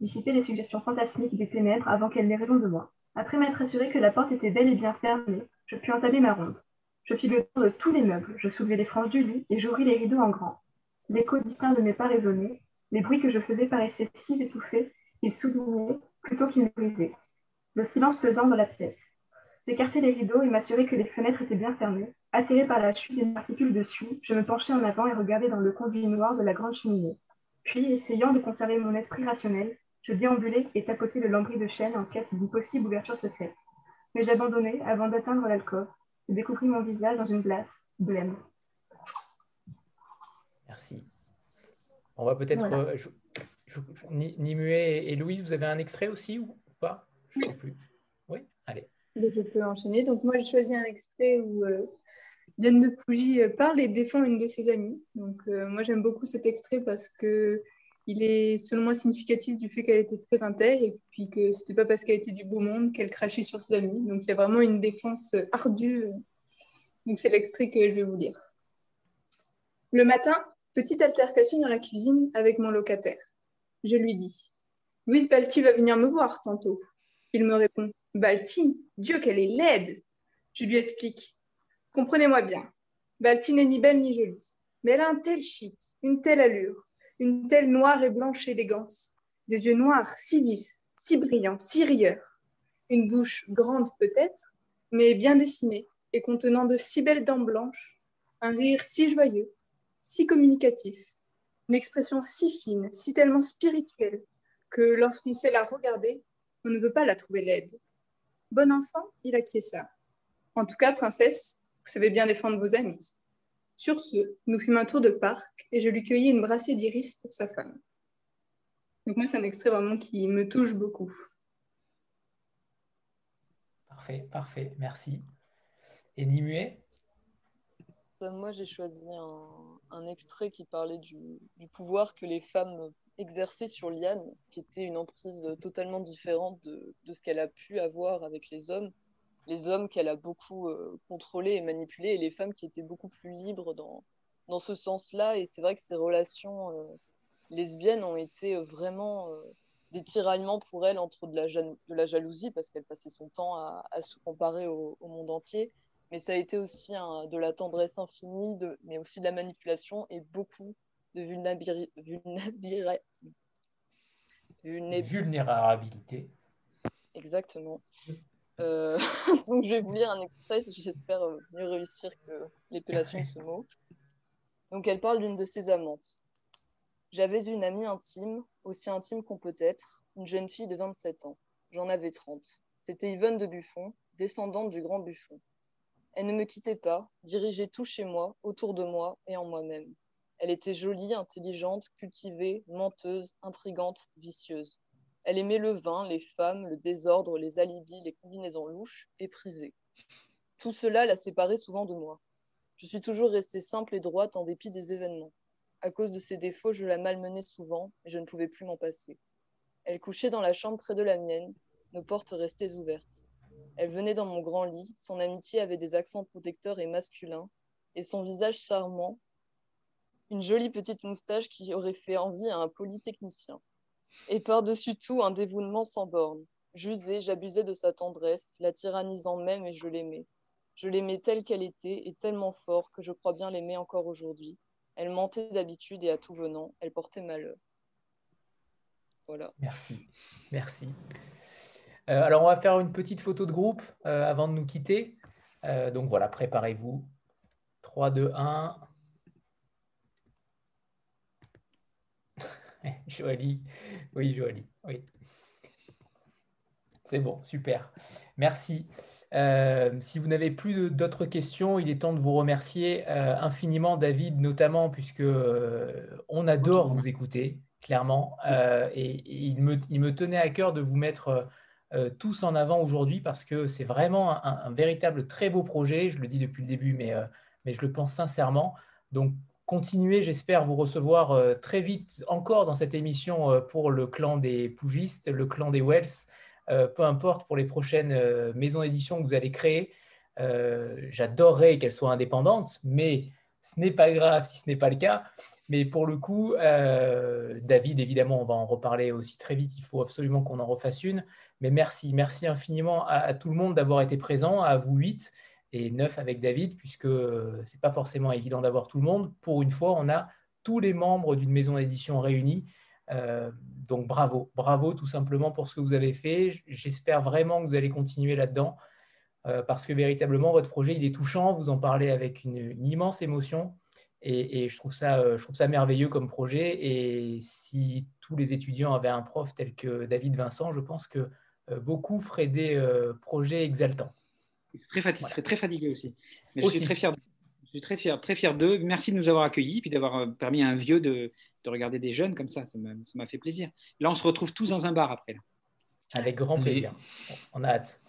Dissiper les suggestions fantasmiques des ténèbres avant qu'elles n'aient raison de moi. Après m'être assuré que la porte était bel et bien fermée, je pus entamer ma ronde. Je fis le tour de tous les meubles, je soulevai les franges du lit et j'ouvris les rideaux en grand. L'écho distinct de mes pas résonnait, les bruits que je faisais paraissaient si étouffés qu'ils soulignaient plutôt qu'ils brisaient. Le silence pesant dans la pièce. J'écartai les rideaux et m'assurai que les fenêtres étaient bien fermées. Attiré par la chute d'une particule dessus, je me penchai en avant et regardai dans le conduit noir de la grande cheminée. Puis, essayant de conserver mon esprit rationnel, je déambulai et tapotai le lambris de chêne en quête d'une possible ouverture secrète. Mais j'abandonnai avant d'atteindre l'alcôve, je découvris mon visage dans une glace blême. Merci. On va peut-être. Voilà. Euh, Nimue et Louise, vous avez un extrait aussi ou pas? Je ne sais plus. Oui, allez. Je peux enchaîner. Donc, moi, j'ai choisi un extrait où euh, Diane de Pougy euh, parle et défend une de ses amies. Donc, euh, moi, j'aime beaucoup cet extrait parce que il est selon moi significatif du fait qu'elle était très intègre et puis que c'était pas parce qu'elle était du beau monde qu'elle crachait sur ses amis. Donc il y a vraiment une défense ardue. Donc c'est l'extrait que je vais vous lire. Le matin, petite altercation dans la cuisine avec mon locataire. Je lui dis Louise Balti va venir me voir tantôt. Il me répond Balti, Dieu qu'elle est laide Je lui explique Comprenez-moi bien, Balti n'est ni belle ni jolie, mais elle a un tel chic, une telle allure une telle noire et blanche élégance, des yeux noirs si vifs, si brillants, si rieurs, une bouche grande peut-être, mais bien dessinée et contenant de si belles dents blanches, un rire si joyeux, si communicatif, une expression si fine, si tellement spirituelle, que lorsqu'on sait la regarder, on ne veut pas la trouver laide. Bon enfant, il acquiesça. En tout cas, princesse, vous savez bien défendre vos amis. Sur ce, nous fûmes un tour de parc et je lui cueillis une brassée d'iris pour sa femme. Donc moi, c'est un extrait vraiment qui me touche beaucoup. Parfait, parfait, merci. Et Nimue Moi, j'ai choisi un, extrait qui parlait du, pouvoir que les femmes exerçaient sur Liane, qui était une emprise totalement différente de, de ce qu'elle a pu avoir avec les hommes les hommes qu'elle a beaucoup euh, contrôlés et manipulés et les femmes qui étaient beaucoup plus libres dans, dans ce sens-là. Et c'est vrai que ces relations euh, lesbiennes ont été vraiment euh, des tiraillements pour elle entre de la, de la jalousie parce qu'elle passait son temps à, se comparer au, monde entier. Mais ça a été aussi de la tendresse infinie, de, mais aussi de la manipulation et beaucoup de vulnérabilité. Exactement. Euh, *laughs* donc je vais vous lire un extrait, j'espère euh, mieux réussir que l'épellation de ce mot. Donc elle parle d'une de ses amantes. J'avais une amie intime, aussi intime qu'on peut être, une jeune fille de 27 ans. J'en avais 30. C'était Yvonne de Buffon, descendante du grand Buffon. Elle ne me quittait pas, dirigeait tout chez moi, autour de moi et en moi-même. Elle était jolie, intelligente, cultivée, menteuse, intrigante, vicieuse. Elle aimait le vin, les femmes, le désordre, les alibis, les combinaisons louches et prisées. Tout cela la séparait souvent de moi. Je suis toujours restée simple et droite en dépit des événements. À cause de ses défauts, je la malmenais souvent et je ne pouvais plus m'en passer. Elle couchait dans la chambre près de la mienne, nos portes restaient ouvertes. Elle venait dans mon grand lit, son amitié avait des accents protecteurs et masculins, et son visage charmant, une jolie petite moustache qui aurait fait envie à un polytechnicien et par-dessus tout un dévouement sans borne. J'usais, j'abusais de sa tendresse, la tyrannisant même et je l'aimais. Je l'aimais telle qu'elle était et tellement fort que je crois bien l'aimer encore aujourd'hui. Elle mentait d'habitude et à tout venant, elle portait malheur. Voilà. Merci, merci. Euh, alors on va faire une petite photo de groupe euh, avant de nous quitter. Euh, donc voilà, préparez-vous. 3, 2, 1. *laughs* Joali. Oui, Joali. Oui. C'est bon, super. Merci. Euh, si vous n'avez plus d'autres questions, il est temps de vous remercier euh, infiniment, David, notamment, puisque euh, on adore vous écouter, clairement. Et, il, me, tenait à cœur de vous mettre tous en avant aujourd'hui parce que c'est vraiment un, véritable très beau projet. Je le dis depuis le début, mais, mais je le pense sincèrement. Donc, continuer, j'espère vous recevoir euh, très vite encore dans cette émission euh, pour le clan des Pougistes, le clan des Wells, euh, peu importe pour les prochaines maisons d'édition que vous allez créer. J'adorerais qu'elles soient indépendantes, mais ce n'est pas grave si ce n'est pas le cas. Mais pour le coup, David, évidemment, on va en reparler aussi très vite. Il faut absolument qu'on en refasse une. Mais merci, merci infiniment à, à tout le monde d'avoir été présent, à vous huit et neuf avec David, puisque ce n'est pas forcément évident d'avoir tout le monde. Pour une fois, on a tous les membres d'une maison d'édition réunis. Euh, donc bravo, bravo tout simplement pour ce que vous avez fait. J'espère vraiment que vous allez continuer là-dedans, euh, parce que véritablement, votre projet, il est touchant. Vous en parlez avec une, immense émotion. Et, je, trouve ça, euh, je trouve ça merveilleux comme projet. Et si tous les étudiants avaient un prof tel que David Vincent, je pense que beaucoup feraient des projets exaltants. Très fatigué, serait très fatigué aussi. Mais je suis très fier. Je suis très fier, très fier d'eux. Merci de nous avoir accueillis, puis d'avoir euh, permis à un vieux de, de regarder des jeunes comme ça. Ça m'a fait plaisir. Là, on se retrouve tous dans un bar après. Là. Avec grand plaisir. On a hâte.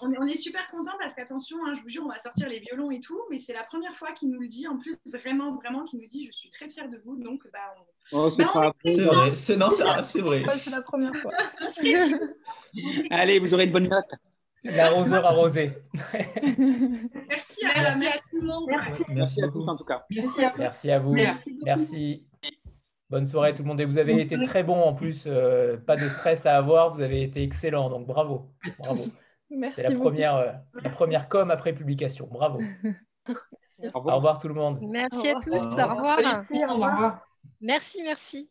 On est, super content parce qu'attention, hein, je vous jure, on va sortir les violons et tout, mais c'est la première fois qu'il nous le dit. En plus, vraiment, vraiment, qu'il nous dit Je suis très fier de vous. Donc, bah, oh, c'est bah, vrai. C'est vrai. C'est la première fois. *laughs* Allez, vous aurez une bonne note. L'arroseur arrosé. merci, à, tout le monde. Merci, à tous en tout cas. Merci à, vous. Merci. Bonne soirée tout le monde. Et vous avez été très bon en plus. Euh, pas de stress à avoir. Vous avez été excellent. Donc bravo. Bravo. C'est la première, euh, la première com après publication. Bravo. Au revoir tout le monde. Merci à tous. Au revoir. Au revoir. Merci, merci.